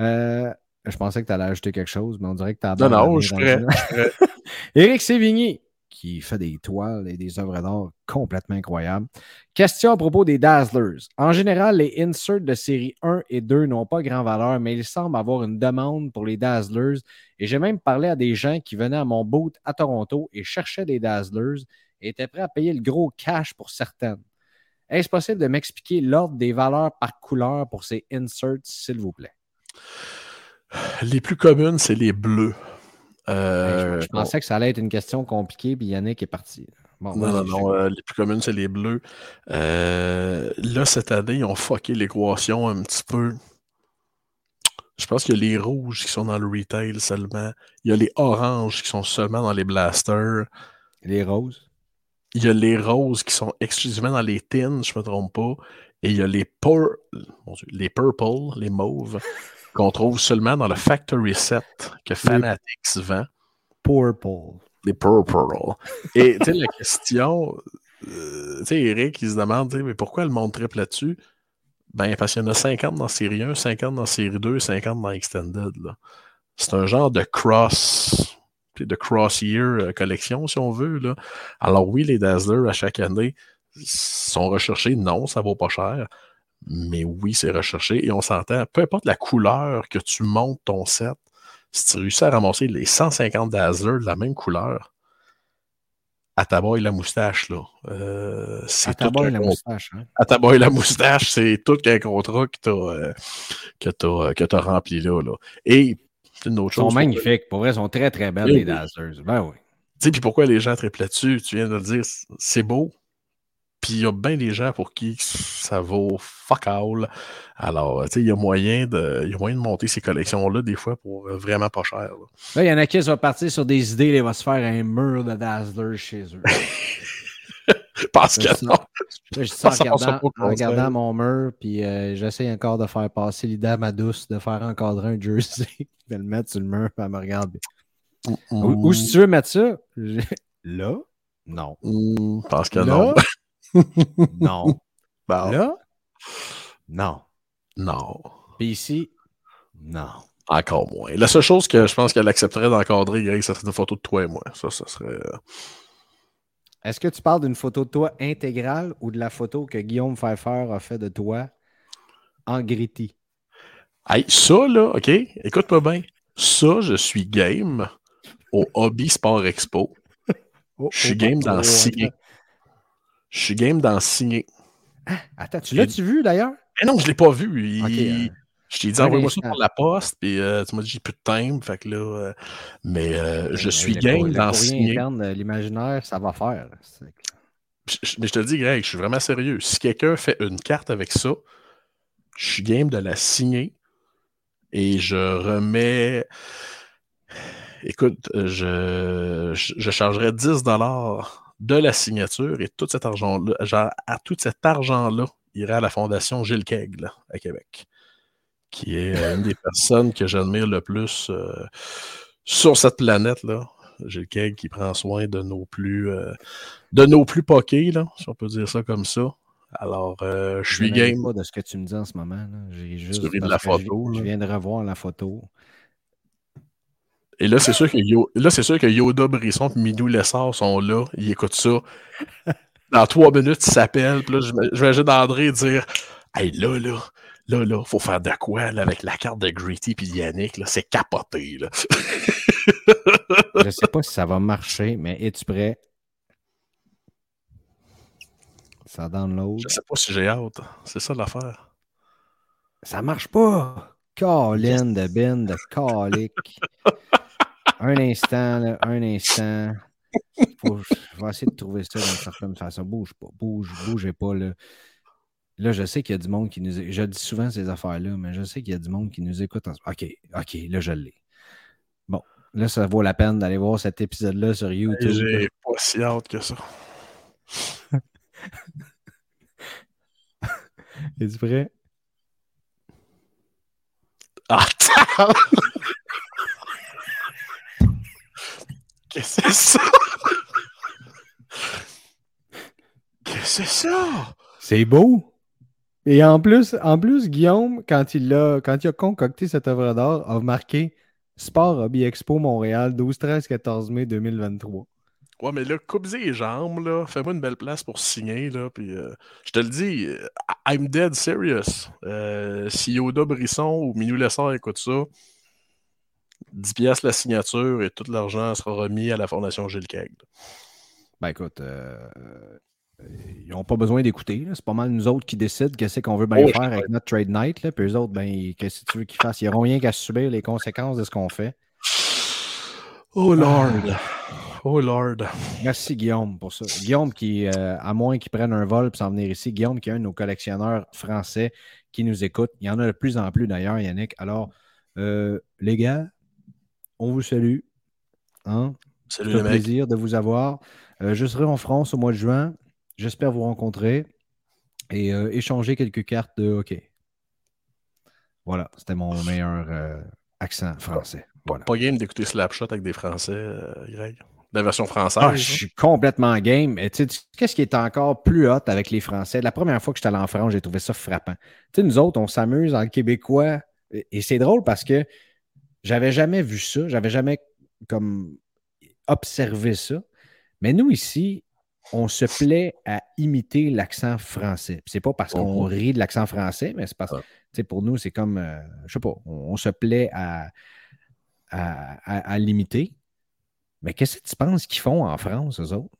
Euh, je pensais que tu allais ajouter quelque chose, mais on dirait que tu as Non, non, je suis prêt. Éric Sévigny, qui fait des toiles et des œuvres d'art complètement incroyables. Question à propos des Dazzlers. En général, les inserts de série 1 et 2 n'ont pas grand valeur, mais il semble avoir une demande pour les Dazzlers. Et j'ai même parlé à des gens qui venaient à mon boot à Toronto et cherchaient des Dazzlers et étaient prêts à payer le gros cash pour certaines. Est-ce possible de m'expliquer l'ordre des valeurs par couleur pour ces inserts, s'il vous plaît? Les plus communes, c'est les bleus. Euh, je, pensais que ça allait être une question compliquée, puis Yannick est parti. non, non, non. Euh, les plus communes, c'est les bleus. Euh, là, cette année, ils ont fucké l'équation un petit peu. Je pense qu'il y a les rouges qui sont dans le retail seulement. Il y a les oranges qui sont seulement dans les blasters. Les roses? Il y a les roses qui sont exclusivement dans les tins, je ne me trompe pas. Et il y a les, les purple, les mauves, qu'on trouve seulement dans le Factory Set que Fanatics vend. Purple. Les purple. Et tu sais, la question, euh, tu sais, Eric, il se demande, mais pourquoi le monde triple là-dessus? Ben, parce qu'il y en a 50 dans série 1, 50 dans série 2, 50 dans Extended. C'est un genre de cross, de cross-year euh, collection, si on veut. Là. Alors oui, les Dazzlers, à chaque année, sont recherchés. Non, ça vaut pas cher. Mais oui, c'est recherché et on s'entend, peu importe la couleur que tu montes ton set, si tu réussis à ramasser les 150 Dazzlers de la même couleur, à ta boy la moustache, là. Euh, c'est à ta boy la moustache, hein? À ta boy la moustache, c'est tout qu'un contrat que tu as, euh, as, rempli là, là. Et une autre chose. Ils sont magnifiques. Pour vrai, ils sont très, très belles, les Dazzlers. Ben oui. Tu sais, puis pourquoi les gens triplent là-dessus? Tu viens de le dire, c'est beau, puis il y a bien des gens pour qui ça vaut fuck all. Alors, tu sais, il y a moyen de, monter ces collections-là des fois pour euh, vraiment pas cher. Là, il y en a qui vont partir sur des idées, ils vont se faire un mur de Dazzler chez eux. Parce que non. Je suis en, regardant, mon mur, puis euh, j'essaie encore de faire passer l'idée à ma douce de faire encadrer un jersey, de le mettre sur le mur, puis elle me regarde. Où, si tu veux mettre ça? Là? Non. parce que non. non. Là? Non. Non. Puis ici? Non. Encore moins. La seule chose que je pense qu'elle accepterait d'encadrer, ça serait une photo de toi et moi. Ça, ça serait. Euh, Est-ce que tu parles d'une photo de toi intégrale ou de la photo que Guillaume Pfeiffer a fait de toi en gritty? Hey, ça, là, OK, écoute-moi bien. Ça, je suis game au Hobby Sport Expo. Oh, je suis oh, game dans signer. Je suis game d'en signer. Ah, attends, tu l'as-tu vu d'ailleurs? Eh non, je ne l'ai pas vu. Je t'ai dit, envoie-moi ça par la poste, puis euh, tu m'as dit, j'ai plus de time. Fait que là, euh, mais euh, je suis game d'en signer. L'imaginaire, ça va faire. mais je te dis, Greg, je suis vraiment sérieux. Si quelqu'un fait une carte avec ça, je suis game de la signer et je remets. Écoute, je, je chargerais 10 de la signature et tout cet argent-là, genre, à tout cet argent-là, irait à la Fondation Gilles Kegg à Québec qui est euh, une des personnes que j'admire le plus euh, sur cette planète-là. J'ai le Keg qui prend soin de nos plus euh, de nos plus poqués, là, si on peut dire ça comme ça. Alors, je suis game. pas de ce que tu me dis en ce moment. J'ai juste de la photo. Je, viens de revoir la photo. Et là, c'est sûr que là, c'est sûr que Yoda Brisson et Midou Lessard sont là. Ils écoutent ça. Dans trois minutes, ils s'appellent. Puis là, je vais d'André dire Hey, là, là, là, là, faut faire de quoi là, avec la carte de Gritty puis Yannick, là, c'est capoté. Là. je sais pas si ça va marcher, mais es-tu prêt? Ça download. Je sais pas si j'ai hâte. C'est ça l'affaire. Ça marche pas. Colin de Ben de calique. un instant, là, un instant. Faut, je vais essayer de trouver ça d'une certaine façon. Bouge pas, bouge, bougez pas. Là. Là, je sais qu'il y a du monde qui nous. Je dis souvent ces affaires-là, mais je sais qu'il y a du monde qui nous écoute. En... OK, OK, là, je l'ai. Bon, là, ça vaut la peine d'aller voir cet épisode-là sur YouTube. J'ai pas si hâte que ça. Es-tu prêt? Ah, Qu'est-ce que c'est ça? Qu'est-ce que c'est ça? C'est beau! Et en plus, en plus Guillaume, quand il, a, quand il a concocté cette œuvre d'art, a marqué Sport Hobby Expo Montréal, 12, 13, 14 mai 2023. Ouais, mais là, coupe les jambes, là. Fais-moi une belle place pour signer, là. Puis, euh, je te le dis, euh, I'm dead serious. Euh, si Yoda Brisson ou Minou Lessard écoute ça, 10 pièces la signature et tout l'argent sera remis à la Fondation Gilles Keg. Ben écoute, ils n'ont pas besoin d'écouter. C'est pas mal nous autres qui décident qu'est-ce qu'on veut bien oh, faire avec notre trade night. Là. Puis eux autres, ben, qu'est-ce que tu veux qu'ils fassent? Ils n'auront rien qu'à subir les conséquences de ce qu'on fait. Oh Lord! Oh Lord! Merci Guillaume pour ça. Guillaume qui, euh, à moins qu'il prenne un vol pour s'en venir ici, Guillaume qui est un de nos collectionneurs français qui nous écoute. Il y en a de plus en plus d'ailleurs, Yannick. Alors, euh, les gars, on vous salue. Hein? Salut C'est un plaisir de vous avoir. Euh, je serai en France au mois de juin. J'espère vous rencontrer et euh, échanger quelques cartes de hockey. Voilà, c'était mon meilleur euh, accent français. Voilà. Pas game d'écouter Slapshot avec des Français, Greg. La version française. Ah, je suis complètement game. Qu'est-ce qui est encore plus hot avec les Français? La première fois que j'étais allé en France, j'ai trouvé ça frappant. sais, nous autres, on s'amuse en québécois. Et c'est drôle parce que j'avais jamais vu ça. J'avais jamais comme observé ça. Mais nous, ici, on se plaît à imiter l'accent français. C'est pas parce qu'on mhm. rit de l'accent français, mais c'est parce que pour nous, c'est comme, euh, je sais pas, on, se plaît à, à, l'imiter. Mais qu'est-ce que tu penses qu'ils font en France, eux autres?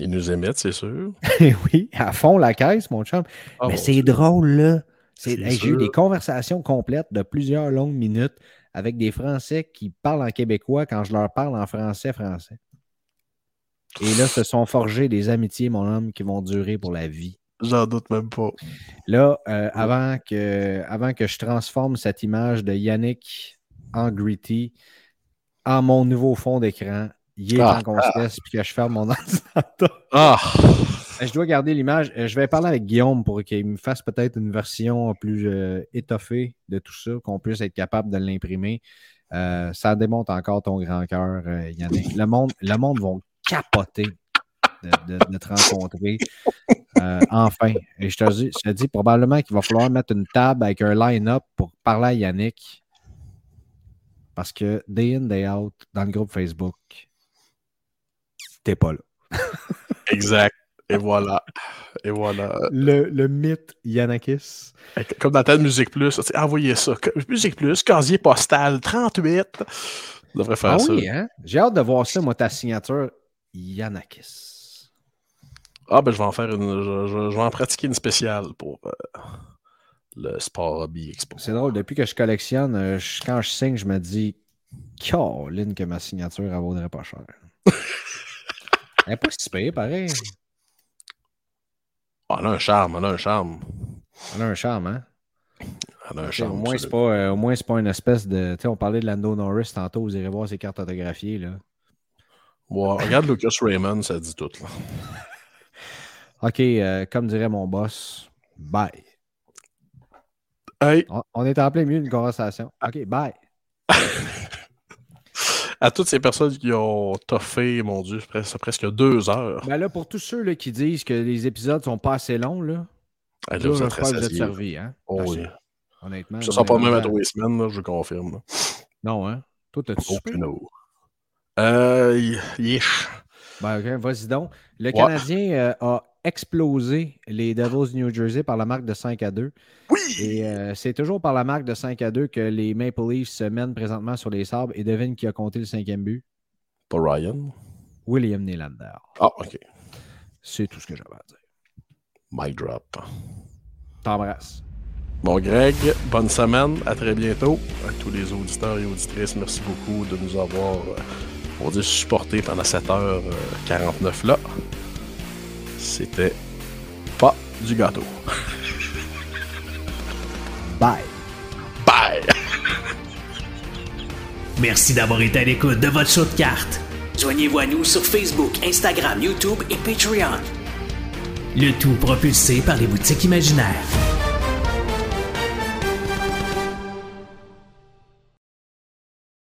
Ils nous émettent, c'est sûr. oui, à fond la caisse, mon chum. Ah, mais c'est drôle, là. J'ai eu des conversations complètes de plusieurs longues minutes avec des Français qui parlent en québécois quand je leur parle en français français. Et là, se sont forgés des amitiés, mon homme, qui vont durer pour la vie. J'en doute même pas. Là, euh, avant, que, avant que je transforme cette image de Yannick en gritty en mon nouveau fond d'écran, il est ah, en conscience puis que je ferme mon ordinateur. Ah. Je dois garder l'image. Euh, je vais parler avec Guillaume pour qu'il me fasse peut-être une version plus euh, étoffée de tout ça, qu'on puisse être capable de l'imprimer. ça démontre encore ton grand cœur, Yannick. Le monde, le monde va capoté de, te rencontrer. Euh, enfin. Et je te, dis, probablement qu'il va falloir mettre une table avec un line-up pour parler à Yannick. Parce que day in, day out, dans le groupe Facebook, t'es pas là. exact. Et voilà. Et voilà. Le, le mythe Yannakis. Comme dans ta Musique Plus, envoyez ça. Musique Plus, casier postal 38. On devrait faire ah ça. Oui, hein? J'ai hâte de voir ça, moi, ta signature. Yanakis. Ah, ben je vais en faire une. Je, vais en pratiquer une spéciale pour. Euh, le Sport Hobby Expo. C'est drôle, depuis que je collectionne, euh, je- quand je signe, je me dis, Caroline, que ma signature, elle vaudrait pas cher. elle n'est pas si payée, pareil. Ah, elle a un charme, elle a un charme. Elle a un charme, hein? Elle a un Au charme. moins, c'est pas, euh, au moins, c'est pas une espèce de. Tu sais, on parlait de Lando Norris tantôt, vous irez voir ses cartes autographiées, là. Ouais, regarde Lucas Raymond, ça dit tout. Là. OK, euh, comme dirait mon boss, bye. Hey, On, on est en plein milieu d'une conversation. OK, bye. à toutes ces personnes qui ont toffé, mon Dieu, presque, presque deux heures. Ben là, pour tous ceux là, qui disent que les épisodes sont pas assez longs, là, Hey, là, là, vous êtes crois que vous êtes rassasiés. servis, hein? Oh, Parce oui. que, Honnêtement. Ce vous sera pas même à les semaines, là, je confirme. là. Non, hein? Toi, t'as-tu? Aucune. Euh, yesh. Ben, ok, vas-y donc. Le. Canadien euh, a explosé les Devils du New Jersey par la marque de 5 à 2. Oui! Et euh, c'est toujours par la marque de 5 à 2 que les Maple Leafs se mènent présentement sur les sabres. Et devine qui a compté le cinquième but? Pas Ryan. William Nylander. Ah, ok. C'est tout ce que j'avais à dire. Mic drop. T'embrasse. Bon, Greg, bonne semaine. À très bientôt. À tous les auditeurs et auditrices, merci beaucoup de nous avoir, euh, on supportés pendant 7h49 là. C'était pas du gâteau. Bye. Bye! Merci d'avoir été à l'écoute de votre show de cartes. Joignez-vous à nous sur Facebook, Instagram, YouTube et Patreon. Le tout propulsé par les boutiques imaginaires.